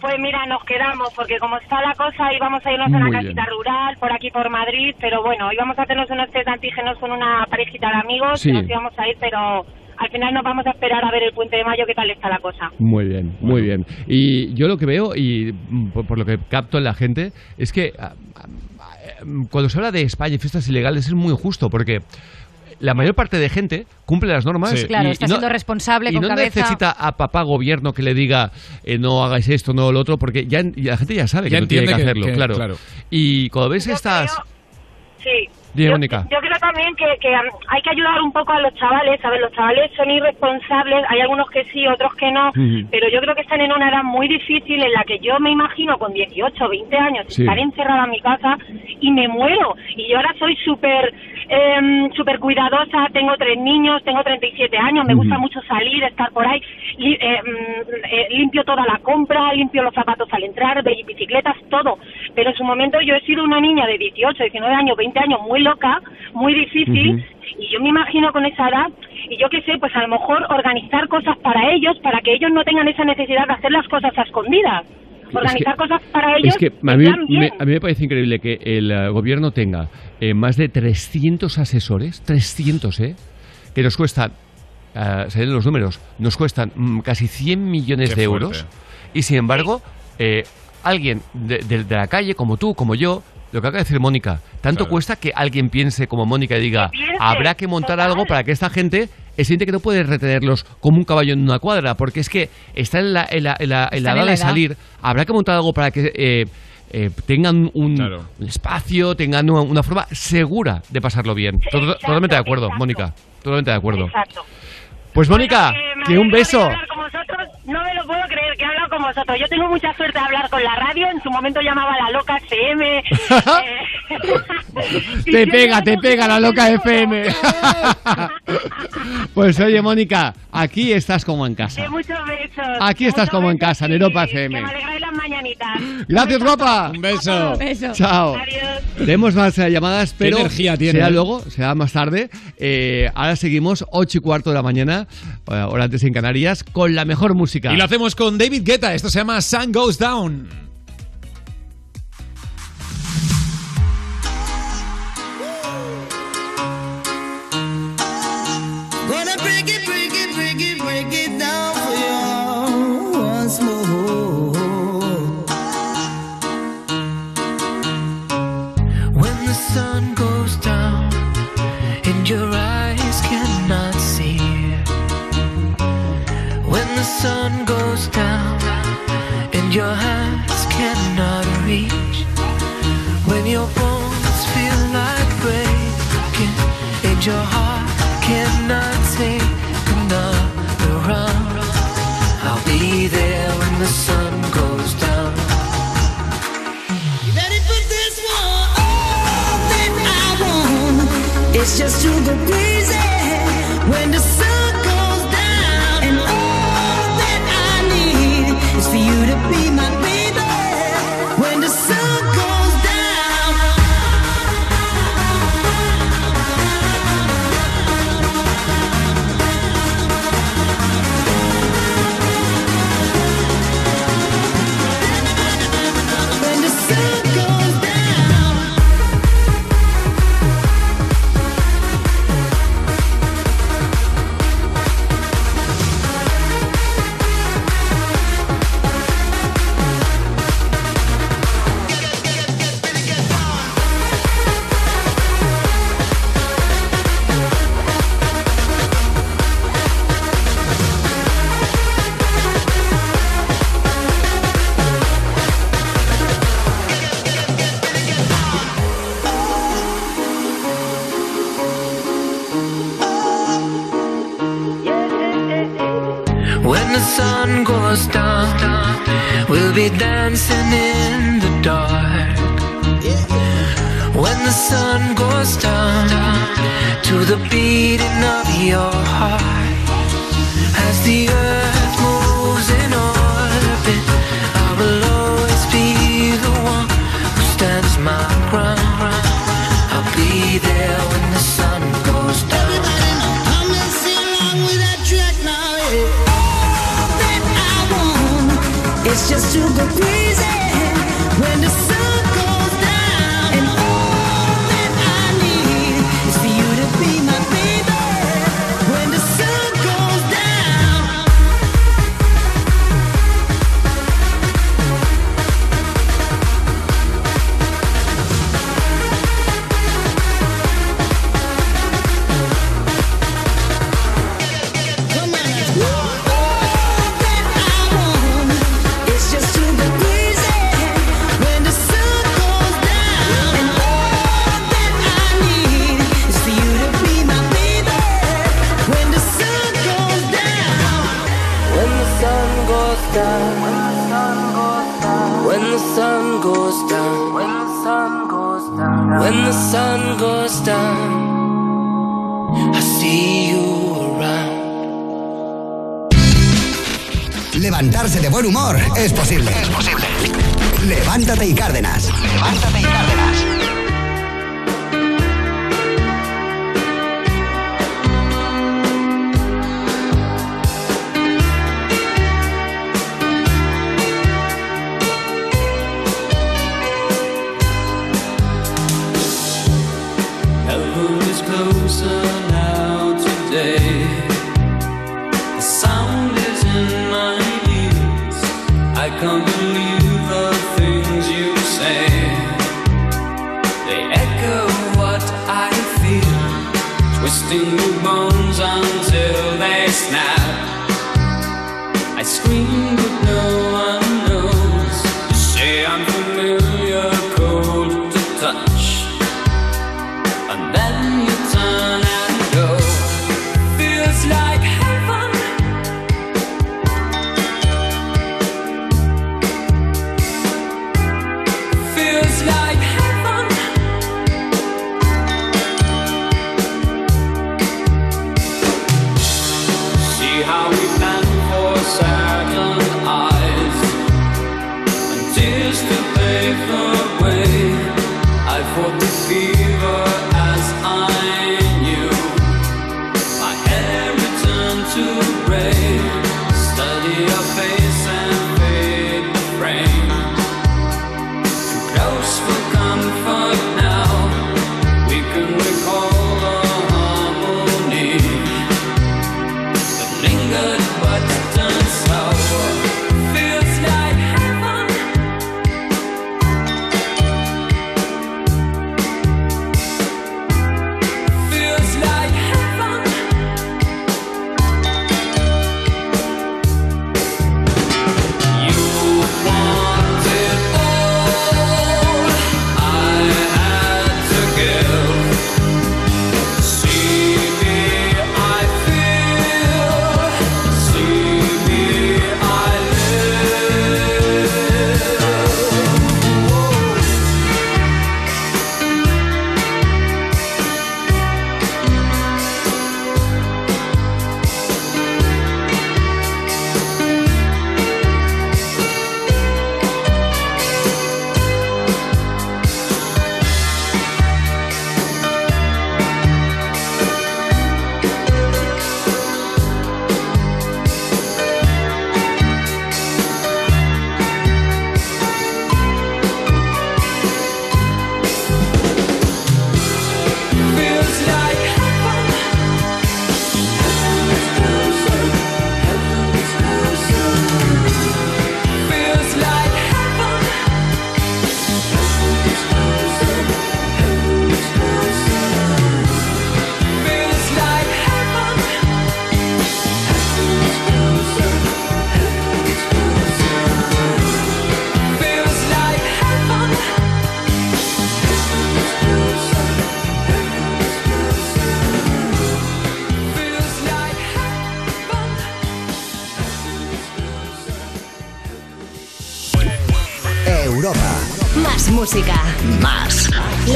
Pues mira, nos quedamos, porque como está la cosa, íbamos a irnos a una casita rural, por aquí por Madrid, pero bueno, íbamos a hacernos unos test de antígenos con una parejita de amigos, Sí. y nos íbamos a ir, pero al final nos vamos a esperar a ver el puente de mayo qué tal está la cosa. Muy bien, muy bien. Y yo lo que veo, y por, por lo que capto en la gente, es que ah, ah, ah, cuando se habla de España y fiestas ilegales es muy injusto, porque la mayor parte de gente cumple las normas. Sí. Claro, y- está y no- siendo responsable, y con no cabeza. necesita a papá gobierno que le diga eh, no hagáis esto, no lo otro, porque ya la gente ya sabe Ya que no tiene que, entiende que- hacerlo, que- claro. claro. Y cuando ves estas... Sí. Yo, creo también que, que um, hay que ayudar un poco a los chavales. A ver, los chavales son irresponsables. Hay algunos que sí, otros que no. Pero yo creo que están en una edad muy difícil en la que yo me imagino con 18 o 20 años Sí. estar encerrada en mi casa y me muero. Y yo ahora soy súper em, súper cuidadosa. Tengo tres niños, tengo 37 años. Me gusta mucho salir, estar por ahí. Li- eh, mm, eh, limpio toda la compra, limpio los zapatos al entrar, bicicletas, todo. Pero en su momento yo he sido una niña de 18, 19 años, 20 años, muy loca, muy difícil. Y yo me imagino con esa edad, y yo qué sé, pues a lo mejor organizar cosas para ellos, para que ellos no tengan esa necesidad de hacer las cosas a escondidas. Organizar cosas para ellos. Es que a mí, me, a mí me parece increíble que el eh, gobierno tenga eh, más de 300 asesores, 300, ¿eh? Que nos cuestan, eh, salen los números, nos cuestan mm, casi 100 millones Qué de fuerte. euros. Y sin embargo, eh, alguien de, de- de la calle, como tú, como yo, lo que acaba de decir Mónica, tanto cuesta que alguien piense como Mónica y diga, piense, habrá que montar algo para que esta gente eh, siente que no puede retenerlos como un caballo en una cuadra, porque es que está en la, en la, en la- en la edad la de edad. salir, habrá que montar algo para que eh, eh, tengan un, un espacio, tengan una, una forma segura de pasarlo bien. To- Totalmente de acuerdo, Mónica. Totalmente de acuerdo. Exacto. Pues Mónica, Bueno, que un beso. hablar con vosotros. No me lo puedo creer que he hablado con vosotros. Yo tengo mucha suerte de hablar con la radio. En su momento llamaba a la loca FM. eh, Te pega, me te pega la loca FM. Pues oye, Mónica, aquí estás como en casa. De muchos besos. Aquí estás como en casa, en Europa Que FM. me alegráis las mañanitas. Gracias, guapa. Un beso. Beso. Chao. Adiós. Tenemos más eh, llamadas, pero energía tiene, será eh? luego, será más tarde. Eh, ahora seguimos 8 y cuarto de la mañana, eh, hora antes en Canarias, con la mejor música. Y lo hacemos con David Guetta. Esto se llama Sun Goes Down. Is just to go crazy when the sun goes down, I see you around. Levantarse de buen humor es posible. Es posible. Levántate y Cárdenas. Levántate y Cárdenas.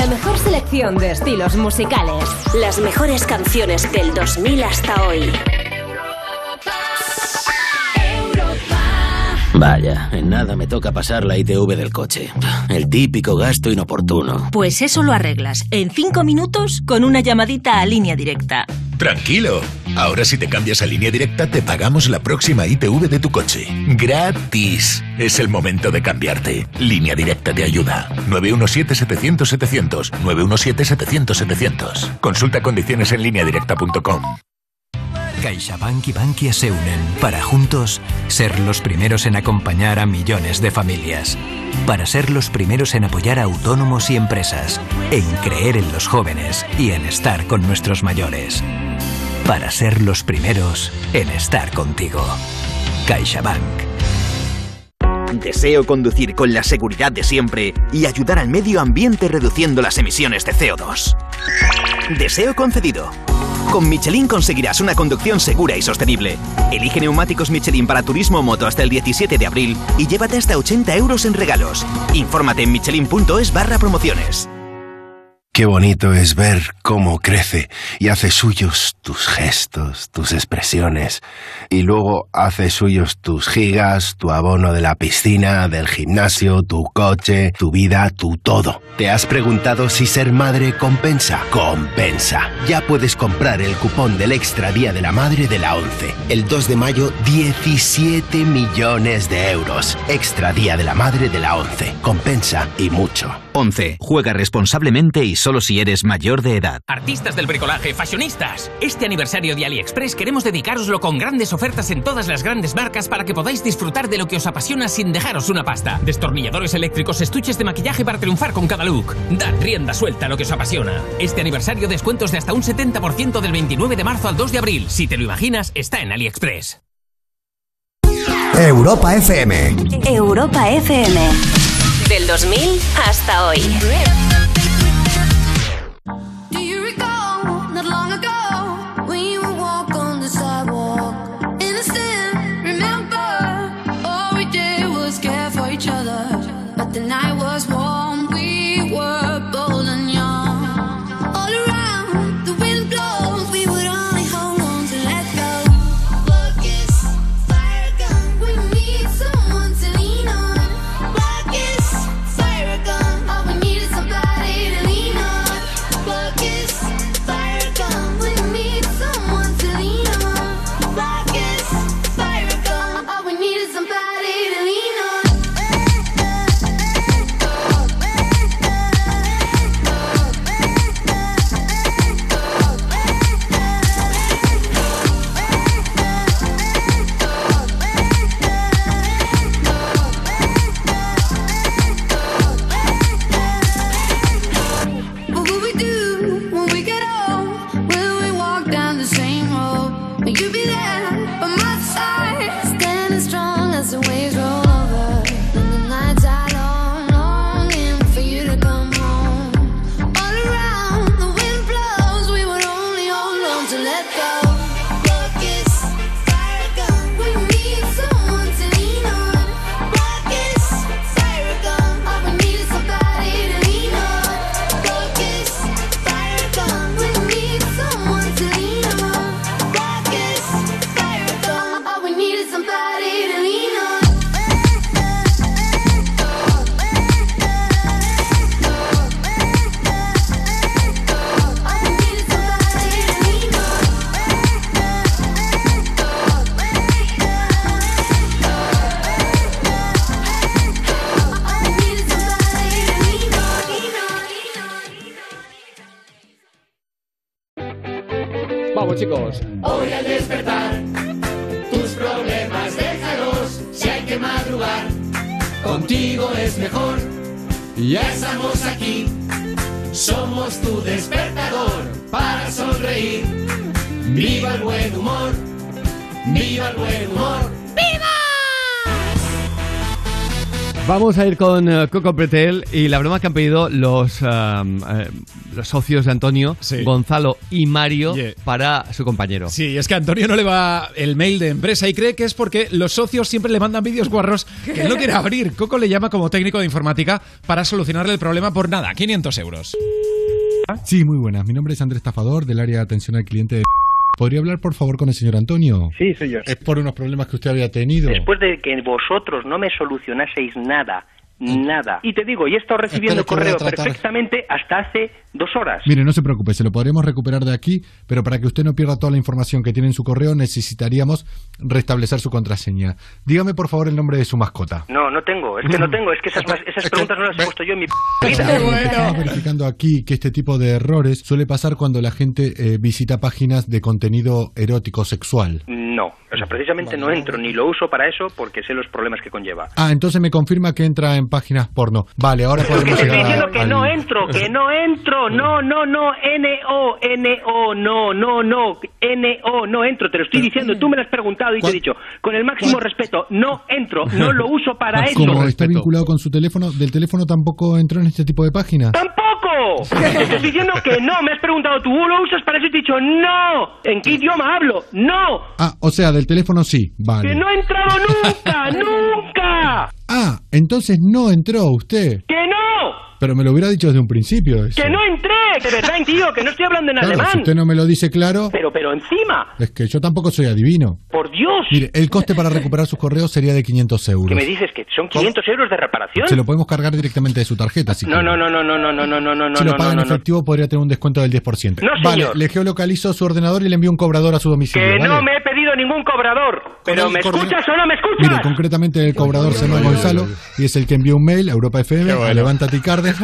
La mejor selección de estilos musicales. Las mejores canciones del 2000 hasta hoy. Vaya, en nada me toca pasar la ITV del coche. El típico gasto inoportuno. Pues eso lo arreglas en 5 minutos con una llamadita a línea directa. Tranquilo. Ahora si te cambias a línea directa te pagamos la próxima ITV de tu coche. Gratis. Es el momento de cambiarte. Línea directa te ayuda. 917-700-700. 917-700-700. Consulta condiciones en lineadirecta.com. CaixaBank y Bankia se unen para juntos ser los primeros en acompañar a millones de familias. Para ser los primeros en apoyar a autónomos y empresas, en creer en los jóvenes y en estar con nuestros mayores. Para ser los primeros en estar contigo. CaixaBank. Deseo conducir con la seguridad de siempre y ayudar al medio ambiente reduciendo las emisiones de CO2. Deseo concedido. Con Michelin conseguirás una conducción segura y sostenible. Elige neumáticos Michelin para turismo o moto hasta el 17 de abril y llévate hasta 80 euros en regalos. Infórmate en michelin.es barra promociones. Qué bonito es ver cómo crece y hace suyos tus gestos, tus expresiones, y luego hace suyos tus gigas, tu abono de la piscina, del gimnasio, tu coche, tu vida, tu todo. ¿Te has preguntado si ser madre compensa? Compensa. Ya puedes comprar el cupón del Extra Día de la Madre de la 11. El 2 de mayo, 17 millones de euros. Extra Día de la Madre de la 11. Compensa y mucho. 11. Juega responsablemente y solo si eres mayor de edad. Artistas del bricolaje, fashionistas. Este aniversario de AliExpress queremos dedicaroslo con grandes ofertas en todas las grandes marcas para que podáis disfrutar de lo que os apasiona sin dejaros una pasta. Destornilladores eléctricos, estuches de maquillaje para triunfar con cada look. Dad rienda suelta a lo que os apasiona. Este aniversario descuentos de hasta un 70% del 29 de marzo al 2 de abril. Si te lo imaginas, está en AliExpress. Europa FM. Europa FM. Del 2000 hasta hoy. Hoy al despertar, tus problemas déjalos. Si hay que madrugar, contigo es mejor. Ya estamos aquí, somos tu despertador para sonreír. Viva el buen humor, viva el buen humor. Vamos a ir con eh, Coco Pretel y la broma que han pedido los, um, eh, los socios de Antonio, Gonzalo y Mario, para su compañero. Sí, es que Antonio no le va el mail de empresa y cree que es porque los socios siempre le mandan vídeos guarros que él no quiere abrir. Coco le llama como técnico de informática para solucionarle el problema por nada, 500 euros. Sí, muy buenas. Mi nombre es Andrés Tafador, del área de atención al cliente de... ¿Podría hablar, por favor, con el señor Antonio? Sí, yo. Es por unos problemas que usted había tenido. Después de que vosotros no me solucionaseis nada, nada. Y te digo, y he estado recibiendo correo perfectamente hasta hace dos horas. Mire, no se preocupe, se lo podremos recuperar de aquí, pero para que usted no pierda toda la información que tiene en su correo necesitaríamos restablecer su contraseña. Dígame, por favor, el nombre de su mascota. No, no tengo, es que no tengo, es que esas, esas preguntas no las he puesto yo en mi p- vida. Estamos verificando aquí que este tipo de errores suele pasar cuando la gente eh, visita páginas de contenido erótico sexual. No, o sea, precisamente no entro ni lo uso para eso porque sé los problemas que conlleva. Ah, entonces me confirma que entra en páginas porno. Vale, ahora podemos te estoy diciendo a- que al- no entro, que no entro, no, no, no, N-O, N-O, no, no, no, N-O, no entro, te lo estoy diciendo, tú me lo has preguntado y te he dicho, con el máximo respeto, no entro, no lo uso para eso. Como está vinculado con su teléfono, ¿del teléfono tampoco entró en este tipo de páginas? ¡Tampoco! Te estoy diciendo que no, me has preguntado, ¿tú lo usas para eso? Y te he dicho, no, ¿en qué idioma hablo? No, Ah, o sea, del teléfono sí, vale. que no he entrado nunca, nunca, Ah, entonces no entró usted. que no, Pero me lo hubiera dicho desde un principio eso. que no entré, de verdad, tío, que no estoy hablando en Claro, si alemán. usted no me lo dice claro, Pero, pero encima, es que yo tampoco soy adivino. por Dios, Mire, el coste para recuperar sus correos sería de 500 euros. que me dices que son 500 euros de reparación. Se lo podemos cargar directamente de su tarjeta, si No, quiere. no, no, no, no, no, no, no, no, no, si lo no, paga no, en no. efectivo podría tener un descuento del 10%. No, vale, señor. le geolocalizo su ordenador y le envío un cobrador a su domicilio. Que ¿vale? no me he pedido ningún cobrador. Pero ¿me escuchas o no me escuchas? Mire, concretamente el cobrador se llama Gonzalo y es el que envió un mail a Europa FM, a Levántate y Cárdenas,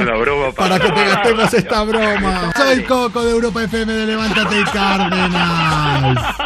para que te gastemos esta broma. Soy Coco de Europa FM de Levántate y Cárdenas.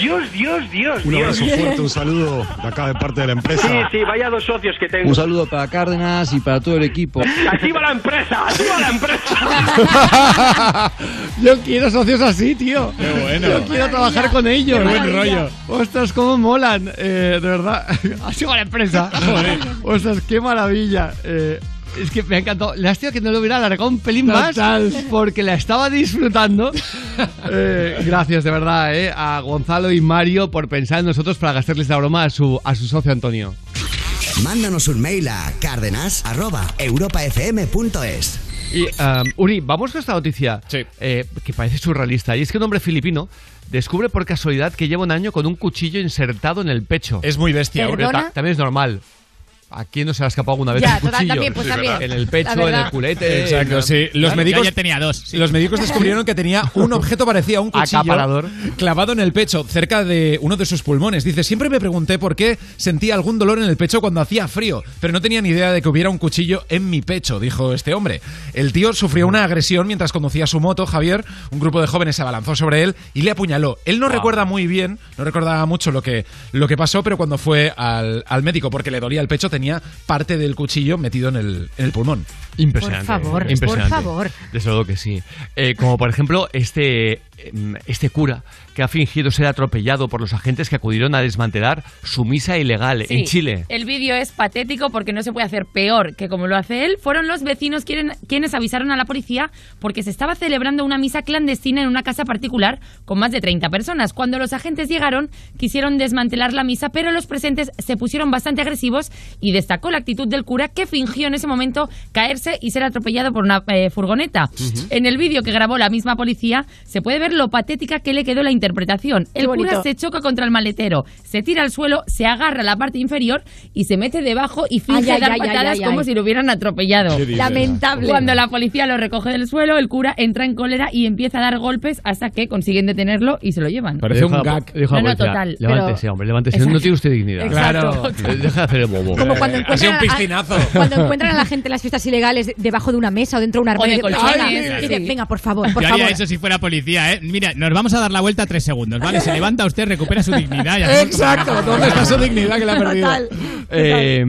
Dios, Dios, Dios, Un Dios. abrazo fuerte, un saludo de acá de parte de la empresa. Sí, sí, vaya dos socios que tengo. Un saludo para Cárdenas y para todo el equipo. Así va la empresa, así va la empresa. Yo quiero socios así, tío. Qué bueno. Yo quiero trabajar con ellos. Qué buen rollo. Ostras, cómo molan. Eh, de verdad. Así va la empresa. Ostras, qué maravilla. Eh, es que me ha encantado. Lástima que no lo hubiera alargado un pelín Total. más porque la estaba disfrutando. Eh, gracias, de verdad, eh, a Gonzalo y Mario por pensar en nosotros para gastarles la broma a su, a su socio Antonio. Mándanos un mail a cárdenas.europafm.es. Y, um, Uri, vamos con esta noticia eh, que parece surrealista. Y es que un hombre filipino descubre por casualidad que lleva un año con un cuchillo insertado en el pecho. Es muy bestia. Pero ¿Perdona? ta- También es normal. ¿A quién no se le ha escapado alguna vez Ya, un cuchillo? también, pues, también. En el pecho, en el culete. Exacto, sí. Los Claro, médicos, yo ya tenía dos. sí. los médicos descubrieron que tenía un objeto parecido a un cuchillo Acaparador. clavado en el pecho, cerca de uno de sus pulmones. Dice, siempre me pregunté por qué sentía algún dolor en el pecho cuando hacía frío, pero no tenía ni idea de que hubiera un cuchillo en mi pecho, dijo este hombre. El tío sufrió una agresión mientras conducía su moto, Javier. Un grupo de jóvenes se abalanzó sobre él y le apuñaló. Él no Wow. recuerda muy bien, no recordaba mucho lo que, lo que pasó, pero cuando fue al, al médico porque le dolía el pecho, tenía parte del cuchillo metido en el, en el pulmón. Impresionante. Por favor, impresionante. por favor. Desde luego que sí. Eh, como por ejemplo este, em, este cura que ha fingido ser atropellado por los agentes que acudieron a desmantelar su misa ilegal Sí, en Chile. El vídeo es patético porque no se puede hacer peor que como lo hace él. Fueron los vecinos quien- quienes avisaron a la policía porque se estaba celebrando una misa clandestina en una casa particular con más de 30 personas. Cuando los agentes llegaron, quisieron desmantelar la misa, pero los presentes se pusieron bastante agresivos y destacó la actitud del cura que fingió en ese momento caerse y ser atropellado por una eh, furgoneta. En el vídeo que grabó la misma policía se puede ver lo patética que le quedó la interpretación. El cura se choca contra el maletero, se tira al suelo, se agarra la parte inferior y se mete debajo y finge Ay, ay, dar ay, ay, patadas ay, como ay. si lo hubieran atropellado. Lamentable. Cuando la policía lo recoge del suelo, el cura entra en cólera y empieza a dar golpes hasta que consiguen detenerlo y se lo llevan. A dijo a la No, no, total. Levántese, pero- hombre, levántese. Exacto. No tiene usted dignidad. Exacto. Eh, Deja de hacer el bobo. Como cuando encuentran, a- cuando encuentran a la gente en las fiestas ilegales de- debajo de una mesa o dentro de un armario. de colchones. Dice, venga, por favor, por Yo favor. haría eso si fuera policía, ¿eh? Mira, nos vamos a dar la vuelta tres segundos, ¿vale? Se levanta usted, recupera su dignidad. y Exacto. ¿dónde está su dignidad que le ha perdido? Total. Eh,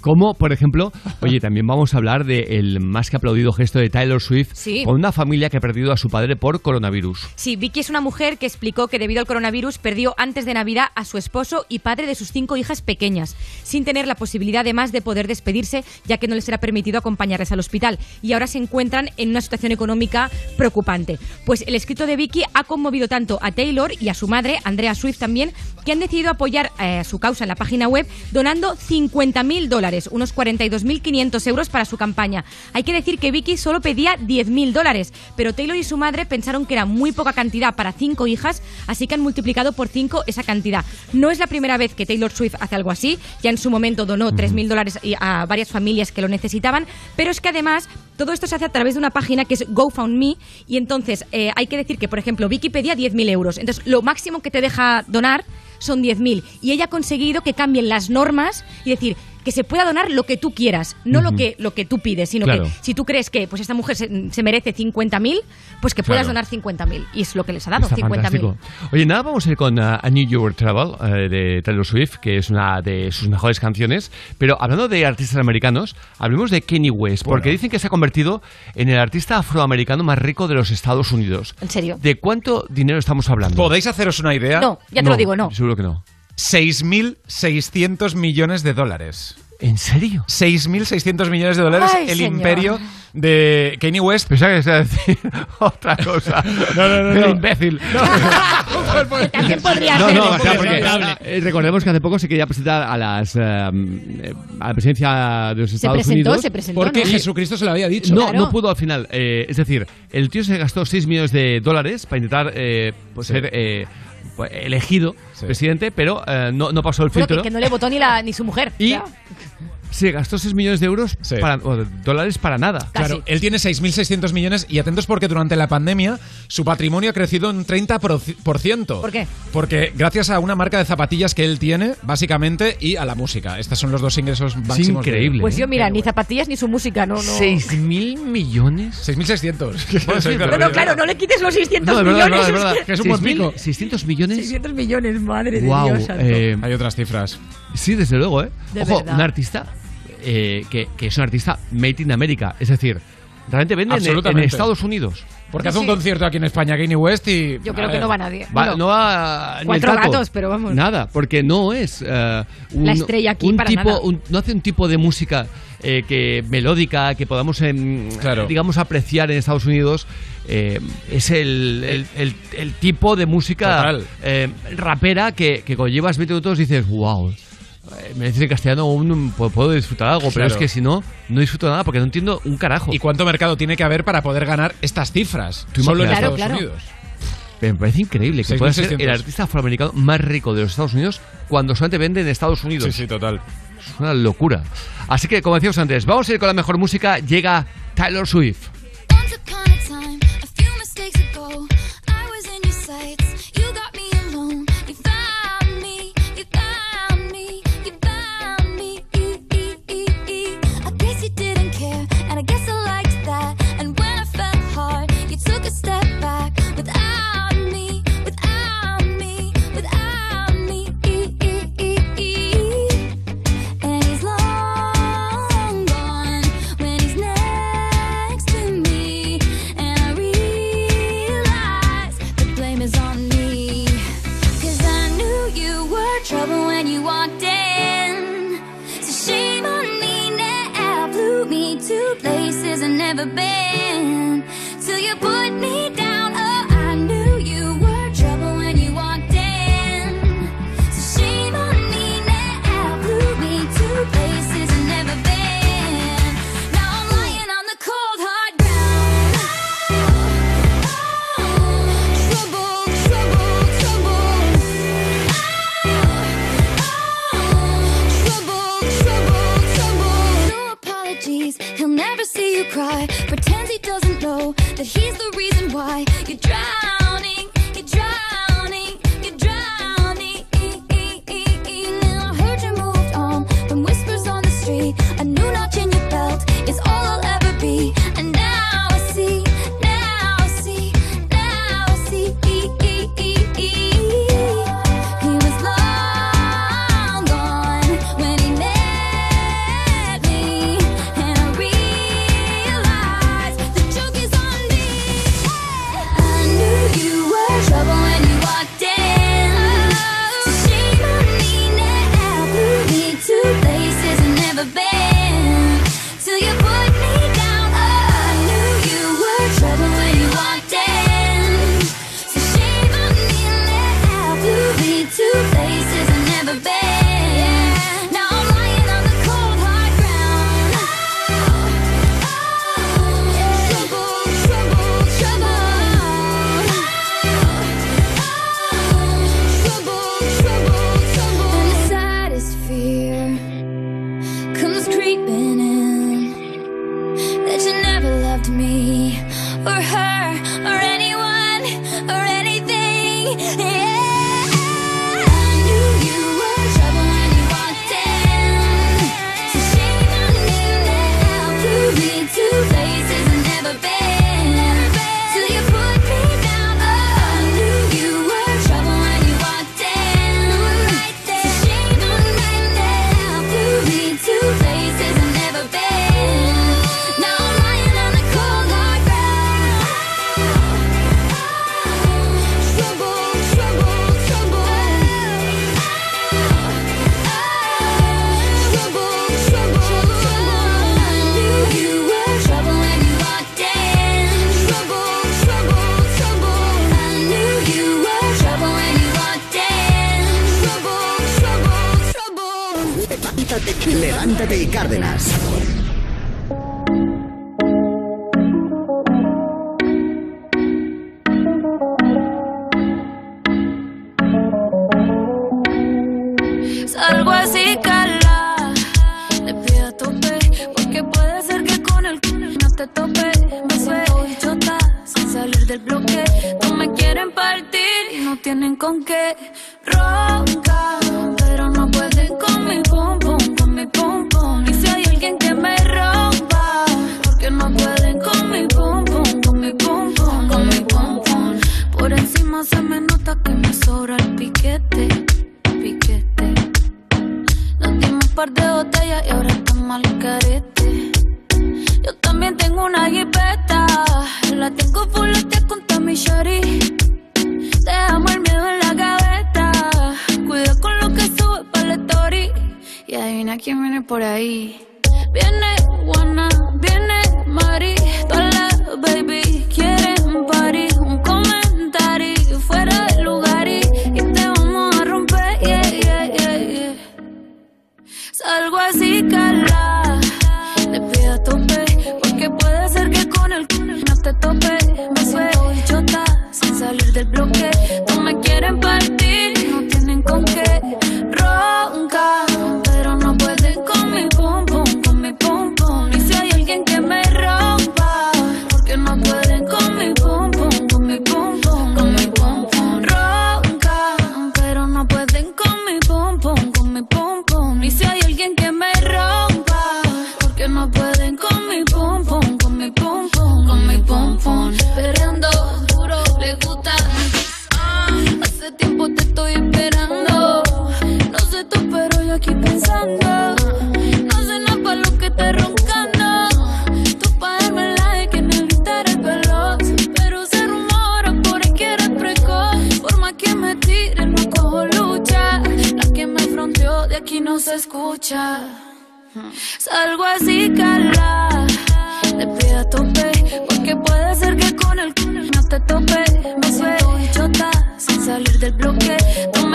como, por ejemplo, oye, también vamos a hablar del más que aplaudido gesto de Taylor Swift Sí. con una familia que ha perdido a su padre por coronavirus. Sí, Vicky es una mujer que explicó que debido al coronavirus perdió antes de Navidad a su esposo y padre de sus cinco hijas pequeñas, sin tener la posibilidad además de poder despedirse, ya que no les era permitido acompañarles al hospital. Y ahora se encuentran en una situación económica preocupante. Pues el escrito de Vicky ha conmovido tanto a Taylor y a su madre, Andrea Swift también, que han decidido apoyar eh, su causa en la página web donando 50.000 dólares, unos 42.500 euros para su campaña. Hay que decir que Vicky solo pedía 10.000 dólares, pero Taylor y su madre pensaron que era muy poca cantidad para cinco hijas, así que han multiplicado por cinco esa cantidad. No es la primera vez que Taylor Swift hace algo así, ya en su momento donó 3.000 dólares a varias familias que lo necesitaban, pero es que además todo esto se hace a través de una página que es GoFundMe y entonces eh, hay que decir que, por ejemplo, Vicky pedía 10.000 euros, entonces lo máximo que te deja donar son 10.000 y ella ha conseguido que cambien las normas y decir que se pueda donar lo que tú quieras, no lo que lo que tú pides, sino Claro. que si tú crees que pues esta mujer se, se merece 50.000, pues que puedas Claro. donar 50.000 y es lo que les ha dado, Está 50.000. fantástico. Oye, nada, vamos a ir con uh, A New York Travel eh, de Taylor Swift, que es una de sus mejores canciones. Pero hablando de artistas americanos, hablemos de Kanye West, porque dicen que se ha convertido en el artista afroamericano más rico de los Estados Unidos. ¿En serio? ¿De cuánto dinero estamos hablando? ¿Podéis haceros una idea? No, ya te lo digo, no. Seguro que no. 6.600 millones de dólares. ¿En serio? 6.600 millones de dólares Ay, el señor. imperio de Kanye West. Pensaba que se iba a decir otra cosa. No, no, no, El no. imbécil. También podría No, ser. no, o sea, porque eh, recordemos que hace poco se quería presentar a las eh, eh, a la presidencia de los Estados presentó, Unidos. se presentó, Porque ¿no? Jesucristo se lo había dicho. No, Claro. no pudo al final. Eh, es decir, el tío se gastó 6 millones de dólares para intentar eh, pues, Sí. ser eh, pues, elegido Sí. presidente, pero eh, no, no pasó el Bueno, filtro. que, que no le votó ni, la, ni su mujer. Y. se gastó 6 millones de euros Sí. para, o dólares para nada. Claro, él tiene 6.600 millones y atentos porque durante la pandemia su patrimonio ha crecido un 30%. ¿Por qué? Porque gracias a una marca de zapatillas que él tiene, básicamente, y a la música. Estos son los dos ingresos máximos. increíble. Pues ¿eh? yo, mira, ni zapatillas ni su música, no, no. ¿6 mil millones? 6.600. Bueno, sí, No, no, claro, no le quites los 600 No, es verdad, es millones. verdad, es verdad. que es un buen 6.000, pico. 600 millones. 600 millones, madre Guau, de Dios. santo. eh, Hay otras cifras. Sí, desde luego, ¿eh? De Ojo, verdad. un artista eh, que, que es un artista made in America. Es decir, realmente vende en. Estados Unidos. Porque No hace un concierto aquí en España, Kanye West, y. Yo creo que no va nadie. Va- Bueno, no va ni cuatro el tato. gatos, pero vamos. Nada, porque no es eh, un, La estrella aquí un para tipo, nada. un- no hace un tipo de música eh, que melódica que podamos, em, Claro. digamos, apreciar en Estados Unidos. Eh, es el, el- el- el tipo de música eh, rapera que, que cuando llevas 20 minutos dices, wow. Me dice en castellano aún puedo puedo disfrutar algo, pero es que si no, no disfruto nada porque no entiendo un carajo. ¿Y cuánto mercado tiene que haber para poder ganar estas cifras? Tú Solo en. Estados Claro, claro. Unidos. Me parece increíble que pueda ser 6.600. el artista afroamericano más rico de los Estados Unidos cuando solamente vende en Estados Unidos. Sí, sí, total. Es una locura. Así que, como decíamos antes, vamos a ir con la mejor música. Llega Taylor Swift. And I guess I liked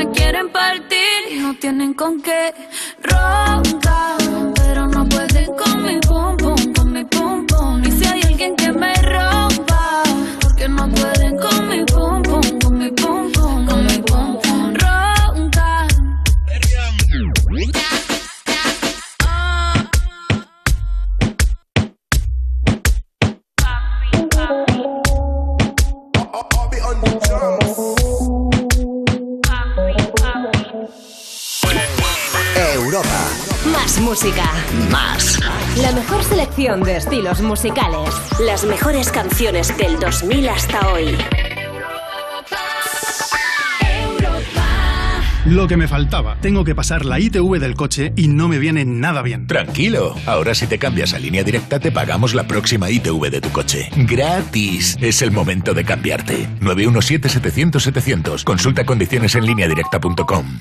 me quieren partir y no tienen con qué. Ronca, música. Más. La mejor selección de estilos musicales. Las mejores canciones del 2000 hasta hoy. Lo que me faltaba. Tengo que pasar la ITV del coche y no me viene nada bien. Tranquilo, ahora si te cambias a línea directa te pagamos la próxima ITV de tu coche. Gratis. Es el momento de cambiarte. 917-700-700. Consulta condiciones en lineadirecta.com.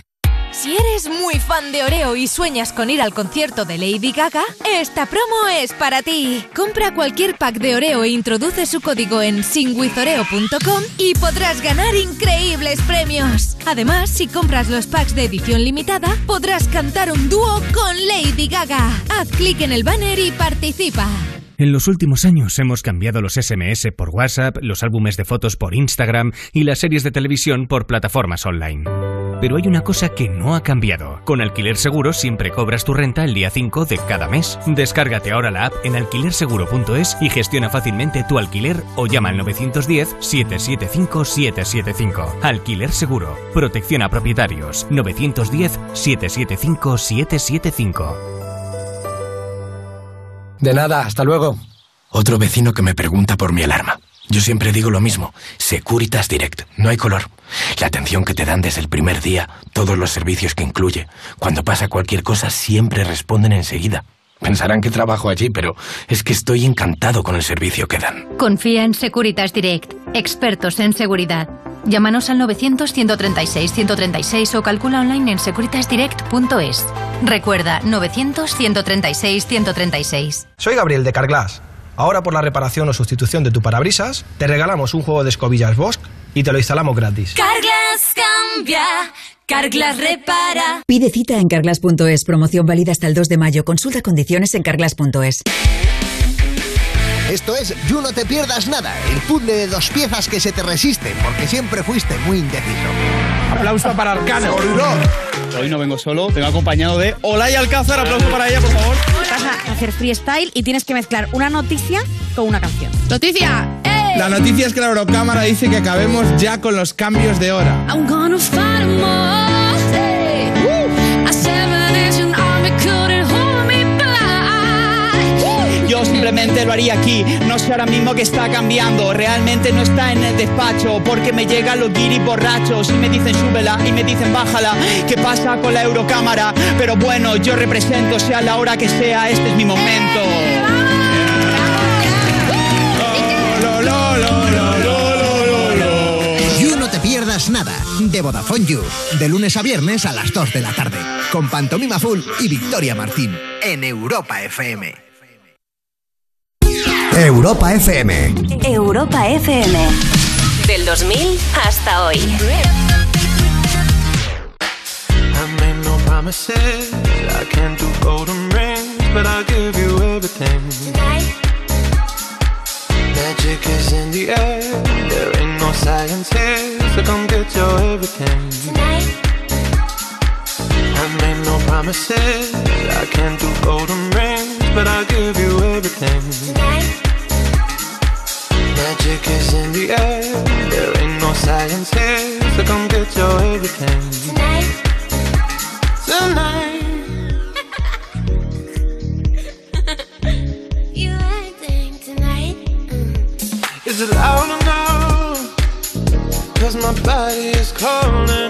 Si eres muy fan de Oreo y sueñas con ir al concierto de Lady Gaga, esta promo es para ti. Compra cualquier pack de Oreo e introduce su código en singwithoreo.com y podrás ganar increíbles premios. Además, si compras los packs de edición limitada, podrás cantar un dúo con Lady Gaga. Haz clic en el banner y participa. En los últimos años hemos cambiado los SMS por WhatsApp, los álbumes de fotos por Instagram y las series de televisión por plataformas online. Pero hay una cosa que no ha cambiado. Con Alquiler Seguro siempre cobras tu renta el día 5 de cada mes. Descárgate ahora la app en alquilerseguro.es y gestiona fácilmente tu alquiler o llama al 910-775-775. Alquiler Seguro. Protección a propietarios. 910-775-775. De nada, hasta luego. Otro vecino que me pregunta por mi alarma. Yo siempre digo lo mismo. Securitas Direct. No hay color. La atención que te dan desde el primer día, todos los servicios que incluye. Cuando pasa cualquier cosa, siempre responden enseguida. Pensarán que trabajo allí, pero es que estoy encantado con el servicio que dan. Confía en Securitas Direct, expertos en seguridad. Llámanos al 900-136-136 o calcula online en securitasdirect.es. Recuerda, 900-136-136. Soy Gabriel de Carglass. Ahora por la reparación o sustitución de tu parabrisas, te regalamos un juego de escobillas Bosch y te lo instalamos gratis. Carglass cambia, Carglass repara. Pide cita en carglass.es. Promoción válida hasta el 2 de mayo. Consulta condiciones en carglass.es. Esto es You No Te Pierdas Nada, el puzzle de dos piezas que se te resisten porque siempre fuiste muy indeciso. Aplauso para Arcano. Hoy no vengo solo, vengo acompañado de Olaya Alcázar. Aplauso para ella, por favor. Vas a hacer freestyle y tienes que mezclar una noticia con una canción. ¡Noticia! La noticia es que la Eurocámara dice que acabemos ya con los cambios de hora. I'm gonna fight 'em lo haría aquí. No sé ahora mismo qué está cambiando. Realmente no está en el despacho. Porque me llegan los guiris borrachos. Y me dicen súbela y me dicen bájala. ¿Qué pasa con la Eurocámara? Pero bueno, yo represento, sea la hora que sea, este es mi momento. You No Te Pierdas Nada, de Vodafone You, de lunes a viernes a las 2 de la tarde, con Pantomima Full y Victoria Martín, en Europa FM. Europa FM. Europa FM. Del 2000 hasta hoy. I made no promises. I can't do golden rings, but I'll give you everything. Magic is in the air. There ain't no science here, so come get your everything. I made no promises. I can't do golden rings, but I'll give you everything. Magic is in the air. There ain't no science here, so come get your everything. Tonight. You acting tonight? Mm. Is it loud enough? Cause my body is calling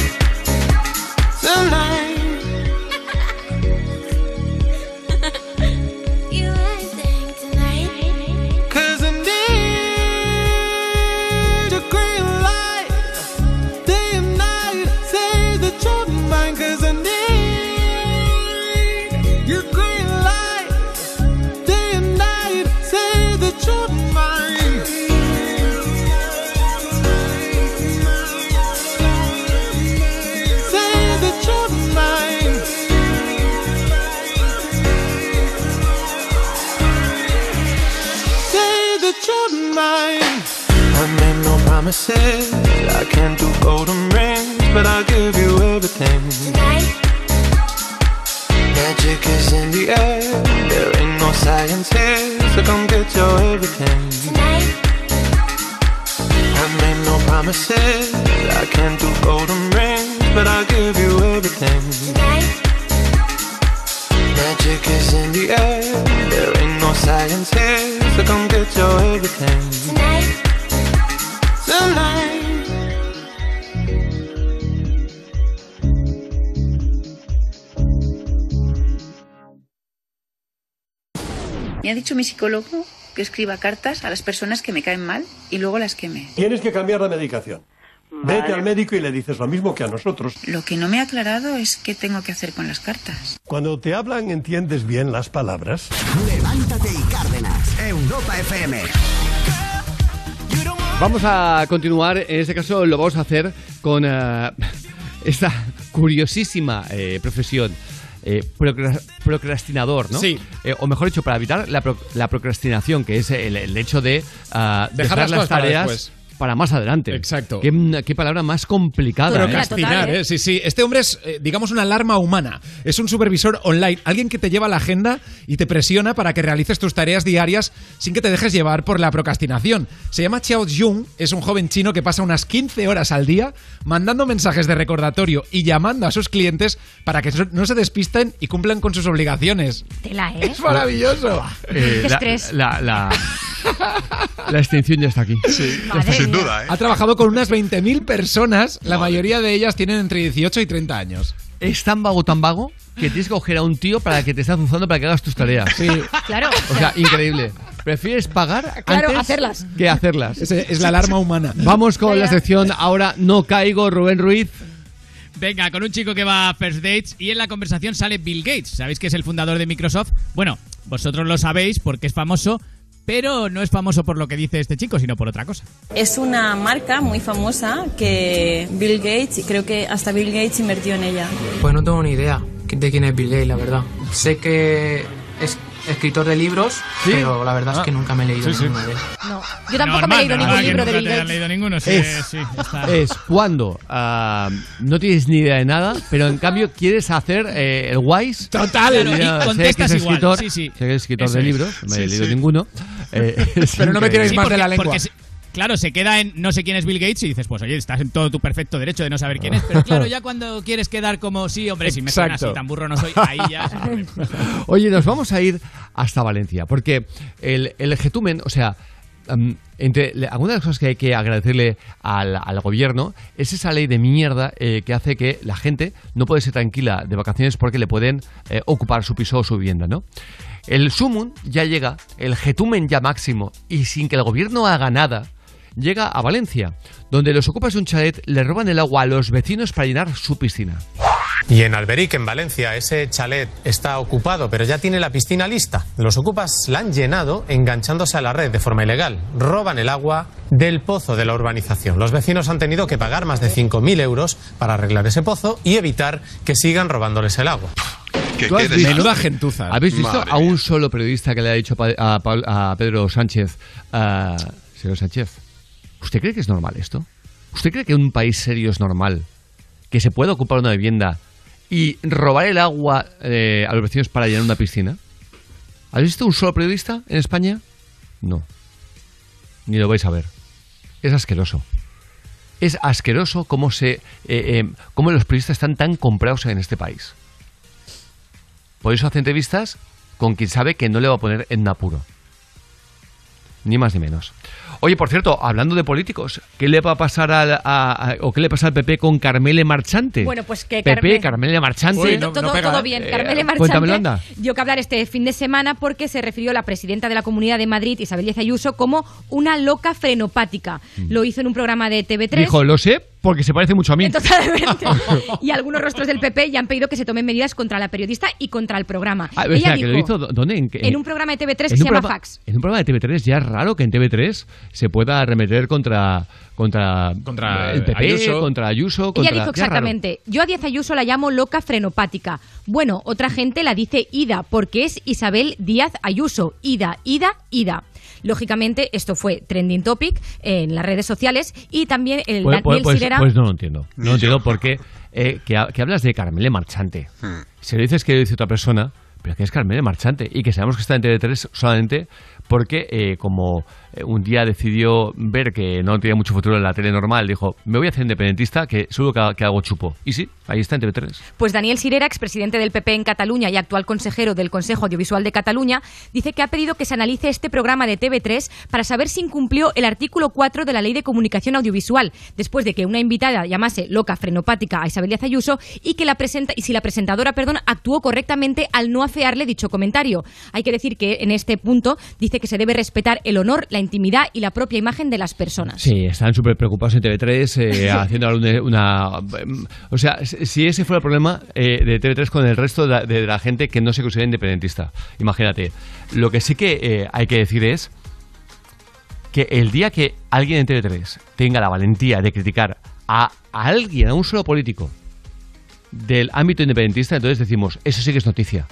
You psicólogo que escriba cartas a las personas que me caen mal y luego las queme. Tienes que cambiar la medicación. Vete Vale. al médico y le dices lo mismo que a nosotros. Lo que no me ha aclarado es qué tengo que hacer con las cartas. Cuando te hablan, ¿entiendes bien las palabras? Levántate y Cárdenas, Europa FM. Vamos a continuar, en este caso lo vamos a hacer con eh, esta curiosísima eh, profesión. Eh, procra- procrastinador, ¿no? Sí. Eh, o mejor dicho, para evitar la, pro- la procrastinación, que es el, el hecho de ah, Dejar dejar, las tareas. Para más adelante. Exacto. Qué, qué palabra más complicada. ¿eh? Procrastinar, ¿eh? Sí, sí. Este hombre es, eh, digamos, una alarma humana. Es un supervisor online. Alguien que te lleva la agenda y te presiona para que realices tus tareas diarias sin que te dejes llevar por la procrastinación. Se llama Xiao Jung. Es un joven chino que pasa unas 15 horas al día mandando mensajes de recordatorio y llamando a sus clientes para que no se despisten y cumplan con sus obligaciones. Tela, ¿eh? Es maravilloso. Eh, Qué la, estrés. la, la- la extinción ya está aquí. Madre sin duda, ¿eh? Ha trabajado con unas 20.000 personas. La mayoría de ellas tienen entre 18 y 30 años. Es tan vago, tan vago, que tienes que coger a un tío para que te esté azuzando para que hagas tus tareas. Sí. Claro. O sea, increíble. Prefieres pagar Claro, antes hacerlas. que hacerlas. Es, es la alarma humana. Vamos con la sección Ahora no caigo, Rubén Ruiz. Venga, con un chico que va a First Dates y en la conversación sale Bill Gates. ¿Sabéis que es el fundador de Microsoft? Bueno, vosotros lo sabéis porque es famoso, pero no es famoso por lo que dice este chico, sino por otra cosa. Es una marca muy famosa que Bill Gates, creo que hasta Bill Gates invirtió en ella. Pues no tengo ni idea de quién es Bill Gates, la verdad. Sé que es escritor de libros, pero la verdad es que nunca me he leído Sí, sí. ninguno de él. No, yo tampoco me he leído ningún libro de Bill Gates. leído ninguno, sí, es, sí, está. es cuando ah, no tienes ni idea de nada, pero en cambio quieres hacer eh, el wise. Total. Claro, y sé que contestas es igual, escritor, sí, sí. sé que es escritor Eso de es. libros, no me Sí, he leído sí. ninguno. eh, Pero no me tiréis más de la lengua. porque claro, se queda en no sé quién es Bill Gates y dices, pues oye, estás en todo tu perfecto derecho de no saber quién es. Pero claro, ya cuando quieres quedar como, sí, hombre, si me suena así, tan burro no soy, ahí ya. Oye, nos vamos a ir hasta Valencia, porque el, el Getumen, o sea, entre algunas de las cosas que hay que agradecerle al, al gobierno es esa ley de mierda eh, que hace que la gente no puede ser tranquila de vacaciones porque le pueden eh, ocupar su piso o su vivienda, ¿no? El Sumun ya llega, el Getumen ya máximo, y sin que el gobierno haga nada, llega a Valencia, donde los ocupas de un chalet le roban el agua a los vecinos para llenar su piscina. Y en Alberic, en Valencia, ese chalet está ocupado, pero ya tiene la piscina lista. Los ocupas la han llenado enganchándose a la red de forma ilegal. Roban el agua del pozo de la urbanización. Los vecinos han tenido que pagar más de 5.000 euros para arreglar ese pozo y evitar que sigan robándoles el agua. ¿Tú has visto- Menuda gentuza. ¿Habéis visto Madre a un solo periodista que le ha dicho a, Pedro Sánchez, ah, señor Sánchez, ¿usted cree que es normal esto? ¿Usted cree que un país serio es normal que se pueda ocupar una vivienda y robar el agua eh, a los vecinos para llenar una piscina? ¿Has visto un solo periodista en España? No. Ni lo vais a ver. Es asqueroso. Es asqueroso cómo, se, eh, eh, cómo los periodistas están tan comprados en este país. Por eso hace entrevistas con quien sabe que no le va a poner en apuro. Ni más ni menos. Oye, por cierto, hablando de políticos, ¿qué le va a pasar al, a- a- o qué le pasa al PP con Carmele Marchante? Bueno, pues que PP, Carme- Carmele Marchante. Sí, todo, todo bien. Carmele Cuéntamelo, Marchante dio que hablar este fin de semana porque se refirió a la presidenta de la Comunidad de Madrid, Isabel Díaz Ayuso, como una loca frenopática. Lo hizo en un programa de TV3. Mm. Dijo, lo sé porque se parece mucho a mí. Totalmente. Y algunos rostros del PP ya han pedido que se tomen medidas contra la periodista y contra el programa. Ah, Ella espera, dijo, que lo hizo, ¿dó- ¿dónde? ¿En, un programa de TV3 que se llama programa- Fax. En un programa de TV3 ya es raro que en TV3 se pueda arremeter contra contra, Contra el PP, Ayuso. contra Ayuso, contra Ella dijo exactamente, yo a Díaz Ayuso la llamo loca frenopática. Bueno, otra gente la dice Ida, porque es Isabel Díaz Ayuso. Ida, Ida, Ida. Lógicamente, esto fue trending topic en las redes sociales y también el Pues, Daniel pues- pues- pues no lo entiendo. No lo entiendo porque eh, que, ha- que hablas de Carmele Marchante. Hmm. Si le dices que lo dice otra persona, pero que es Carmele Marchante y que sabemos que está en TV3 solamente porque eh, como eh, un día decidió ver que no tenía mucho futuro en la tele normal, dijo, me voy a hacer independentista que seguro que, que hago chupo. Y sí, ahí está en TV3. Pues Daniel Sirera, expresidente del PP en Cataluña y actual consejero del Consejo Audiovisual de Cataluña, dice que ha pedido que se analice este programa de TV3 para saber si incumplió el artículo 4 de la Ley de Comunicación Audiovisual, después de que una invitada llamase loca frenopática a Isabel Díaz Ayuso y que la presenta y si la presentadora, perdón, actuó correctamente al no afearle dicho comentario. Hay que decir que en este punto dice que se debe respetar el honor, la intimidad y la propia imagen de las personas. Sí, están súper preocupados en TV3 eh, haciendo una, una- O sea, si ese fuera el problema eh, de TV3 con el resto de la, de la gente que no se considera independentista. Imagínate. Lo que sí que eh, hay que decir es que el día que alguien en TV3 tenga la valentía de criticar a, a alguien, a un solo político del ámbito independentista, entonces decimos, eso sí que es noticia.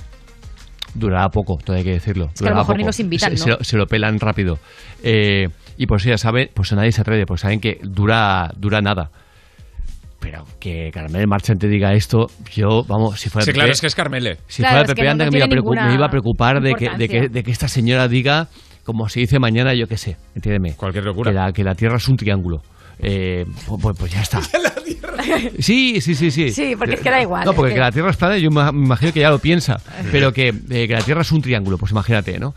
Durará poco, todo hay que decirlo. Es que a lo mejor ni los invitan, se, ¿no? se- se lo pelan rápido. Eh, y por eso ya saben, pues nadie se atreve, porque saben que dura, dura nada. Pero que Carmel Marchante diga esto, yo, vamos, si fuera Sí, claro, es que es Carmele. si Claro, fuera PP, no- anda no que me, me iba a preocupar de que, de, que, de que esta señora diga, como se dice mañana, yo qué sé, entiéndeme. Cualquier locura. Que la, que la Tierra es un triángulo. Eh, pues, ya está. Sí, sí, sí, sí. Sí, porque es que da igual, No, es porque que- que la Tierra es plana, yo me me imagino que ya lo piensa. Pero que, eh, que la Tierra es un triángulo, pues imagínate, ¿no?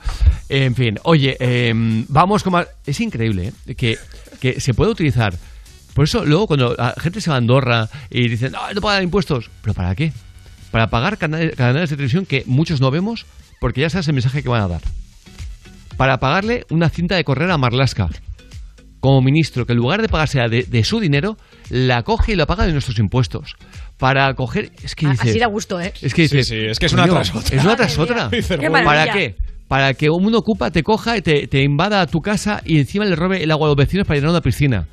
En fin, oye, eh, vamos con más. Es increíble ¿eh? que, que se puede utilizar. Por eso, luego, cuando la gente se va a Andorra y dicen, no, no pagan impuestos. ¿Pero para qué? Para pagar canales, canales de televisión que muchos no vemos, porque ya sabes el mensaje que van a dar. Para pagarle una cinta de correr a Marlaska como ministro, que en lugar de pagársela de, de su dinero, la coge y la paga de nuestros impuestos. Para coger. Es que A- dices, Así da gusto, ¿eh? Es que Sí, dices, sí, es que es una tras otra. Es una tras otra. Qué ¿Para qué? Para que un ocupa, te coja y te, te invada tu casa y encima le robe el agua a los vecinos para llenar una piscina.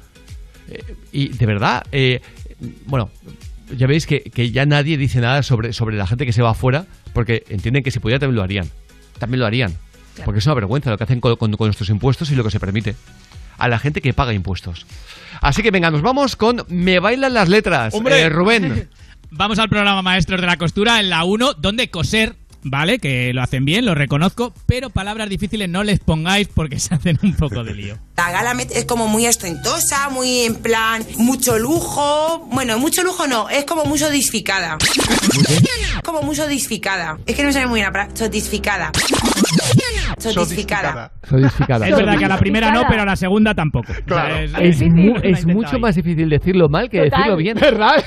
Eh, y de verdad, eh, bueno, ya veis que, que ya nadie dice nada sobre, sobre la gente que se va afuera, porque entienden que si pudiera también lo harían. También lo harían. Porque es una vergüenza lo que hacen con, con- con nuestros impuestos y lo que se permite. A la gente que paga impuestos. Así que venga, nos vamos con Me bailan las letras. ¡Hombre! Eh, Rubén. Vamos al programa Maestros de la Costura en la 1, donde coser, ¿vale? Que lo hacen bien, lo reconozco, pero palabras difíciles no les pongáis porque se hacen un poco de lío. La gala Met es como muy ostentosa, muy en plan, mucho lujo. Bueno, mucho lujo no, es como muy sodificada. Como muy sodificada. Es que no me sale muy bien la palabra. Sodificada. Sodificada. Sodificada. Es verdad que a la primera no, pero a la segunda tampoco. O sea, es- Es, es- mu- lo es he intentado mucho más difícil decirlo mal que Total. decirlo bien. ¿Verdad?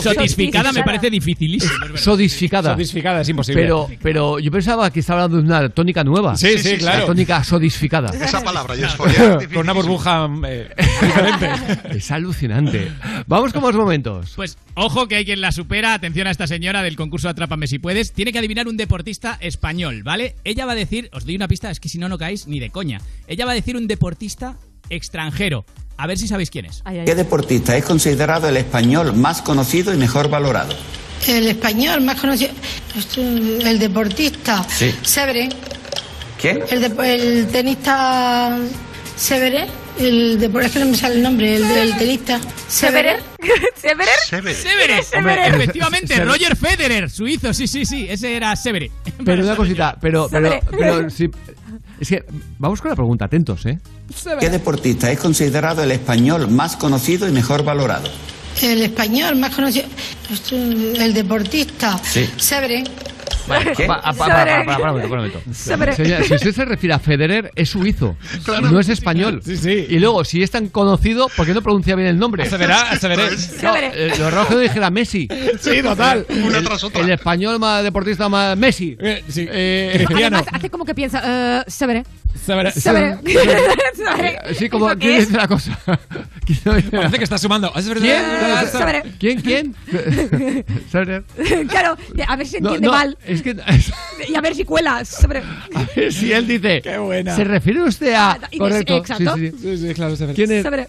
Sotisficada me parece dificilísimo. Sodisficada. Sodisficada, es imposible. Pero, pero yo pensaba que estaba hablando de una tónica nueva. Sí, sí, claro. La tónica sodisficada. Esa palabra ya es. Con una burbuja eh, diferente. Es alucinante. Vamos con más momentos. Pues ojo que hay quien la supera. Atención a esta señora del concurso Atrápame si puedes. Tiene que adivinar un deportista español, ¿vale? Ella va a decir, os doy una pista, es que si no, no caéis ni de coña. Ella va a decir un deportista extranjero. A ver si sabéis quién es. ¿Qué deportista es considerado el español más conocido y mejor valorado? El español más conocido, el deportista, Sí. Severe, ¿Quién? el, de- el tenista Severe, el deportista, es que no me sale el nombre, el del tenista Severe. ¿Severer? Severer. Hombre, Hombre, efectivamente, Roger Federer, suizo, sí, sí, sí, ese era Severe. Pero una cosita, pero, pero, pero sí, es que vamos con la pregunta, atentos, ¿eh? ¿Qué deportista es considerado el español más conocido y mejor valorado? El español más conocido, el deportista Sí. Para un momento, para un momento. Señora, si usted se refiere a Federer, es suizo, no es español. Y luego, si es tan conocido, ¿por qué no pronuncia bien el nombre? Severá, Severé. No, eh, lo rojo dijera Messi. Sí, total. Una tras otra. El español más deportista más Messi. sí. Eh, Además, hace como que piensa, eh, Severe. Severé. Severe. Eh, Sí, como ¿Eso qué ¿quién dice la cosa? ¿Quién Parece que está sumando. Es verdad. Eh, Severé. ¿Quién? ¿Quién? Severé. claro, a ver si No, entiende no, mal. Es que Y a ver si cuela. Severe. a ver si él dice. Qué buena. ¿Se refiere usted a Y- correcto? exacto. Sí, sí, sí. Sí, sí, claro, Severé. ¿Quién es? Severé.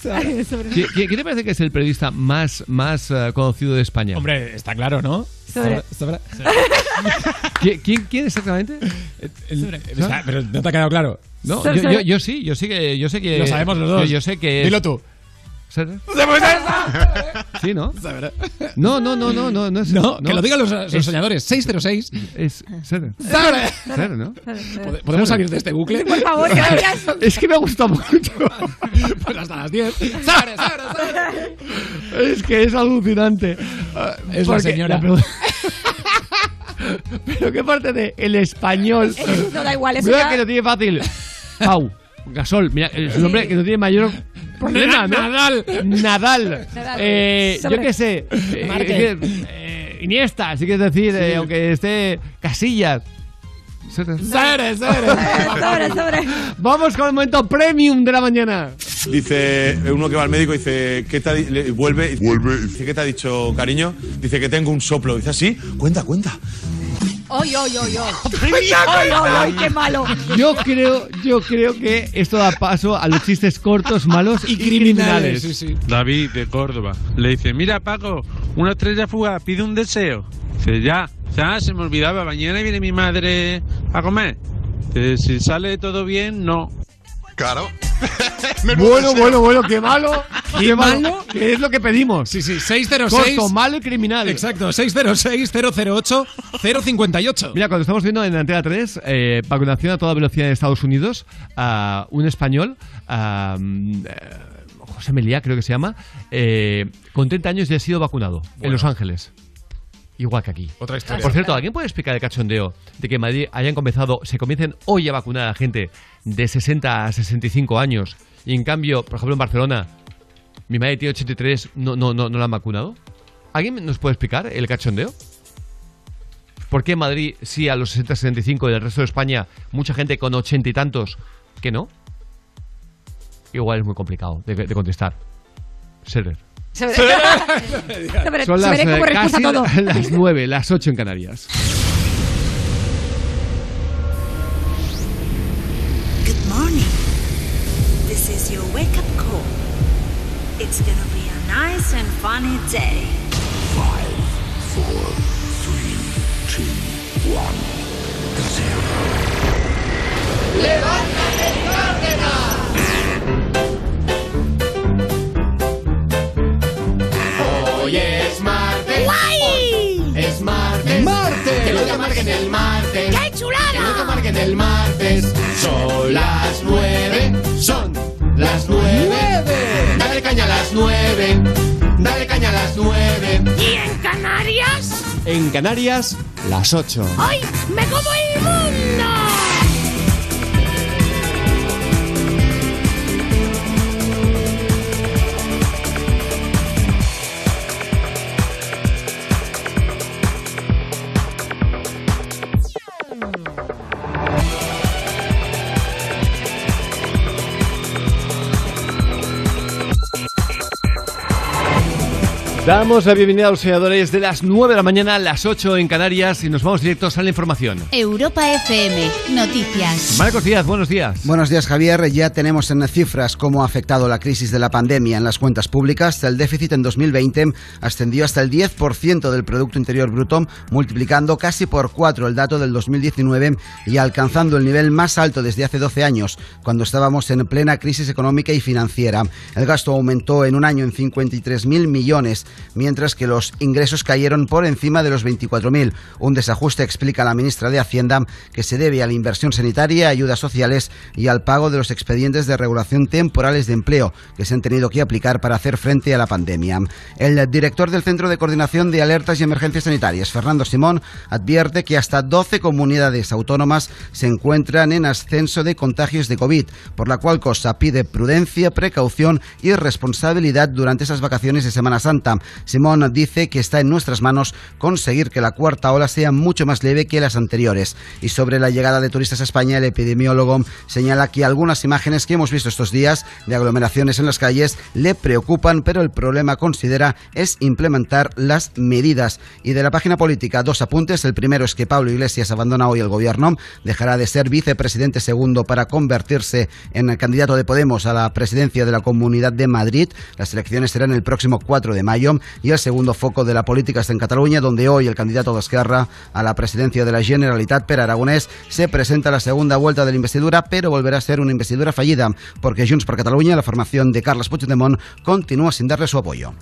Severe. ¿Qui- qui- ¿Quién te parece que es el periodista más, más eh, conocido de España? Hombre, está claro, ¿no? Severé. Severé. ¿Qui- ¿Quién, quién exactamente? El- está- pero no te ha quedado claro. No, yo, yo, yo sí, yo sí que yo sé que Lo sabemos los dos. Yo, yo sé que es- Dilo tú. Sí, ¿no? No, no, no, no, no, no es No, que lo digan los, los Es- soñadores. 606. Es. Severé. Severé, ¿no? ¿Pode- ¿Podemos salir de este bucle? Por favor, gracias. Es que me ha gustado mucho. Pues hasta las 10. Severé, Severé, Severé. Es que es alucinante. Es la señora. Pero qué parte de el español. No da igual, eso Mira ya- que lo tiene fácil. Pau, Gasol, mira, es un hombre que no tiene mayor problema, ¿no? Nadal. Nadal. Nadal. Eh, yo Sobre. qué sé. eh, eh, eh, Iniesta, si quieres decir, eh, aunque esté Casillas. Severé, Severé. Sobre, sobre. Vamos con el momento premium de la mañana. Dice uno que va al médico dice ¿qué te ha di-?" le- vuelve vuelve dice ¿qué te ha dicho cariño? Dice que tengo un soplo. Dice así, cuenta, cuenta. Oy, oy, oy, oy. Oy, oy, oy, qué malo. Yo creo, yo creo que esto da paso a los chistes cortos, malos y criminales. Sí, sí. David de Córdoba le dice, mira Paco, una estrella fugaz pide un deseo. Dice, ya, Ya, se me olvidaba, mañana viene mi madre a comer. Si sale todo bien, no. Claro. Bueno, bueno, bueno, qué malo. ¿Qué malo? ¿Qué es lo que pedimos? Sí, sí, 606. Corto, malo y criminal. Exacto, 606-008-058. Mira, cuando estamos viendo en Antena 3, eh, vacunación a toda velocidad en Estados Unidos, a un español, eh, José Melía creo que se llama, eh, con 30 años ya ha sido vacunado en Los Ángeles. Igual que aquí. Otra historia. Por cierto, ¿alguien puede explicar el cachondeo de que en Madrid hayan comenzado, se comiencen hoy a vacunar a gente de 60 a 65 años y en cambio, por ejemplo, en Barcelona, mi madre tiene 83, no, no, no, no la han vacunado? ¿Alguien nos puede explicar el cachondeo? ¿Por qué en Madrid sí a los 60, 65 y el resto de España mucha gente con 80 y tantos que no? Igual es muy complicado de, de contestar. Server. Se Son se las, verá cómo eh, casi todo. la- las 9, las 8 en Canarias. Good morning. This is your wake up call. It's gonna be a nice and funny day. Five, four, three, two, one, zero. ¡Levántate, Que no te amarguen el martes. ¡Qué chulada! Que no te amarguen el martes. Son las nueve. Son las nueve. ¡Nueve! Dale caña a las nueve. Dale caña a las nueve. ¿Y en Canarias? En Canarias, las 8. ¡Hoy me como el mundo! Damos la bienvenida a los soñadores de las 9 de la mañana a las 8 en Canarias y nos vamos directos a la información. Europa FM, noticias. Marcos Díaz, buenos días. Buenos días, Javier. Ya tenemos en cifras cómo ha afectado la crisis de la pandemia en las cuentas públicas. El déficit en 2020 ascendió hasta el 10% del Producto Interior Bruto, multiplicando casi por cuatro el dato del 2019 y alcanzando el nivel más alto desde hace 12 años, cuando estábamos en plena crisis económica y financiera. El gasto aumentó en un año en 53.000 millones, mientras que los ingresos cayeron por encima de los 24.000. Un desajuste, explica la ministra de Hacienda, que se debe a la inversión sanitaria, ayudas sociales y al pago de los expedientes de regulación temporales de empleo que se han tenido que aplicar para hacer frente a la pandemia. El director del Centro de Coordinación de Alertas y Emergencias Sanitarias, Fernando Simón, advierte que hasta 12 comunidades autónomas se encuentran en ascenso de contagios de COVID, por la cual cosa pide prudencia, precaución y responsabilidad durante esas vacaciones de Semana Santa. Simón dice que está en nuestras manos conseguir que la cuarta ola sea mucho más leve que las anteriores. Y sobre la llegada de turistas a España, el epidemiólogo señala que algunas imágenes que hemos visto estos días de aglomeraciones en las calles le preocupan, pero el problema, considera, es implementar las medidas. Y de la página política, dos apuntes. El primero es que Pablo Iglesias abandona hoy el gobierno, dejará de ser vicepresidente segundo para convertirse en el candidato de Podemos a la presidencia de la Comunidad de Madrid. Las elecciones serán el próximo 4 de mayo. Y el segundo foco de la política está en Cataluña, donde hoy el candidato de Esquerra a la presidencia de la Generalitat, Per Aragonés, se presenta a la segunda vuelta de la investidura, pero volverá a ser una investidura fallida, porque Junts per Catalunya, la formación de Carles Puigdemont, continúa sin darle su apoyo.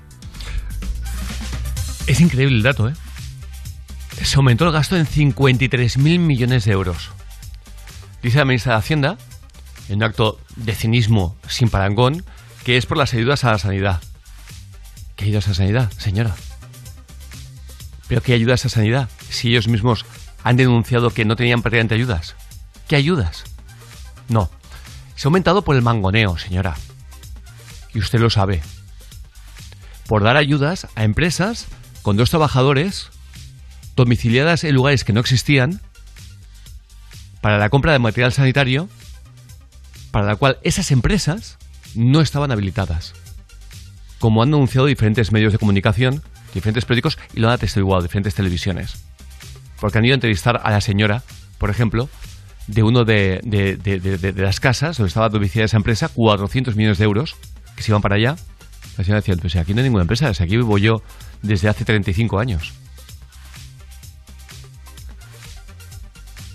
Es increíble el dato, ¿eh? Se aumentó el gasto en 53.000 millones de euros. Dice la ministra de Hacienda, en un acto de cinismo sin parangón, que es por las ayudas a la sanidad. ¿Qué ayudas a sanidad, señora? ¿Pero qué ayudas a sanidad? Si ellos mismos han denunciado que no tenían prácticamente ayudas. ¿Qué ayudas? No. Se ha aumentado por el mangoneo, señora. Y usted lo sabe. Por dar ayudas a empresas con dos trabajadores domiciliadas en lugares que no existían para la compra de material sanitario para la cual esas empresas no estaban habilitadas. Como han denunciado diferentes medios de comunicación, diferentes periódicos y lo han atestiguado diferentes televisiones. Porque han ido a entrevistar a la señora, por ejemplo, de uno de, de- de- de- las casas donde estaba domiciliada esa empresa, 400 millones de euros que se iban para allá. La señora decía, pues aquí no hay ninguna empresa, aquí vivo yo desde hace 35 años.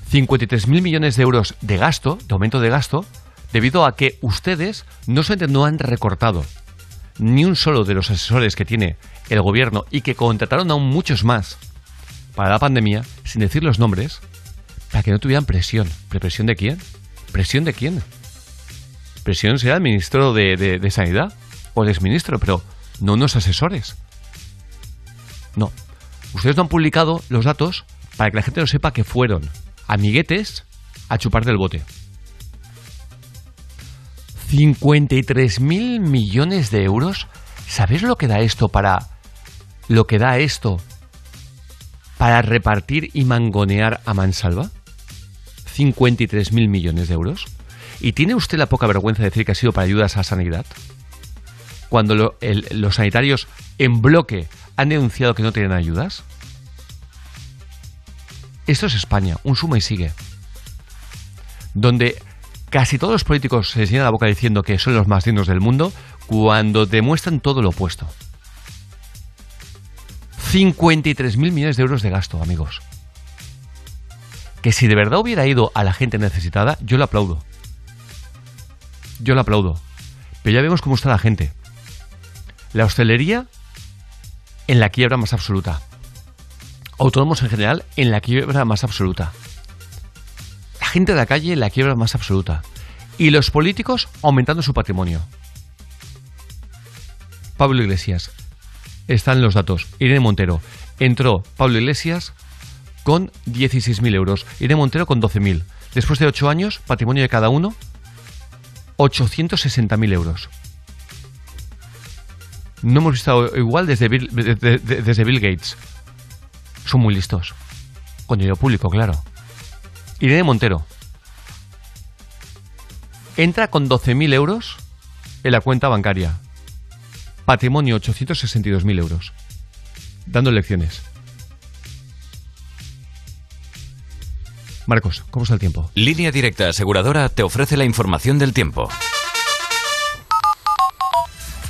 53.000 millones de euros de gasto, de aumento de gasto, debido a que ustedes no solamente no han recortado ni un solo de los asesores que tiene el gobierno y que contrataron aún muchos más para la pandemia, sin decir los nombres, para que no tuvieran presión. ¿Pero presión de quién? ¿Presión de quién? Presión será el ministro de, de- de Sanidad o el exministro, pero no unos asesores. No. Ustedes no han publicado los datos para que la gente no sepa que fueron amiguetes a chupar del bote. 53.000 millones de euros. ¿Sabéis lo que da esto para lo que da esto para repartir y mangonear a mansalva? 53.000 millones de euros. ¿Y tiene usted la poca vergüenza de decir que ha sido para ayudas a sanidad? Cuando los sanitarios en bloque han denunciado que no tienen ayudas. Esto es España, un suma y sigue. Donde casi todos los políticos se llenan la boca diciendo que son los más dignos del mundo cuando demuestran todo lo opuesto. 53.000 millones de euros de gasto, amigos. Que si de verdad hubiera ido a la gente necesitada, yo lo aplaudo. Yo lo aplaudo. Pero ya vemos cómo está la gente. La hostelería en la quiebra más absoluta. Autónomos en general en la quiebra más absoluta. Gente de la calle la quiebra más absoluta. Y los políticos aumentando su patrimonio. Pablo Iglesias. Están los datos. Irene Montero. Entró Pablo Iglesias con 16.000 euros. Irene Montero con 12.000. Después de 8 años, patrimonio de cada uno, 860.000 euros. No hemos visto igual desde Bill, de- Gates. Son muy listos. Con dinero público, claro. Irene Montero. Entra con 12.000 euros en la cuenta bancaria. Patrimonio 862.000 euros. Dando lecciones. Marcos, ¿cómo está el tiempo? Línea Directa Aseguradora te ofrece la información del tiempo.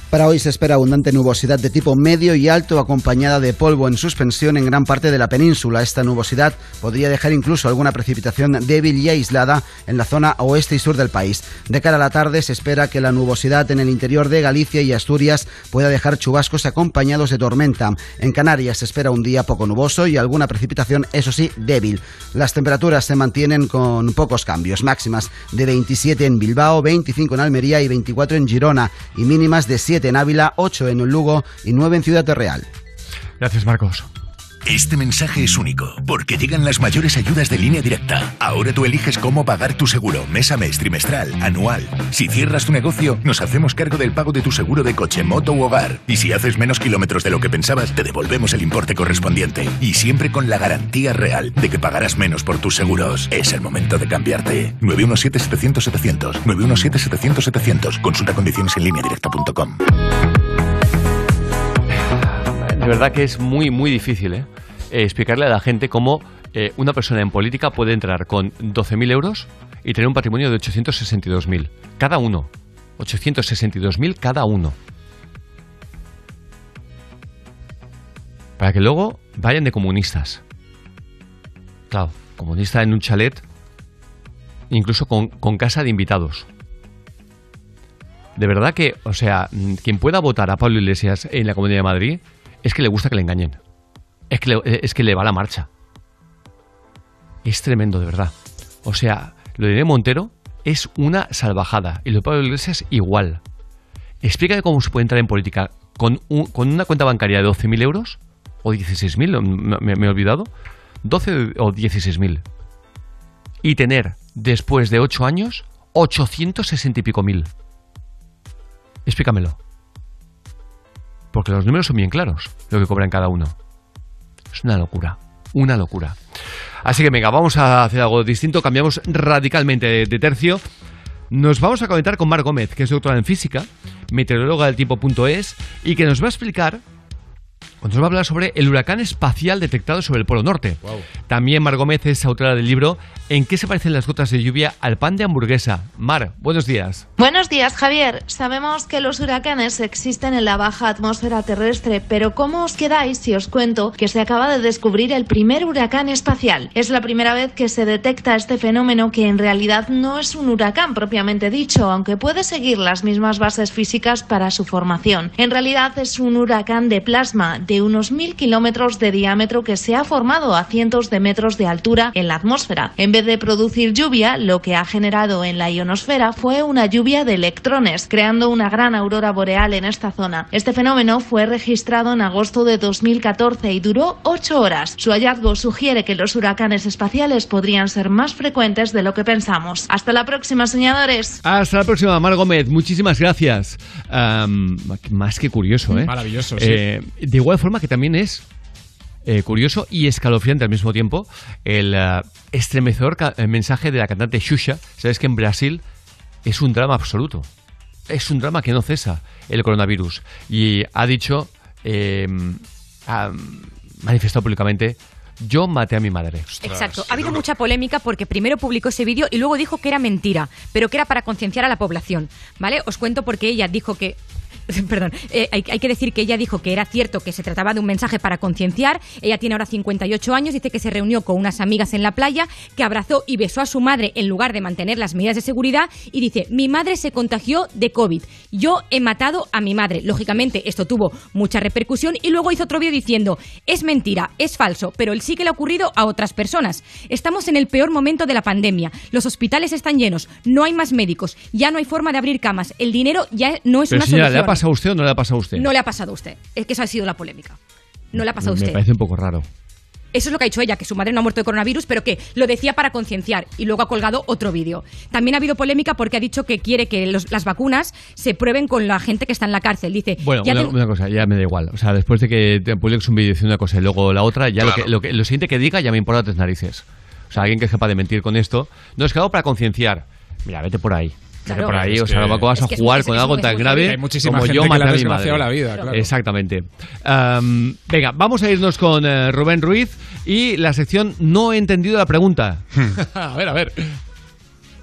Para hoy se espera abundante nubosidad de tipo medio y alto acompañada de polvo en suspensión en gran parte de la península. Esta nubosidad podría dejar incluso alguna precipitación débil y aislada en la zona oeste y sur del país. De cara a la tarde se espera que la nubosidad en el interior de Galicia y Asturias pueda dejar chubascos acompañados de tormenta. En Canarias se espera un día poco nuboso y alguna precipitación, eso sí, débil. Las temperaturas se mantienen con pocos cambios, máximas de 27 en Bilbao, 25 en Almería y 24 en Girona y mínimas de 7 en Ávila, 8 en Lugo y 9 en Ciudad Real. Gracias, Marcos. Este mensaje es único, porque llegan las mayores ayudas de línea directa. Ahora tú eliges cómo pagar tu seguro, mes a mes, trimestral, anual. Si cierras tu negocio, nos hacemos cargo del pago de tu seguro de coche, moto u hogar. Y si haces menos kilómetros de lo que pensabas, te devolvemos el importe correspondiente. Y siempre con la garantía real de que pagarás menos por tus seguros. Es el momento de cambiarte. 917-700-700. 917-700-700. Consulta condiciones en línea directa.com. De verdad que es muy, muy difícil ¿eh? Eh, explicarle a la gente cómo eh, una persona en política puede entrar con 12.000 euros y tener un patrimonio de 862.000. Cada uno. 862.000 cada uno. Para que luego vayan de comunistas. Claro, comunista en un chalet, incluso con, casa de invitados. De verdad que, o sea, mm, quien pueda votar a Pablo Iglesias en la Comunidad de Madrid es que le gusta que le engañen. Es que le, es que le va la marcha. Es tremendo, de verdad. O sea, lo de Montero es una salvajada. Y lo de Pablo Iglesias igual. Explícame cómo se puede entrar en política con, con una cuenta bancaria de 12.000 euros o 16.000, me, me- me he olvidado. 12 o 16.000. Y tener, después de 8 años, 860 y pico mil. Explícamelo. Porque los números son bien claros, lo que cobran cada uno. Es una locura, una locura. Así que venga, vamos a hacer algo distinto, cambiamos radicalmente de, tercio. Nos vamos a conectar con Mar Gómez, que es doctora en física, meteoróloga del tiempo.es, y que nos va a explicar Nos va a hablar sobre el huracán espacial detectado sobre el Polo Norte. También Mar Gómez es autora del libro ¿En qué se parecen las gotas de lluvia al pan de hamburguesa? Mar, buenos días. Buenos días, Javier. Sabemos que los huracanes existen en la baja atmósfera terrestre, pero ¿cómo os quedáis si os cuento que se acaba de descubrir el primer huracán espacial? Es la primera vez que se detecta este fenómeno que en realidad no es un huracán propiamente dicho, aunque puede seguir las mismas bases físicas para su formación. En realidad es un huracán de plasma de unos mil kilómetros de diámetro que se ha formado a cientos de metros de altura en la atmósfera. En vez de producir lluvia, lo que ha generado en la ionosfera fue una lluvia de electrones, creando una gran aurora boreal en esta zona. Este fenómeno fue registrado en agosto de 2014 y duró ocho horas. Su hallazgo sugiere que los huracanes espaciales podrían ser más frecuentes de lo que pensamos. Hasta la próxima, soñadores. Hasta la próxima, Mar Gómez. Muchísimas gracias. Más que curioso, ¿eh? Maravilloso, sí. Eh, de igual forma que también es eh, curioso y escalofriante al mismo tiempo el eh, estremecedor eh, mensaje de la cantante Xuxa. Sabes que en Brasil es un drama absoluto. Es un drama que no cesa el coronavirus. Y ha dicho, eh, ha manifestado públicamente, yo maté a mi madre. Exacto. Ha habido mucha polémica porque primero publicó ese vídeo y luego dijo que era mentira, pero que era para concienciar a la población. ¿Vale? Os cuento porque ella dijo que. Perdón, eh, hay, hay que decir que ella dijo que era cierto que se trataba de un mensaje para concienciar. Ella tiene ahora 58 años, dice que se reunió con unas amigas en la playa, que abrazó y besó a su madre en lugar de mantener las medidas de seguridad y dice, mi madre se contagió de COVID, yo he matado a mi madre. Lógicamente esto tuvo mucha repercusión y luego hizo otro vídeo diciendo, es mentira, es falso, pero el sí que le ha ocurrido a otras personas. Estamos en el peor momento de la pandemia, los hospitales están llenos, no hay más médicos, ya no hay forma de abrir camas, el dinero ya no es Pero una señora, ¿le solución. Ha pasado a usted o no le ha pasado a usted? No le ha pasado a usted. Es que esa ha sido la polémica. No le ha pasado a Me usted. parece un poco raro. Eso es lo que ha dicho ella, que su madre no ha muerto de coronavirus, pero que lo decía para concienciar y luego ha colgado otro vídeo. También ha habido polémica porque ha dicho que quiere que los- las vacunas se prueben con la gente que está en la cárcel. Dice, Bueno, ya una, te- una cosa, ya me da igual. O sea, después de que te publiques un vídeo diciendo una cosa y luego la otra, ya lo, que, lo, que- lo siguiente que diga ya me importa tres narices. O sea, alguien que es capaz de mentir con esto. No, es que hago para concienciar. Mira, vete por ahí. Claro, por ahí, es o sea, no vas a jugar con algo tan grave. Hay muchísima como gente yo que a mi madre. la vida, claro. Exactamente. Am, venga, vamos a irnos con eh, Rubén Ruiz y la sección No he entendido la pregunta. a ver, a ver.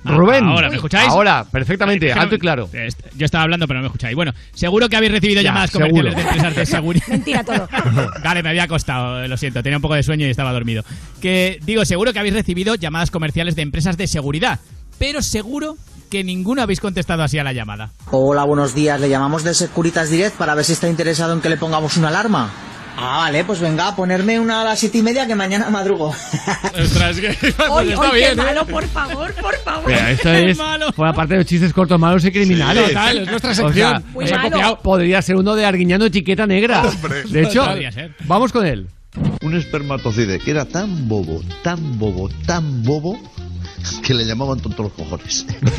Rubén. Ahora, ¿me escucháis? Ahora, perfectamente, no- alto y claro. Est- Yo estaba hablando, pero no me escucháis. Bueno, seguro que habéis recibido Ya, llamadas seguro. comerciales de empresas de seguridad. Mentira todo. Vale, me había costado, lo siento, tenía un poco de sueño y estaba dormido. Que digo, seguro que habéis recibido llamadas comerciales de empresas de seguridad, pero seguro que ninguno habéis contestado así a la llamada. Hola, buenos días. Le llamamos de Securitas Direct para ver si está interesado en que le pongamos una alarma. Ah, vale, pues venga, a ponerme una a las siete y media que mañana madrugo. Ostras, que Oye, está bien, qué ¿eh? malo, por favor, por favor. Mira, esto es malo. por aparte de los chistes cortos, malos y criminales. Sí, total, es nuestra O sección. sea, malo. copiado. Podría ser uno de Arguiñano Chiqueta Negra. de hecho, Podría ser. vamos con él. Un espermatozoide que era tan bobo, tan bobo, tan bobo, que le llamaban tonto los cojones.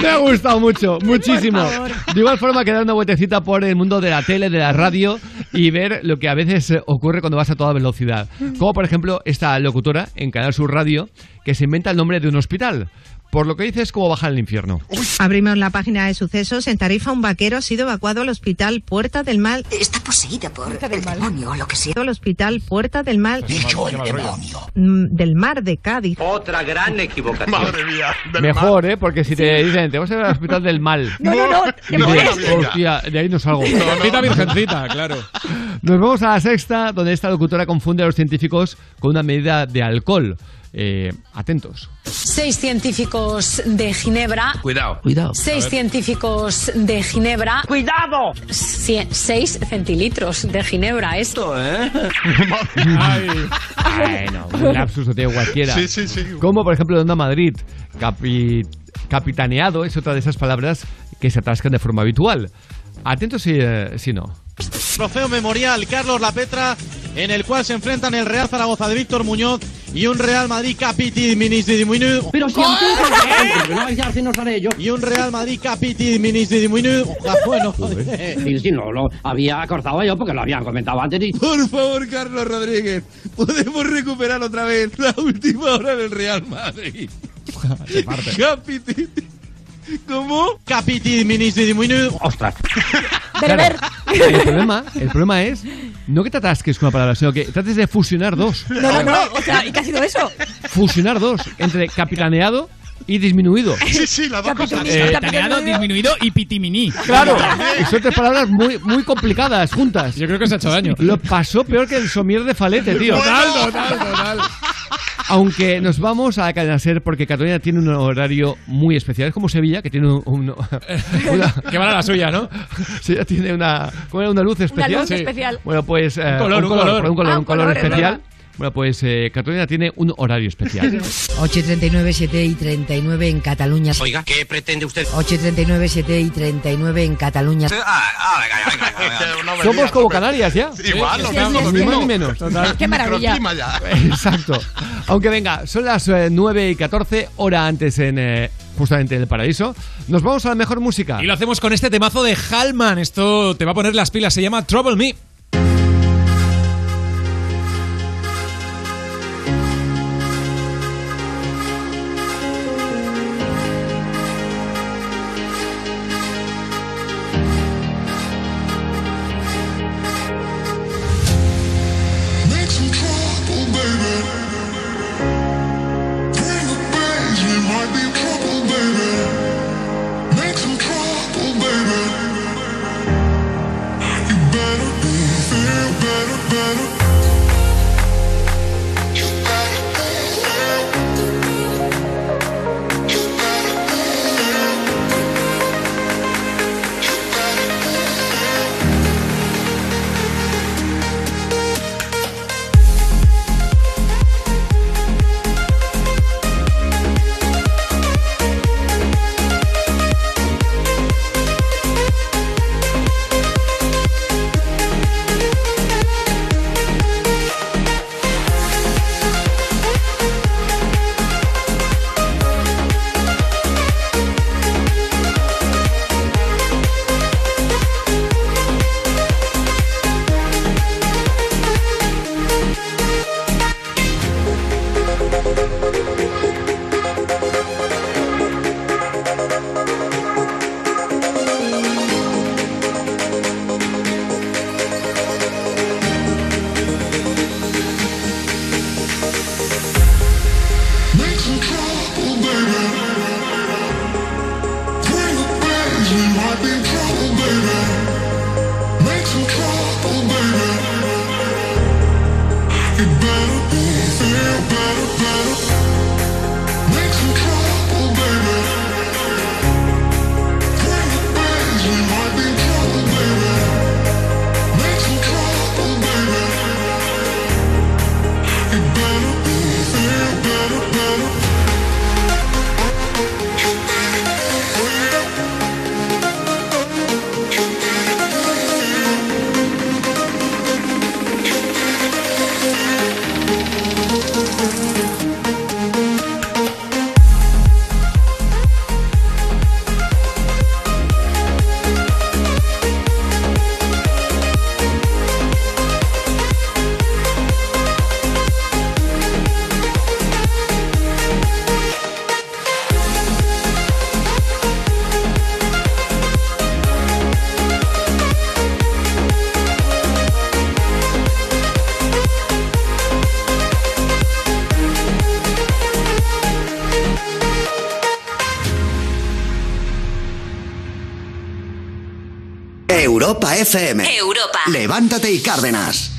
Me ha gustado mucho, muchísimo. De igual forma que dar una vueltecita por el mundo de la tele, de la radio y ver lo que a veces ocurre cuando vas a toda velocidad. Como por ejemplo esta locutora en Canal Sur Radio que se inventa el nombre de un hospital. Por lo que dice es como bajar al infierno. Abrimos la página de sucesos. En Tarifa, un vaquero ha sido evacuado al hospital Puerta del Mal. Está poseída por el demonio o lo que sea. Al hospital Puerta del Mal. Dicho el demonio. mm, Del mar de Cádiz. Otra gran equivocación. Madre mía. Mejor, ¿eh? Porque si te dicen, te vas a ir al hospital del mal. No, no, no, te mueres. Hostia, de ahí no salgo. Virgencita, virgencita, claro. Nos vamos a la sexta, donde esta locutora confunde a los científicos con una medida de alcohol. Eh, atentos. Seis científicos de Ginebra. Cuidado. Cuidado. Seis científicos de Ginebra. ¡Cuidado! seis centilitros de Ginebra, esto, ¿eh? Bueno, un lapsus lo tiene cualquiera. Sí, sí, sí. Como por ejemplo Onda Madrid, capi- capitaneado es otra de esas palabras que se atascan de forma habitual. Atentos si, eh, si no. Trofeo memorial Carlos La Petra, en el cual se enfrentan el Real Zaragoza de Víctor Muñoz y un Real Madrid Capiti Minis de Diminuido. Pero si. Y un Real Madrid Capiti Minis de Diminuido. Ah, bueno, Sí, sí, no, lo había cortado yo porque lo habían comentado antes. Y... Por favor, Carlos Rodríguez, podemos recuperar otra vez la última hora del Real Madrid. Capiti. ¿Cómo? Capiti Minis de Diminuido. Ostras. Beber. El problema, el problema es no que te atasques con una palabra, sino que trates de fusionar dos. No, no, no. O sea, ¿y qué ha sido eso? Fusionar dos entre capitaneado y disminuido. Sí, sí, las dos cosas. Eh, taneado, disminuido y pitiminí. Claro, y son tres palabras muy, muy complicadas juntas. Yo creo que se ha hecho daño. Lo pasó peor que el somier de Falete, tío. Total, total, total. Aunque nos vamos a Cadena Ser porque Cataluña tiene un horario muy especial. Es como Sevilla, que tiene un... un- una- Que va a la suya, ¿no? Sevilla tiene una... ¿Cómo era? ¿Una luz especial? luz especial. Bueno, pues... eh, Un color, un color. un color, Ah, un un color color, es especial. Bueno, pues eh, Cataluña tiene un horario especial. 8 y 39, 7 y 39 en Cataluña. Oiga, ¿qué pretende usted? 8 y 39, 7 y 39 en Cataluña. Somos como Canarias ya. Igual, Sí, nos sí, vemos sí, Ni sí. más ni menos. Total. Qué maravilla. Exacto. Aunque venga, son las eh, 9 y 14, hora antes en eh, justamente en el paraíso. Nos vamos a la mejor música. Y lo hacemos con este temazo de Hallman. Esto te va a poner las pilas. Se llama Trouble Me. FM. Europa. Levántate y Cárdenas.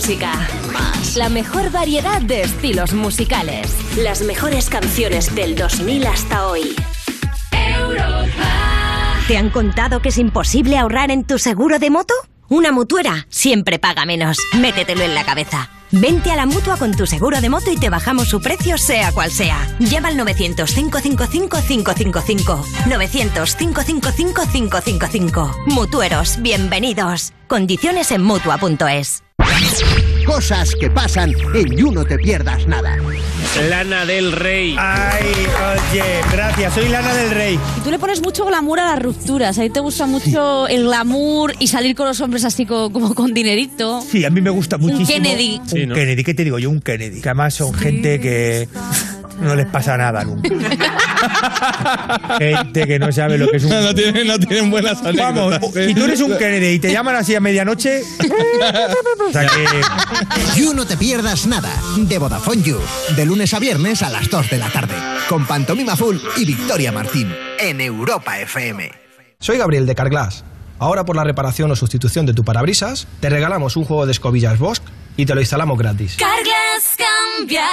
Más música. La mejor variedad de estilos musicales. Las mejores canciones del 2000 hasta hoy. ¿Te han contado que es imposible ahorrar en tu seguro de moto? Una mutuera siempre paga menos. Métetelo en la cabeza. Vente a la mutua con tu seguro de moto y te bajamos su precio, sea cual sea. Llama al 900-555-555. 900-555-555. Mutueros, bienvenidos. Condiciones en mutua.es. Cosas que pasan en You No Te Pierdas Nada. Lana del Rey. Ay, oye, gracias. Soy Lana del Rey. Y tú le pones mucho glamour a las rupturas. A ti te gusta mucho el glamour y salir con los hombres así co- como, con dinerito. Sí, a mí me gusta muchísimo. Kennedy. Un Sí, ¿no? Kennedy, ¿qué te digo yo? Un Kennedy. Que además son gente que no les pasa nada nunca. gente que no sabe lo que es un... No tienen, no tienen buenas Vamos, anécdotas. si tú eres un Kennedy y te llaman así a medianoche... o sea que... You No Te Pierdas Nada. De Vodafone You. De lunes a viernes a las 2 de la tarde. Con Pantomima Full y Victoria Martín. En Europa FM. Soy Gabriel de Carglass. Ahora por la reparación o sustitución de tu parabrisas, te regalamos un juego de escobillas Bosch y te lo instalamos gratis. Carglass cambia,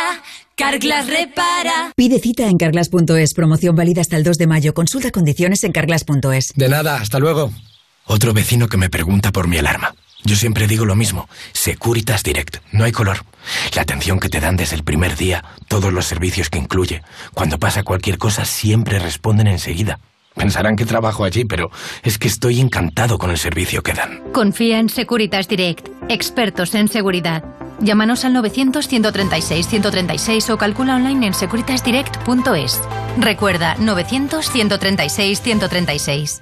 Carglass repara. Pide cita en carglass.es. Promoción válida hasta el 2 de mayo. Consulta condiciones en carglass.es. De nada, hasta luego. Otro vecino que me pregunta por mi alarma. Yo siempre digo lo mismo. Securitas Direct. No hay color. La atención que te dan desde el primer día, todos los servicios que incluye. Cuando pasa cualquier cosa, siempre responden enseguida. Pensarán que trabajo allí, pero es que estoy encantado con el servicio que dan. Confía en Securitas Direct, expertos en seguridad. Llámanos al 900-136-136 o calcula online en securitasdirect.es. Recuerda, 900-136-136.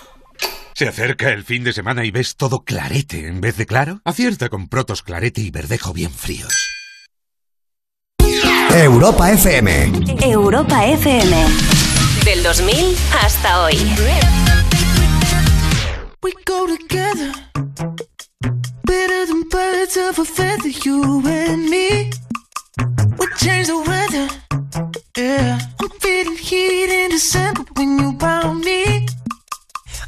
¿Se acerca el fin de semana y ves todo clarete en vez de claro? Acierta con Protos Clarete y Verdejo bien fríos. Europa FM. Europa FM. Del 2000 hasta hoy. We go together better than birds of a feather, you and me. We change the weather, yeah. I'm feeling heat in December when you found me.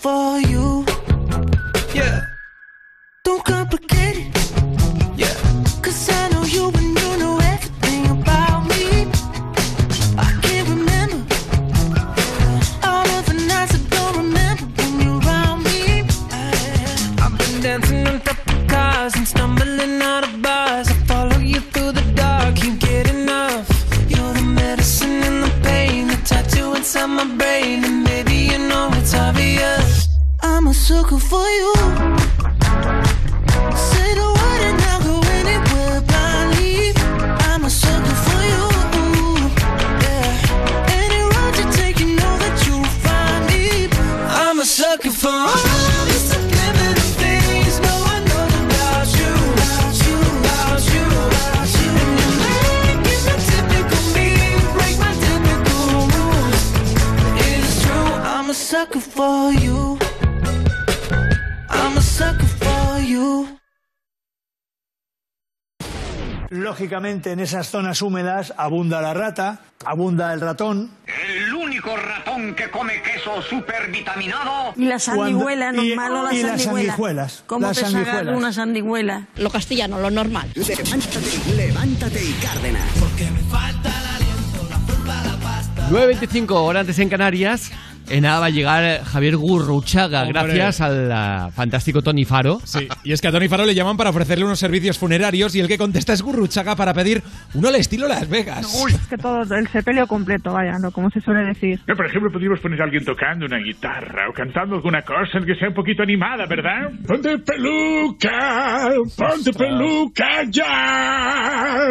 For you. Yeah. Don't complicate it. Yeah. Cause I know you and you know everything about me. I can't remember all of the nights I don't remember when you're around me. I've been dancing on top of cars and stumbling out of bars. I follow you through the dark, can't get enough. You're the medicine and the pain, the tattoo inside my brain, sucker for you. Say the word and I'll go anywhere blindly. I'm a sucker for you. Yeah. Any road you take, you know that you'll find me. I'm a sucker for subliminal no one knows about you. And you're making typical me break my typical rules. It's true. I'm a sucker for you. Lógicamente en esas zonas húmedas abunda la rata, abunda el ratón. El único ratón que come queso supervitaminado. Y las sanguijuelas, Cuando- y- normal o las y las sanguijuelas. sanguijuelas, ¿Cómo las te sacan sanguijuelas. una sanguijuela? Lo castellano, lo normal. Levántate, levántate y Cárdenas. 9.25 horas antes en Canarias. En nada va a llegar Javier Gurruchaga, Hombre. gracias al ah, fantástico Tony Faro. Sí, y es que a Tony Faro le llaman para ofrecerle unos servicios funerarios y el que contesta es Gurruchaga para pedir uno al estilo Las Vegas. Es que todo, el sepelio completo, vaya, ¿no? como se suele decir. No, por ejemplo, podríamos poner a alguien tocando una guitarra o cantando alguna cosa que sea un poquito animada, ¿verdad? Ponte peluca, ponte peluca ya.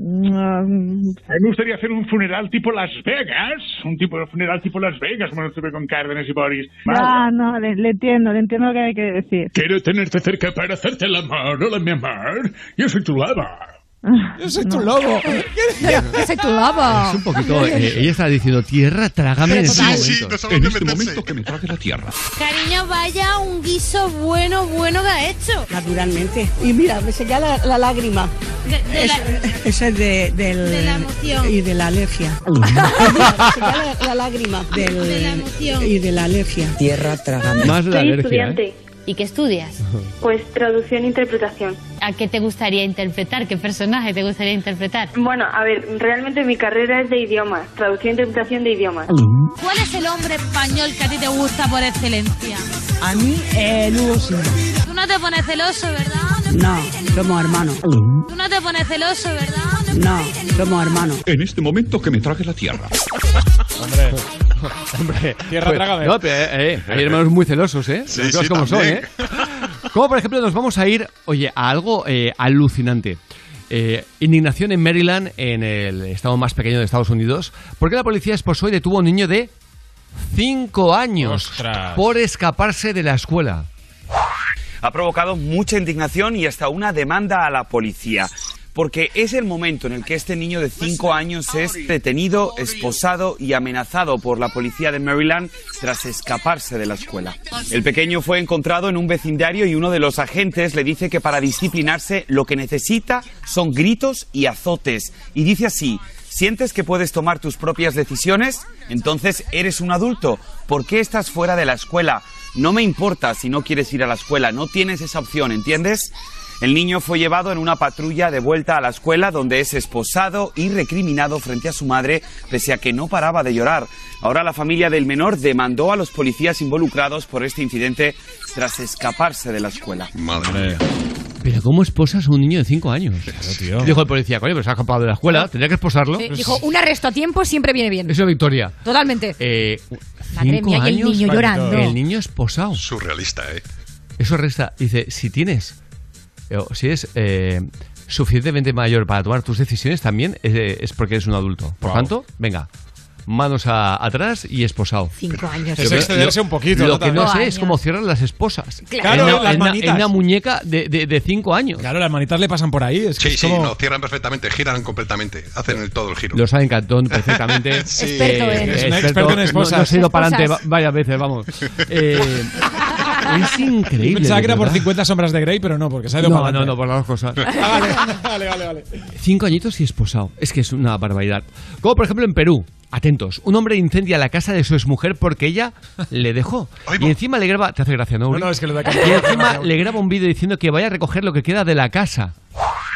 A mí me gustaría hacer un funeral tipo Las Vegas, un tipo de funeral tipo Las Vegas, como estuve con Cárdenas y Boris. Ah, no, le, le entiendo, le entiendo lo que hay que decir. Quiero tenerte cerca para hacerte el amor, hola mi amor, yo soy tu lava. Yo soy tu lobo. Yo soy tu lobo. Es un poquito. eh, ella está diciendo, tierra, trágame en este Sí, sí, momento. no sabe En este meterse. momento que me trague la tierra. Cariño, vaya un guiso bueno, bueno que ha hecho. Naturalmente. Y mira, me señala la, la lágrima. De- de la- es de, del, De la emoción. Y de la alergia. Mira, me señala la, la lágrima. Del, De la emoción. Y de la alergia. Tierra trágame. Más de la Soy alergia. estudiante. ¿eh? ¿Y qué estudias? Pues traducción e interpretación. ¿A qué te gustaría interpretar? ¿Qué personaje te gustaría interpretar? Bueno, a ver, realmente mi carrera es de idiomas, traducción e interpretación de idiomas. ¿Cuál es el hombre español que a ti te gusta por excelencia? A mí, eh, Lugo Silva. Tú no te pones celoso, ¿verdad? No, somos hermanos. Tú no te pones celoso, ¿verdad? No, somos hermanos. En este momento que me trague la tierra. Hombre. Hombre, Tierra, pues, trágame. No, pero, eh, eh, hay hermanos muy celosos, ¿eh? Sí, sí, como son. ¿eh? Como por ejemplo nos vamos a ir, oye, a algo eh, alucinante. Eh, indignación en Maryland, en el estado más pequeño de Estados Unidos, porque la policía esposó y detuvo a un niño de 5 años Ostras. por escaparse de la escuela. ha provocado mucha indignación y hasta una demanda a la policía. Porque es el momento en el que este niño de 5 años es detenido, esposado y amenazado por la policía de Maryland tras escaparse de la escuela. El pequeño fue encontrado en un vecindario y uno de los agentes le dice que para disciplinarse lo que necesita son gritos y azotes. Y dice así, ¿sientes que puedes tomar tus propias decisiones? Entonces eres un adulto. ¿Por qué estás fuera de la escuela? No me importa si no quieres ir a la escuela, no tienes esa opción, ¿entiendes? El niño fue llevado en una patrulla de vuelta a la escuela donde es esposado y recriminado frente a su madre pese a que no paraba de llorar. Ahora la familia del menor demandó a los policías involucrados por este incidente tras escaparse de la escuela. Madre mía. Pero ¿cómo esposas a un niño de 5 años? tío. Dijo el policía, coño, pero se ha escapado de la escuela, tendría que esposarlo. Sí, dijo, un arresto a tiempo siempre viene bien. Eso es victoria. Totalmente. Eh, Madre cinco mía, y el años, niño llorando. El niño esposado. Surrealista, ¿eh? Eso resta. Dice, si tienes, o si es eh, suficientemente mayor para tomar tus decisiones, también eh, es porque eres un adulto. Por Wow. tanto, venga, manos a- atrás y esposado. Cinco años. Es excederse un poquito, Lo ¿no? que no sé es cómo cierran las esposas. Claro, en una, las en una- en una muñeca de, de, de cinco años. Claro, las manitas le pasan por ahí. Es que Sí, es sí, no, cierran perfectamente, giran completamente, hacen el- todo el giro. Lo saben Cantón perfectamente. Sí. Experto en- Es un experto en esposas. No, no ido para adelante va- varias veces, vamos. Eh, es increíble. Pensaba que era por verdad. 50 sombras de Grey, pero no, porque se ha ido No, para no, adelante. no, por las dos cosas. Ah, vale, vale, vale, vale. Cinco añitos y esposado. Es que es una barbaridad. Como por ejemplo en Perú. Atentos, un hombre incendia la casa de su exmujer porque ella le dejó. Y encima le graba. Te hace gracia, ¿no? Uri? No, no, es que lo de Y encima le graba un vídeo diciendo que vaya a recoger lo que queda de la casa.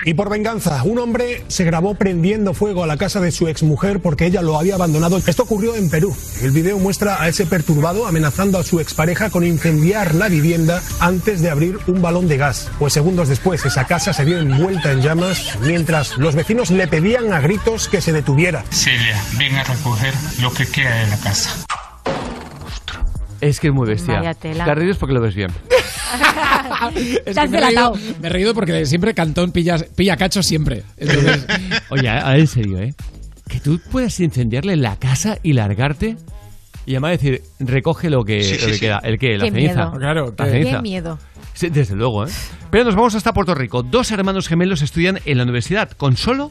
Y por venganza, un hombre se grabó prendiendo fuego a la casa de su exmujer porque ella lo había abandonado. Esto ocurrió en Perú. El video muestra a ese perturbado amenazando a su expareja con incendiar la vivienda antes de abrir un balón de gas. Pues segundos después, esa casa se vio envuelta en llamas mientras los vecinos le pedían a gritos que se detuviera. Celia, ven a recoger lo que queda de la casa. Es que es muy bestia. Vaya tela. Te has reído es porque lo ves bien. Es que me, he reído, delatado. me he reído porque siempre Cantón pilla, pilla cachos siempre. Entonces, Oye, en serio, ¿eh? Que tú puedas incendiarle la casa y largarte y además decir, recoge lo que, Sí, lo sí, que sí. queda. ¿El qué? La Qué ceniza. miedo. claro, La ceniza. Qué miedo. Sí, desde luego, ¿eh? Pero nos vamos hasta Puerto Rico. Dos hermanos gemelos estudian en la universidad con solo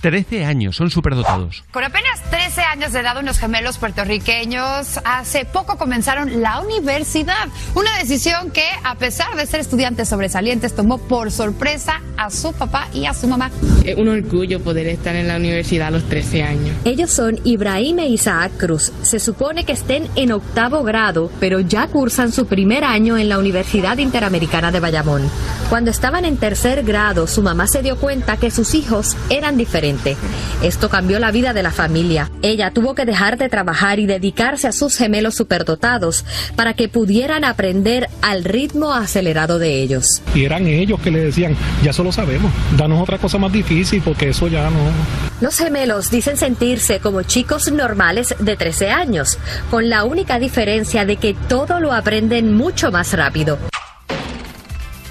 13 años, son superdotados. Con apenas 13 años de edad, unos gemelos puertorriqueños hace poco comenzaron la universidad. Una decisión que, a pesar de ser estudiantes sobresalientes, tomó por sorpresa a su papá y a su mamá. Es un orgullo poder estar en la universidad a los 13 años. Ellos son Ibrahim e Isaac Cruz. Se supone que estén en octavo grado, pero ya cursan su primer año en la Universidad Interamericana de Bayamón. Cuando estaban en tercer grado, su mamá se dio cuenta que sus hijos eran diferentes. Esto cambió la vida de la familia. Ella tuvo que dejar de trabajar y dedicarse a sus gemelos superdotados para que pudieran aprender al ritmo acelerado de ellos. Y eran ellos que le decían, ya eso lo sabemos, danos otra cosa más difícil porque eso ya no... Los gemelos dicen sentirse como chicos normales de 13 años, con la única diferencia de que todo lo aprenden mucho más rápido.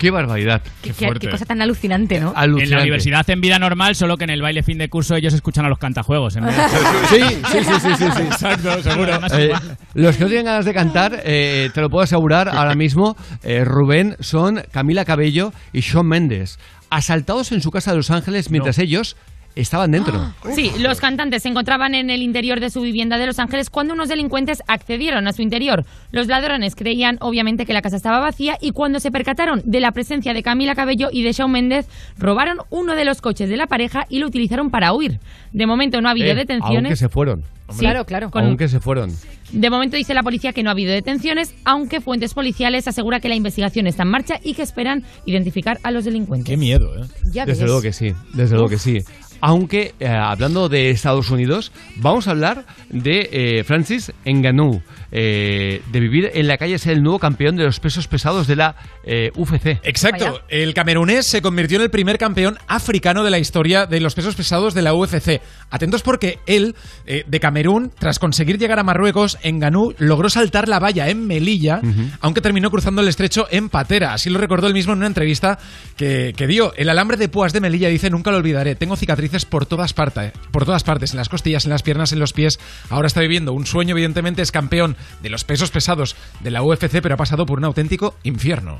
Qué barbaridad. Qué, qué cosa tan alucinante, ¿no? Alucinante. En la universidad hacen vida normal, solo que en el baile fin de curso ellos escuchan a los cantajuegos. En vez de- Sí, sí, sí, sí, sí, sí. Exacto, seguro. Eh, los que no tienen ganas de cantar, eh, te lo puedo asegurar ahora mismo, eh, Rubén, son Camila Cabello y Shawn Mendes, asaltados en su casa de Los Ángeles mientras ellos estaban dentro. Sí, los cantantes se encontraban en el interior de su vivienda de Los Ángeles cuando unos delincuentes accedieron a su interior. Los ladrones creían, obviamente, que la casa estaba vacía y cuando se percataron de la presencia de Camila Cabello y de Shawn Méndez, robaron uno de los coches de la pareja y lo utilizaron para huir. De momento no ha habido Eh, detenciones. Aunque se fueron. Sí, claro, claro. Con- Aunque se fueron. De momento dice la policía que no ha habido detenciones, aunque fuentes policiales aseguran que la investigación está en marcha y que esperan identificar a los delincuentes. Qué miedo, ¿eh? Ya desde ves. luego que sí, desde luego que sí. Aunque, eh, hablando de Estados Unidos, vamos a hablar de eh, Francis Ngannou, eh, de vivir en la calle ser el nuevo campeón de los pesos pesados de la eh, UFC. Exacto. El camerunés se convirtió en el primer campeón africano de la historia de los pesos pesados de la UFC. Atentos porque él, eh, de Camerún, tras conseguir llegar a Marruecos, en Ganú logró saltar la valla en Melilla, aunque terminó cruzando el estrecho en Patera. Así lo recordó él mismo en una entrevista que, que dio. El alambre de púas de Melilla dice, nunca lo olvidaré, tengo cicatrices por todas partes, por todas partes, en las costillas, en las piernas, en los pies. Ahora está viviendo un sueño, evidentemente es campeón de los pesos pesados de la UFC, pero ha pasado por un auténtico infierno.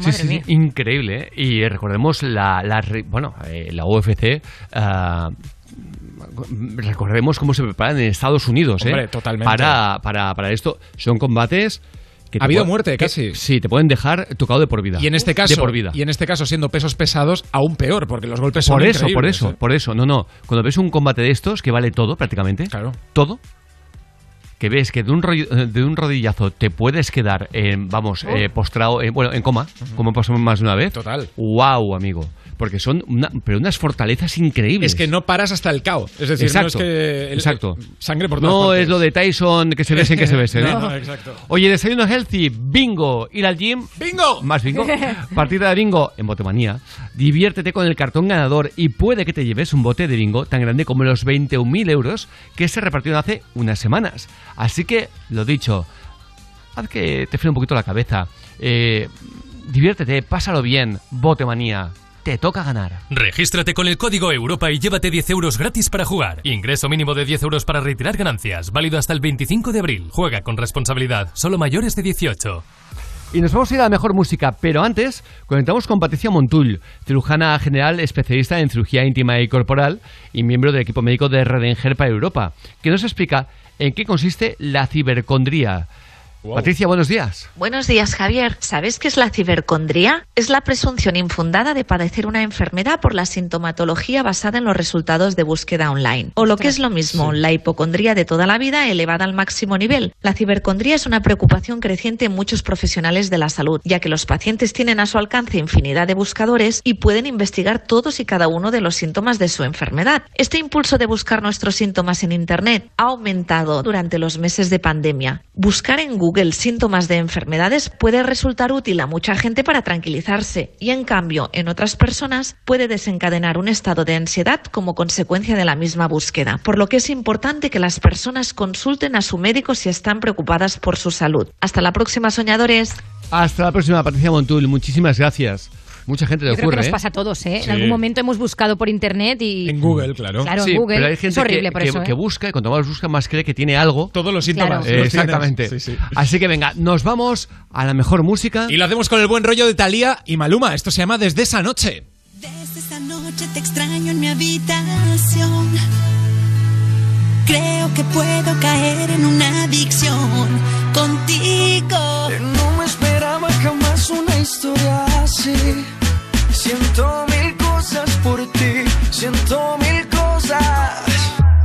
Sí, sí, sí, increíble. ¿eh? Y recordemos la, bueno, eh, la UFC. ah, recordemos cómo se preparan en Estados Unidos, ¿eh? Hombre, totalmente. Para, para, para esto son combates Ha habido muerte, que- casi. Sí, te pueden dejar tocado de por vida. Y en este De caso, por vida. y en este caso siendo pesos pesados, aún peor, porque los golpes son Por eso, por increíbles, eso, ¿eh? por eso. No, no. Cuando ves un combate de estos que vale todo prácticamente, todo, que ves que de un, rollo- de un rodillazo te puedes quedar, en, vamos, eh, postrado, eh, bueno, en coma, como pasó más de una vez. Total. Wow, amigo. Porque son una- pero unas fortalezas increíbles. Es que no paras hasta el caos. Es decir, exacto, no es que el- exacto. sangre por todas No partes. es lo de Tyson que se besen que se besen. ¿eh? No, no, exacto. Oye, desayuno healthy, bingo, ir al gym. ¡Bingo! Más bingo. Partida de bingo en Botemanía. Diviértete con el cartón ganador y puede que te lleves un bote de bingo tan grande como los 21.000 euros que se repartieron hace unas semanas. Así que, lo dicho, haz que te frene un poquito la cabeza. Eh, diviértete, pásalo bien. Botemanía. Te toca ganar. Regístrate con el código Europa y llévate 10 euros gratis para jugar. Ingreso mínimo de 10 euros para retirar ganancias. Válido hasta el 25 de abril. Juega con responsabilidad. Solo mayores de 18. Y nos vamos a ir a la mejor música, pero antes conectamos con Patricia Montul, cirujana general especialista en cirugía íntima y corporal y miembro del equipo médico de Redenger para Europa, que nos explica en qué consiste la cibercondría. Patricia, buenos días. Buenos días, Javier. ¿Sabes qué es la cibercondría? Es la presunción infundada de padecer una enfermedad por la sintomatología basada en los resultados de búsqueda online. O lo que es lo mismo, la hipocondría de toda la vida elevada al máximo nivel. La cibercondría es una preocupación creciente en muchos profesionales de la salud, ya que los pacientes tienen a su alcance infinidad de buscadores y pueden investigar todos y cada uno de los síntomas de su enfermedad. Este impulso de buscar nuestros síntomas en Internet ha aumentado durante los meses de pandemia. Buscar en Google síntomas de enfermedades puede resultar útil a mucha gente para tranquilizarse y en cambio en otras personas puede desencadenar un estado de ansiedad como consecuencia de la misma búsqueda, por lo que es importante que las personas consulten a su médico si están preocupadas por su salud. Hasta la próxima, soñadores. Hasta la próxima, Patricia Montul. Muchísimas gracias. Mucha gente le ocurre. Creo que nos ¿eh? pasa a todos, ¿eh? Sí. En algún momento hemos buscado por internet y. En Google, claro. Claro, sí, Google. Pero hay gente es horrible que, por que, eso, ¿eh? que busca y cuanto más busca, más cree que tiene algo. Todos los síntomas. Claro. Eh, los exactamente. Sí, Así que venga, nos vamos a la mejor música. Y lo hacemos con el buen rollo de Talía y Maluma. Esto se llama Desde esa noche. Desde esa noche te extraño en mi habitación. Creo que puedo caer en una adicción contigo esperaba jamás una historia así. Siento mil cosas por ti, siento mil cosas.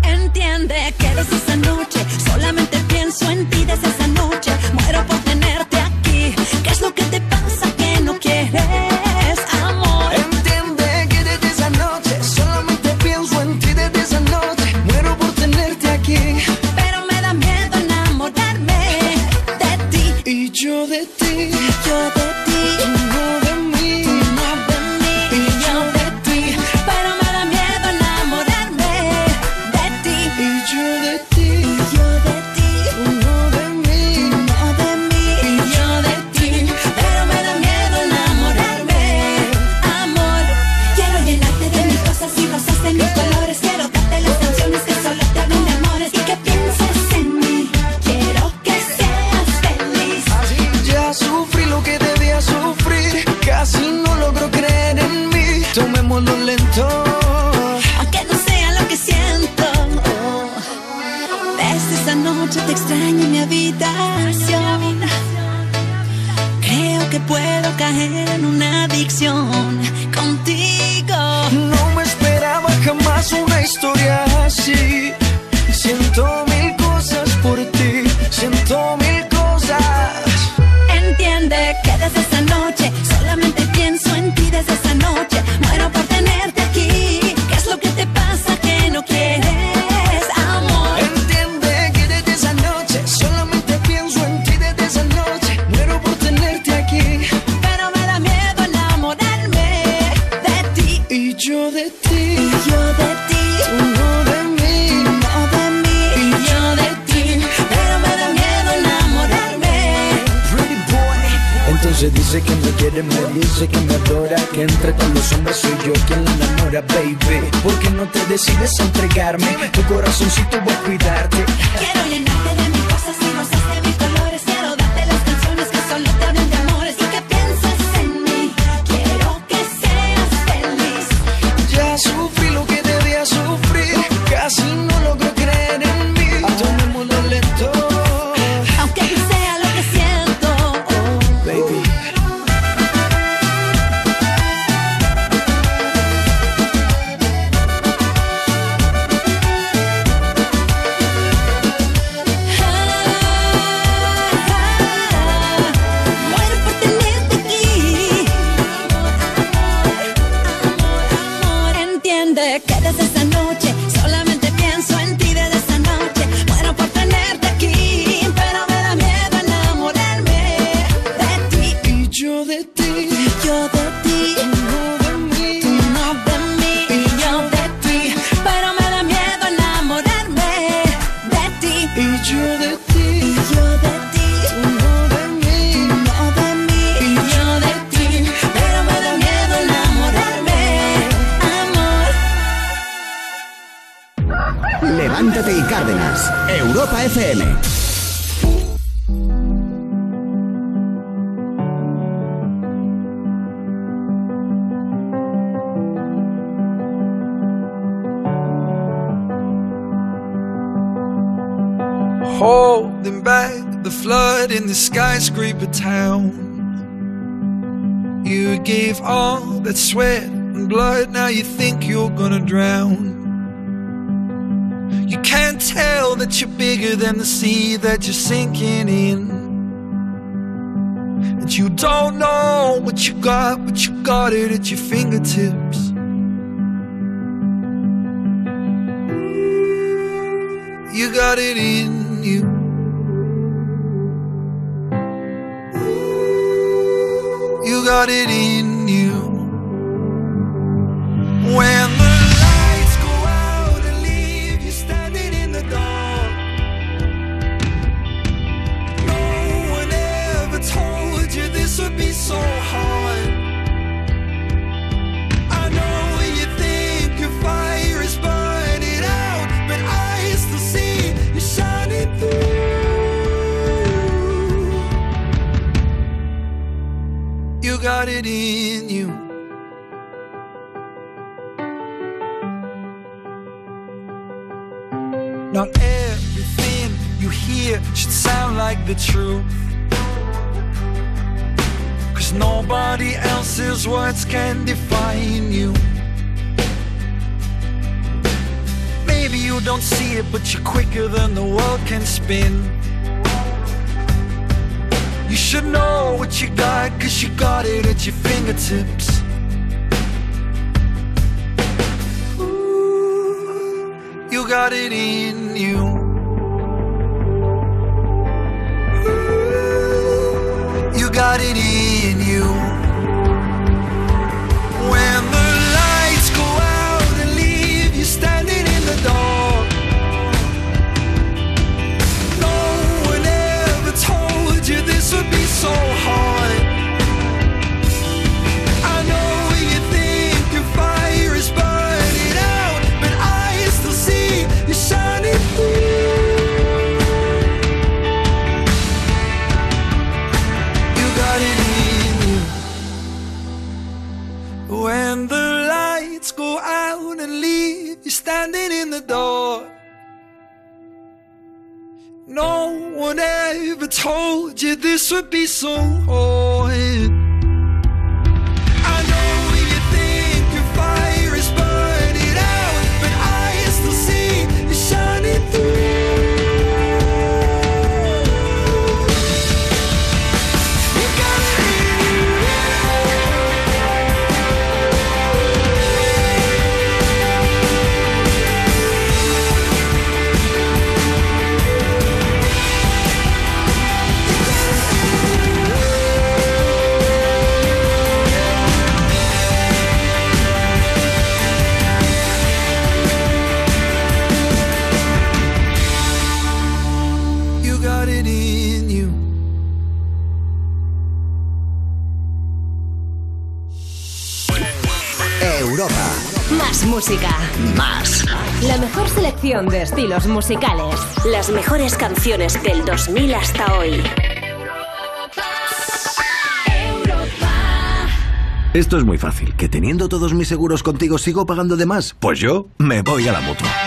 Entiende que desde esa noche solamente pienso en ti desde esa noche. Muero por tenerte aquí. ¿Qué es lo que te pasa? ты, я Creo que puedo caer en una adicción contigo. No me esperaba jamás una historia así. Siento mil cosas por ti, siento mil cosas. Entiende que desde esa noche solamente pienso en ti desde esa Se dice que me quiere, me dice que me adora Que entre con los hombres soy yo quien la enamora, baby. ¿Por qué no te decides a entregarme? Tu corazoncito voy a cuidarte. Quiero llenarte de mis cosas y no Cárdenas, Europa FM. Holding back the flood in the skyscraper town. You gave all that sweat and blood, now you think you're gonna drown can't tell that you're bigger than the sea that you're sinking in. And you don't know what you got, but you got it at your fingertips. You got it in you. You got it in you. When it in you. Not everything you hear should sound like the truth. Cause nobody else's words can define you. Maybe you don't see it, but you're quicker than the world can spin. You should know what you got, cause you got it at your fingertips. Ooh, you got it in you. Ooh, you got it in standing in the door. No one ever told you this would be so hard. Música. Más. La mejor selección de estilos musicales. Las mejores canciones del 2000 hasta hoy. Esto es muy fácil. ¿Que teniendo todos mis seguros contigo sigo pagando de más? Pues yo me voy a la mutua.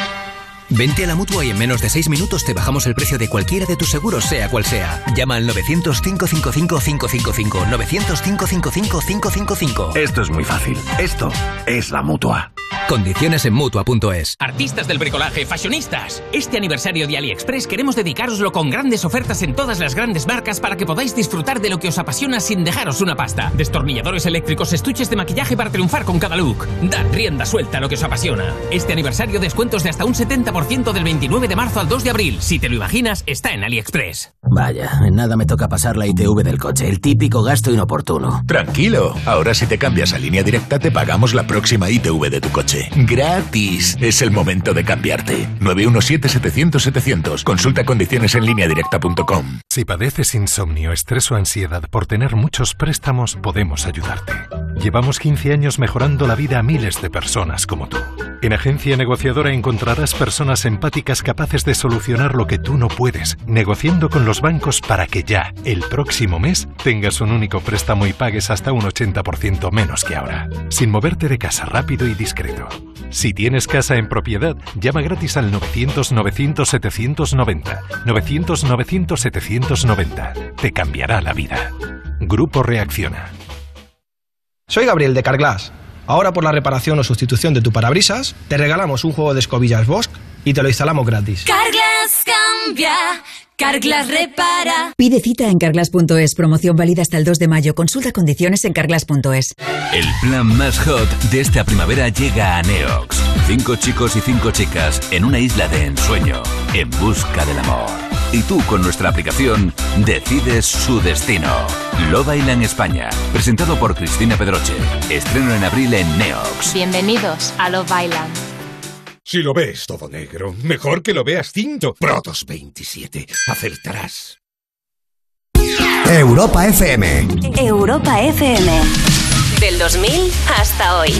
Vente a la mutua y en menos de 6 minutos te bajamos el precio de cualquiera de tus seguros, sea cual sea. Llama al 900-555-555. 900-555-555. Esto es muy fácil. Esto es la mutua. Condiciones en mutua.es. Artistas del bricolaje, fashionistas. Este aniversario de AliExpress queremos dedicaroslo con grandes ofertas en todas las grandes marcas para que podáis disfrutar de lo que os apasiona sin dejaros una pasta. Destornilladores eléctricos, estuches de maquillaje para triunfar con cada look. Dad rienda suelta a lo que os apasiona. Este aniversario descuentos de hasta un 70% del 29 de marzo al 2 de abril. Si te lo imaginas, está en AliExpress. Vaya, en nada me toca pasar la ITV del coche, el típico gasto inoportuno. Tranquilo, ahora si te cambias a línea directa te pagamos la próxima ITV de tu coche. Gratis. Es el momento de cambiarte. 917-700-700. Consulta condiciones en línea directa.com. Si padeces insomnio, estrés o ansiedad por tener muchos préstamos, podemos ayudarte. Llevamos 15 años mejorando la vida a miles de personas como tú. En Agencia Negociadora encontrarás personas empáticas capaces de solucionar lo que tú no puedes, negociando con los bancos para que ya, el próximo mes, tengas un único préstamo y pagues hasta un 80% menos que ahora, sin moverte de casa rápido y discreto. Si tienes casa en propiedad, llama gratis al 900-900-790. 900-900-790. Te cambiará la vida. Grupo Reacciona. Soy Gabriel de Carglass. Ahora por la reparación o sustitución de tu parabrisas, te regalamos un juego de escobillas Bosch y te lo instalamos gratis. Carglass cambia, Carglass repara. Pide cita en carglass.es. Promoción válida hasta el 2 de mayo. Consulta condiciones en carglass.es. El plan más hot de esta primavera llega a Neox. Cinco chicos y cinco chicas en una isla de ensueño, en busca del amor. Y tú con nuestra aplicación decides su destino. Love Island España, presentado por Cristina Pedroche. Estreno en abril en Neox. Bienvenidos a Love Island. Si lo ves todo negro, mejor que lo veas cinto. Protos 27. Acertarás. Europa FM. Europa FM. Del 2000 hasta hoy.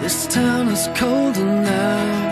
This town is colder now.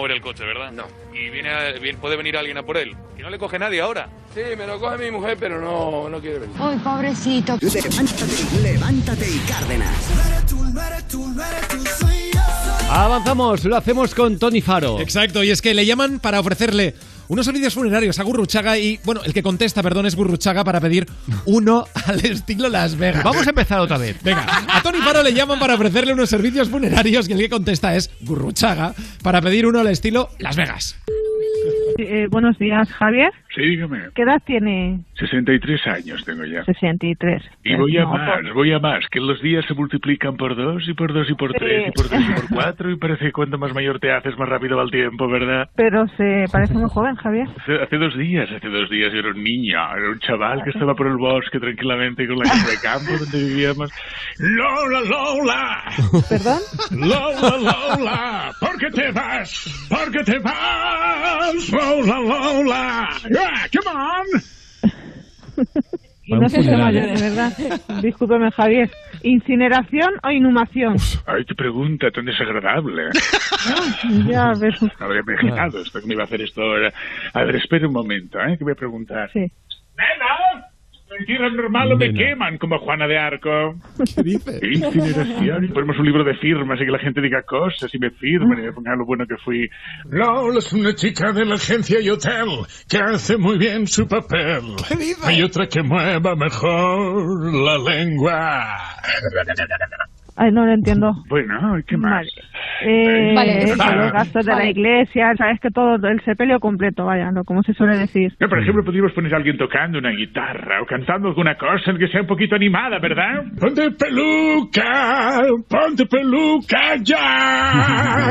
Mover el coche, ¿verdad? No. Y viene, a- viene- puede venir alguien a por él. Y no le coge nadie ahora. Sí, me lo coge mi mujer, pero no, no quiere venir. Uy, pobrecito. Levántate, levántate y Cárdenas. Avanzamos, lo hacemos con Tony Faro. Exacto, y es que le llaman para ofrecerle unos servicios funerarios a Gurruchaga y, bueno, el que contesta, perdón, es Gurruchaga para pedir uno al estilo Las Vegas. Vamos a empezar otra vez. Venga, a Tony Faro le llaman para ofrecerle unos servicios funerarios y el que contesta es Gurruchaga para pedir uno al estilo Las Vegas. Eh, buenos días, Javier. Sí, dígame. ¿Qué edad tiene? 63 años tengo ya. 63. Y voy a No, más, voy a más, que los días se multiplican por dos y por dos y por tres y por tres y por cuatro y parece que cuanto más mayor te haces más rápido va el tiempo, ¿verdad? Pero se parece muy joven, Javier. Hace, hace dos días, hace dos días yo era un niño, era un chaval que estaba por el bosque tranquilamente con la casa de campo donde vivíamos. Lola, Lola, ¿Perdón? Lola, Lola, ¿por qué te vas? ¿Por qué te vas? Lola, Lola, yeah, come on. Y no sé mayor, de verdad. Discúlpeme, Javier. ¿Incineración o inhumación? Ay, qué pregunta tan desagradable. ya ves. No habría imaginado esto, que me iba a hacer esto ahora. A ver, espera un momento, ¿eh? Que voy a preguntar. Sí. ¡Nena! ¿En tierra normal o me queman como Juana de Arco? ¿Qué dice? Incineración. Y ponemos un libro de firmas y que la gente diga cosas y me firmen y me pongan lo bueno que fui. Lola es una chica de la agencia y hotel que hace muy bien su papel. Hay otra que mueva mejor la lengua. Ay, no lo entiendo. Bueno, ¿qué más? Eh, Vale. eso, los gastos de la Vale. iglesia, sabes que todo, el sepelio completo, vaya, lo como se suele decir. No, por ejemplo, podríamos poner a alguien tocando una guitarra o cantando alguna cosa que sea un poquito animada, ¿verdad? ¡Ponte peluca! ¡Ponte peluca ya!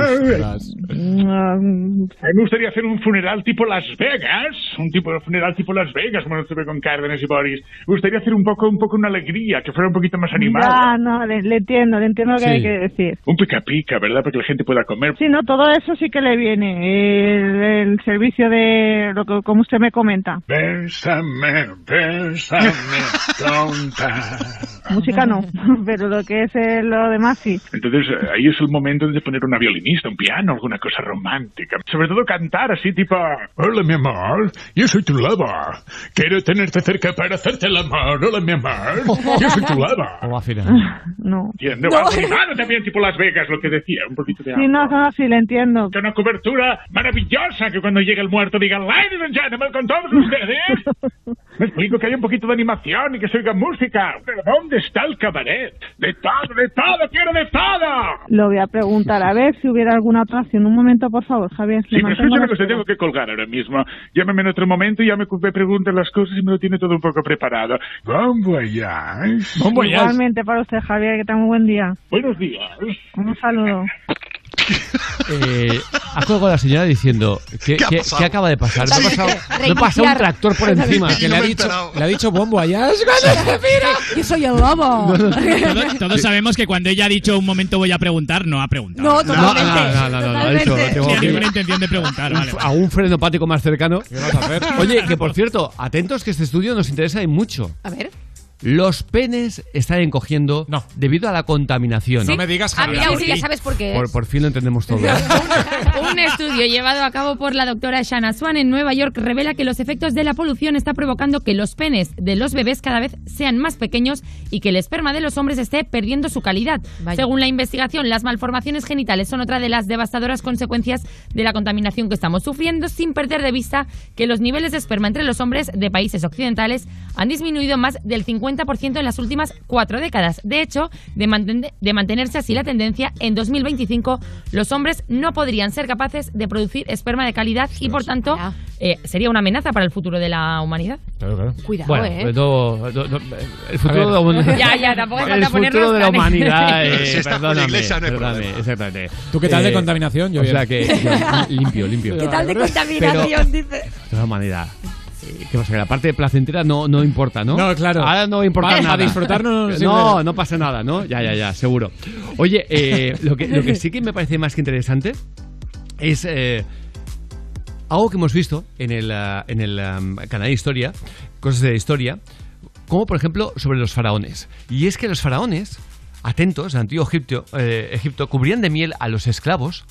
Mm, A mí me gustaría hacer un funeral tipo Las Vegas, un tipo de funeral tipo Las Vegas, como lo tuve con Cárdenas y Boris. Me gustaría hacer un poco, un poco una alegría, que fuera un poquito más animada. Ya, no, le, le entiendo, entiendo lo que Sí. hay que decir. Un pica pica, ¿verdad? Para que la gente pueda comer. Sí, no, todo eso sí que le viene. El, el servicio de, lo que, como usted me comenta. Bésame, bésame, tonta. Música no, pero lo que es eh, lo demás sí. Entonces eh, ahí es el momento de poner una violinista, un piano, alguna cosa romántica. Sobre todo cantar así tipo... Hola mi amor, yo soy tu loba. Quiero tenerte cerca para hacerte el amor. Hola mi amor, yo soy tu loba. O final. No. Entiendo. No. Algo animado también tipo Las Vegas, lo que decía. Un poquito de Sí, no, no, sí, le entiendo. Una cobertura maravillosa que cuando llegue el muerto diga Ladies and gentlemen con todos ustedes. Me explico que haya un poquito de animación y que se oiga música. Pero ¿dónde está el cabaret? De todo, de todo, quiero de todo. Lo voy a preguntar a ver si hubiera alguna otra opción. Un momento, por favor, Javier. Sí, pero escúchame que espera. tengo que colgar ahora mismo. Llámame en otro momento y ya me, me pregunten las cosas y me lo tiene todo un poco preparado. Bon voyage. Igualmente para usted, Javier, que tenga un buen día. Buenos días. Un saludo. eh, ha colgado la señora diciendo ¿qué, ¿Qué ha qué- qué acaba de pasar? Me ha Sí. pasado, ha pasado un tractor por encima. Que le ha dicho, le ha dicho bombo allá. Que soy el lobo. Todos, todos sabemos que cuando ella ha dicho un momento voy a preguntar, no ha preguntado. No, totalmente. No, no, no, no, no, ha dicho, tengo ninguna intención de preguntar, vale. a un frenopático más cercano. vas a hacer? Oye, que por cierto, atentos que este estudio nos interesa y mucho. A ver. Los penes están encogiendo debido a la contaminación. Sí. Ah, mira, sí, ya sabes por qué. Por, por fin lo entendemos todo. ¿eh? Un estudio llevado a cabo por la doctora Shanna Swan en Nueva York revela que los efectos de la polución está provocando que los penes de los bebés cada vez sean más pequeños y que el esperma de los hombres esté perdiendo su calidad. Según la investigación, las malformaciones genitales son otra de las devastadoras consecuencias de la contaminación que estamos sufriendo, sin perder de vista que los niveles de esperma entre los hombres de países occidentales han disminuido más del 50% en las últimas cuatro décadas. De hecho, de, manten- de mantenerse así la tendencia, en 2025 los hombres no podrían ser capaces de producir esperma de calidad y, por tanto, eh, sería una amenaza para el futuro de la humanidad. Claro, claro. Cuidado, Bueno, ¿eh? pues no- no- no- el futuro de la humanidad. Ya, ya, tampoco El futuro de la humanidad. eh, está la perdóname, iglesia, no hay perdóname, exactamente. ¿Tú qué tal de contaminación, O Joviel? sea que yo- limpio, limpio. ¿Qué tal de contaminación? Dice. De la humanidad. Eh, ¿Qué pasa? Que la parte placentera no, no importa, ¿no? No, claro. Ahora no importa nada. para disfrutar no No, pasa nada, ¿no? Ya, ya, ya, seguro. Oye, eh, lo, que, lo que sí que me parece más que interesante es eh, algo que hemos visto en el, ah, en el am, canal de Historia, cosas de historia, como por ejemplo sobre los faraones. Y es que los faraones, atentos, en antiguo Egipto, eh, Egipto cubrían de miel a los esclavos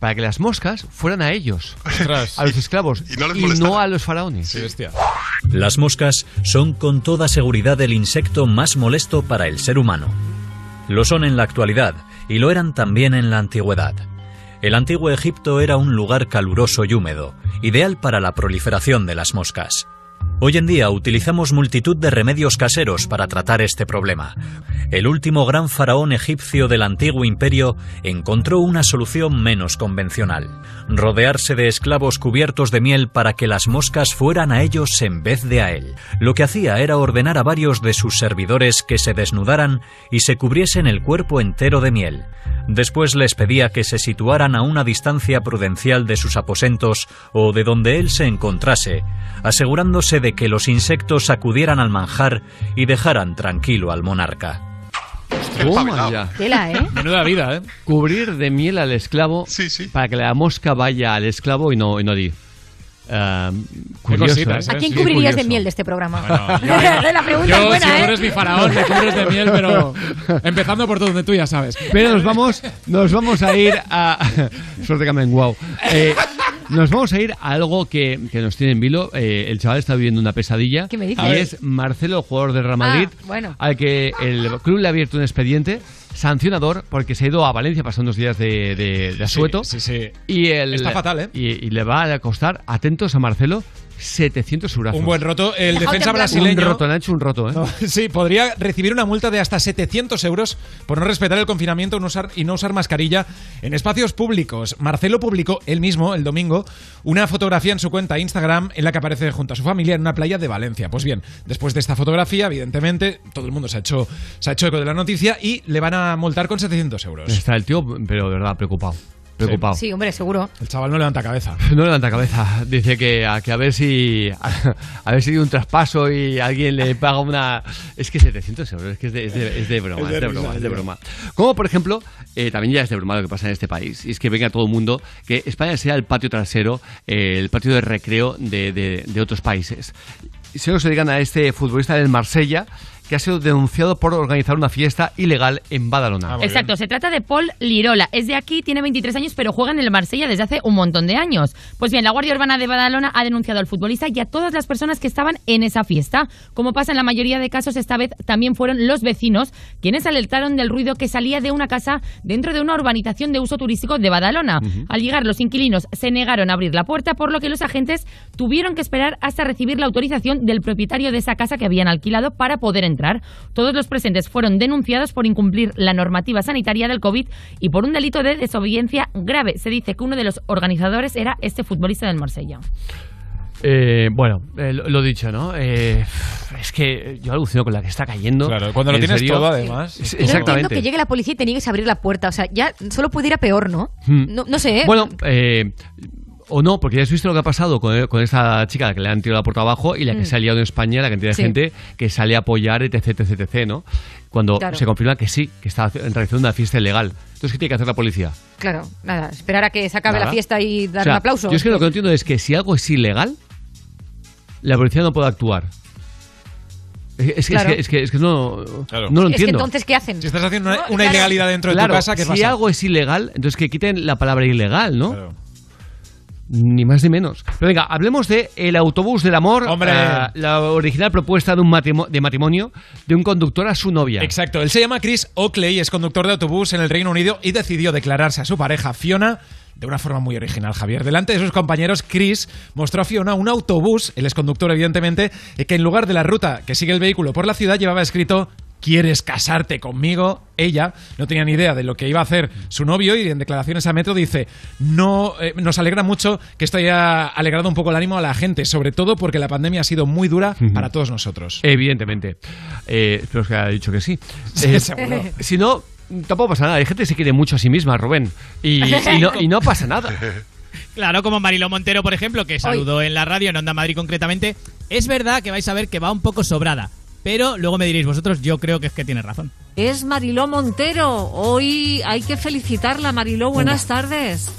para que las moscas fueran a ellos, a los esclavos, Y no les y molestaran. no a los faraones. Las moscas son con toda seguridad el insecto más molesto para el ser humano. Lo son en la actualidad y lo eran también en la antigüedad. El antiguo Egipto era un lugar caluroso y húmedo, ideal para la proliferación de las moscas. Hoy en día utilizamos multitud de remedios caseros para tratar este problema. El último gran faraón egipcio del antiguo imperio encontró una solución menos convencional. Rodearse de esclavos cubiertos de miel para que las moscas fueran a ellos en vez de a él. Lo que hacía era ordenar a varios de sus servidores que se desnudaran y se cubriesen el cuerpo entero de miel. Después les pedía que se situaran a una distancia prudencial de sus aposentos o de donde él se encontrase, asegurándose de que los insectos acudieran al manjar y dejaran tranquilo al monarca. Toma ya. Tela, ¿eh? Menuda vida, ¿eh? Cubrir de miel al esclavo para que la mosca vaya al esclavo y no, y no di. Ah, curioso, cositas, ¿eh? ¿A quién Sí, cubrirías de curioso. miel de este programa? yo- la pregunta Yo, es buena, si tú ¿eh? eres mi faraón, me cubres de miel, pero empezando por donde tú ya sabes. Pero nos vamos, nos vamos a ir a. Suerte que me wow. Nos vamos a ir a algo que, que nos tiene en vilo. Eh, el chaval está viviendo una pesadilla. ¿Qué me dices? Y es Marcelo, el jugador del Real Madrid, Ah, bueno. al que el club le ha abierto un expediente sancionador porque se ha ido a Valencia pasando unos días de, de, de asueto. Sí, sí, sí. Y el, Está fatal, ¿eh? Y, y le va a costar, atentos a Marcelo, 700 euros. Un buen roto. El Dejado defensa brasileño. Un roto, le han hecho un roto, ¿eh? No, sí, podría recibir una multa de hasta 700 euros por no respetar el confinamiento y no usar mascarilla en espacios públicos. Marcelo publicó él mismo, el domingo, una fotografía en su cuenta Instagram en la que aparece junto a su familia en una playa de Valencia. Pues bien, después de esta fotografía, evidentemente, todo el mundo se ha hecho, se ha hecho eco de la noticia y le van a multar con 700 euros. Está el tío, pero de verdad, preocupado. Preocupado. Sí, hombre, seguro. El chaval no levanta cabeza. No levanta cabeza. Dice que a, que a ver si a, ver si hay un traspaso y alguien le paga una. Es que 700 euros, es que es de, es de- es de broma, Es es de de, risa, broma, es de de broma. Como por ejemplo, eh, también ya es de broma lo que pasa en este país. Y es que venga todo el mundo, que España sea el patio trasero, eh, el patio de recreo de, de- de otros países. Se lo se digan a este futbolista del Marsella que ha sido denunciado por organizar una fiesta ilegal en Badalona. Exacto, se trata de Paul Lirola. Es de aquí, tiene 23 años, pero juega en el Marsella desde hace un montón de años. Pues bien, la Guardia Urbana de Badalona ha denunciado al futbolista y a todas las personas que estaban en esa fiesta. Como pasa en la mayoría de casos, esta vez también fueron los vecinos quienes alertaron del ruido que salía de una casa dentro de una urbanización de uso turístico de Badalona. Al llegar, los inquilinos se negaron a abrir la puerta, por lo que los agentes tuvieron que esperar hasta recibir la autorización del propietario de esa casa que habían alquilado para poder entrar. Todos los presentes fueron denunciados por incumplir la normativa sanitaria del COVID y por un delito de desobediencia grave. Se dice que uno de los organizadores era este futbolista del Marsella. Eh, bueno, eh, lo, lo dicho, ¿no? Eh, es que yo alucino con la que está cayendo. Claro, cuando lo En tienes serio. todo, además. Es- No entiendo Exactamente. que llegue la policía y te niegues a abrir la puerta. O sea, ya solo puede ir a peor, ¿no? Hmm. No, no sé, ¿eh? Bueno, eh, o no, porque ya has visto lo que ha pasado con, con esta chica a la que le han tirado la puerta abajo y la que Mm. se ha liado en España, la cantidad de Sí. gente que sale a apoyar, etc, etc, etc, ¿no? Cuando Claro. se confirma que sí, que está realizando una fiesta ilegal. Entonces, ¿qué tiene que hacer la policía? Claro, nada, esperar a que se acabe Nada. la fiesta y dar O sea, un aplauso. Yo es que lo que no entiendo es que si algo es ilegal, la policía no puede actuar. Es, que- Claro. es que, es que, es que no, no lo Es que entiendo. entonces, ¿qué hacen? Si estás haciendo una, No, una claro. ilegalidad dentro de Claro, tu casa, ¿qué si pasa? algo es ilegal, entonces que quiten la palabra ilegal, ¿no? Ni más ni menos. Pero venga, hablemos de El autobús del amor, Hombre. eh, la original propuesta de un de matrimonio de un conductor a su novia. Exacto, él se llama Chris Oakley, es conductor de autobús en el Reino Unido y decidió declararse a su pareja Fiona de una forma muy original, Javier. Delante de sus compañeros, Chris mostró a Fiona un autobús, él es conductor evidentemente, eh, que en lugar de la ruta que sigue el vehículo por la ciudad llevaba escrito ¿Quieres casarte conmigo? Ella no tenía ni idea de lo que iba a hacer su novio y en declaraciones a Metro dice, no, eh, nos alegra mucho que esto haya alegrado un poco el ánimo a la gente, sobre todo porque la pandemia ha sido muy dura para todos nosotros. Evidentemente. Eh, espero que haya dicho que sí. Eh, seguro. Si no, tampoco pasa nada. Hay gente que se quiere mucho a sí misma, Rubén. Y, y no, y no pasa nada. Claro, como Mariló Montero, por ejemplo, que saludó en la radio, en Onda Madrid concretamente. Es verdad que vais a ver que va un poco sobrada. Pero luego me diréis vosotros, yo creo que es que tiene razón. Es Mariló Montero. Hoy hay que felicitarla, Mariló. Buenas tardes.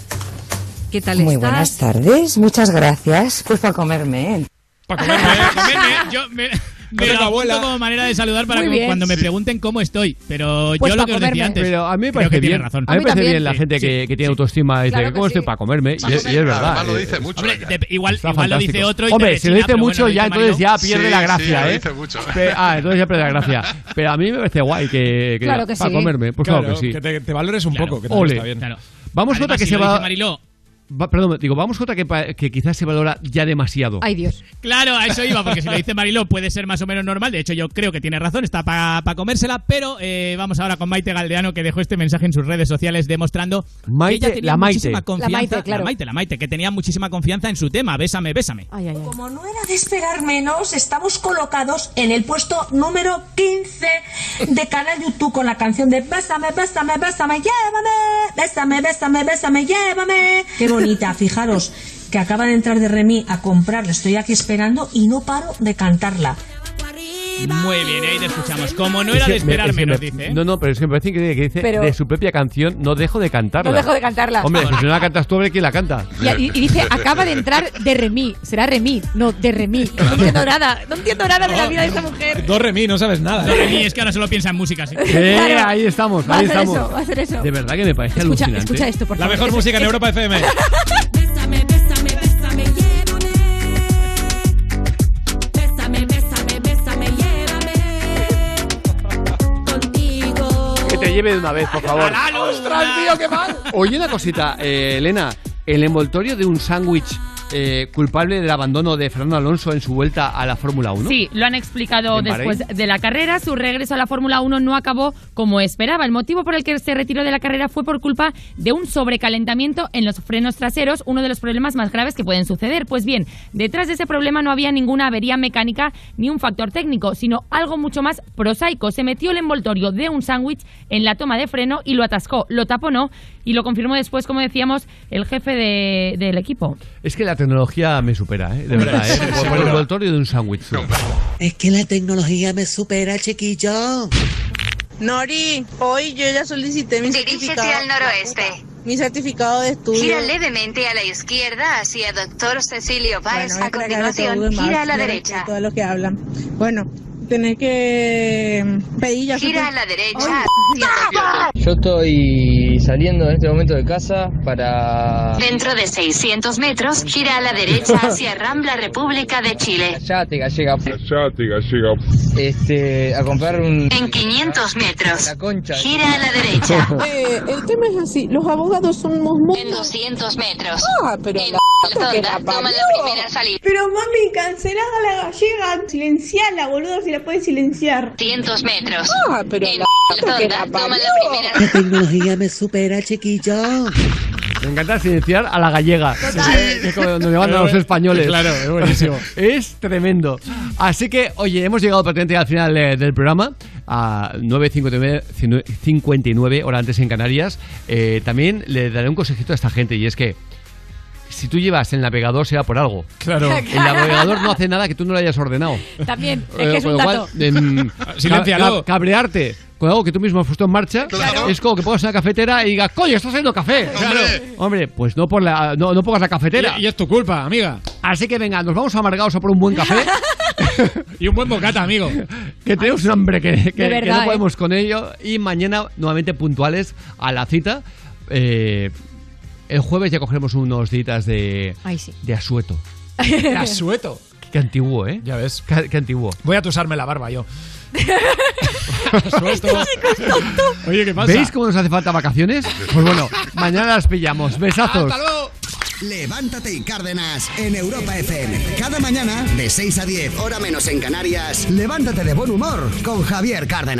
¿Qué tal Muy estás? buenas tardes, muchas gracias. Pues para comerme. Para Yo me, me lo abuela. como manera de saludar para que cuando me pregunten cómo estoy. Pero Pues yo lo pa' que os decía antes. Pero a mí me parece que tiene bien. razón. A mí me parece bien la gente sí, que, que tiene sí. autoestima dice, Claro que ¿cómo estoy para comerme? Y, es- y es verdad. Además lo eh, dice mucho. Hombre, de- igual, lo dice otro y Hombre, si lo dice mucho, bueno, ya lo entonces ya pierde la gracia, lo ¿eh? dice mucho. Pe- ah, entonces ya pierde la gracia. Pero a mí me parece guay que, para comerme. Pues claro, que sí. que te- valores un poco, que está bien. Vamos con otra que se lo va... Va- Perdón, digo, vamos con otra que, pa- que quizás se valora ya demasiado. Ay, Dios. Claro, a eso iba, porque si lo dice Mariló puede ser más o menos normal. De hecho, yo creo que tiene razón, está para comérsela. Pero eh, vamos ahora con Maite Galdeano, que dejó este mensaje en sus redes sociales demostrando Maite, que ella tenía la Maite. muchísima La confianza. Maite, claro. la Maite, la Maite, que tenía muchísima confianza en su tema. Bésame, bésame. Como no era de esperar menos, estamos colocados en el puesto número 15 de canal YouTube con la canción de Bésame, bésame, bésame, llévame, bésame, bésame, bésame, llévame. Qué fijaros que acaba de entrar de Remy a comprarla, estoy aquí esperando y no paro de cantarla. Muy bien, ahí te escuchamos. Como no Es era que de me- esperar es que menos, me- dice. ¿eh? No, no, pero es que me parece increíble que dice Pero- de su propia canción, no dejo de cantarla. No dejo de cantarla. Hombre, pues si no la cantas tú, a ver quién la canta. Y, y- y dice, acaba de entrar de Remy. Será Remy, no de Remy. No entiendo nada. No entiendo nada de la vida de esta mujer. Do, re, mi, no sabes nada. No, Remy, es que ahora solo piensa en música, sí. Eh, ahí estamos, Va a ahí hacer estamos. eso, va a hacer eso. De verdad que me parece Escucha, alucinante. escucha esto, por La favor. mejor Es- música en es- Europa FM. Lleve de una vez, por favor. ¡Ostras, tío, qué mal! Oye, una cosita, eh, Elena. El envoltorio de un sándwich eh, culpable del abandono de Fernando Alonso en su vuelta a la Fórmula 1. Sí, lo han explicado ¿En después de la carrera. Su regreso a la Fórmula 1 no acabó como esperaba. El motivo por el que se retiró de la carrera fue por culpa de un sobrecalentamiento en los frenos traseros, uno de los problemas más graves que pueden suceder. Pues bien, detrás de ese problema no había ninguna avería mecánica ni un factor técnico, sino algo mucho más prosaico. Se metió el envoltorio de un sándwich en la toma de freno y lo atascó, lo taponó y lo confirmó después, como decíamos, el jefe de- del equipo. Es que la tecnología me supera, ¿eh? De verdad, ¿eh? Por- Por el envoltorio de un sándwich. Es que la tecnología me supera, chiquillo. Nori, hoy yo ya solicité mi Dirígete certificado. al noroeste. Mi certificado de estudio. Gira levemente a la izquierda hacia Doctor Cecilio Páez. Bueno, a continuación, gira a la derecha. respeto a lo que hablan. Bueno, tenés que mm, pedir ya. Gira a la derecha. Yo estoy saliendo en este momento de casa para... Dentro de 600 metros, gira a la derecha hacia Rambla República de Chile. Callate, gallega. Callate, gallega. Este, a comprar un... En 500 metros, gira a la derecha. Eh, el tema es así, los abogados somos muy... En 200 metros. Ah, pero En la la la toma la primera salida. Pero mami, cancelada la gallega, silenciala, boludo, si la puedes silenciar. 200 metros. Ah, pero En la toma la primera La tecnología me supera, chiquillo. Me encanta silenciar a la gallega. Que es como donde me mandan los españoles. Claro, es buenísimo. Es tremendo. Así que, oye, hemos llegado prácticamente al final eh, del programa. A 9.59 59 hora antes en Canarias. Eh, también le daré un consejito a esta gente y es que si tú llevas el navegador será por algo. Claro. El navegador no hace nada que tú no lo hayas ordenado. También, es Eh, que es con un lo cual, dato. em, Siléncialo. ca- cabrearte con algo que tú mismo has puesto en marcha Claro. es como que pongas una cafetera y digas, coño, está haciendo café. Claro. Hombre, pues no, por la, no, no pongas la cafetera. Y, y es tu culpa, amiga. Así que venga, nos vamos amargados a por un buen café. y un buen bocata, amigo. Que tenemos un hambre que, que- que verdad, no ¿eh? podemos con ello. Y mañana, nuevamente puntuales a la cita. Eh, el jueves ya cogeremos unos días de, Ay, sí. de asueto. Asueto. Qué antiguo, ¿eh? Ya ves. Qué, qué antiguo. Voy a tusarme la barba yo. Asueto. Oye, ¿qué pasa? ¿Veis cómo nos hace falta vacaciones? Pues bueno, mañana las pillamos. Besazos. Levántate y Cárdenas en Europa FM. Cada mañana, de 6 a 10, hora menos en Canarias, levántate de buen humor con Javier Cárdenas.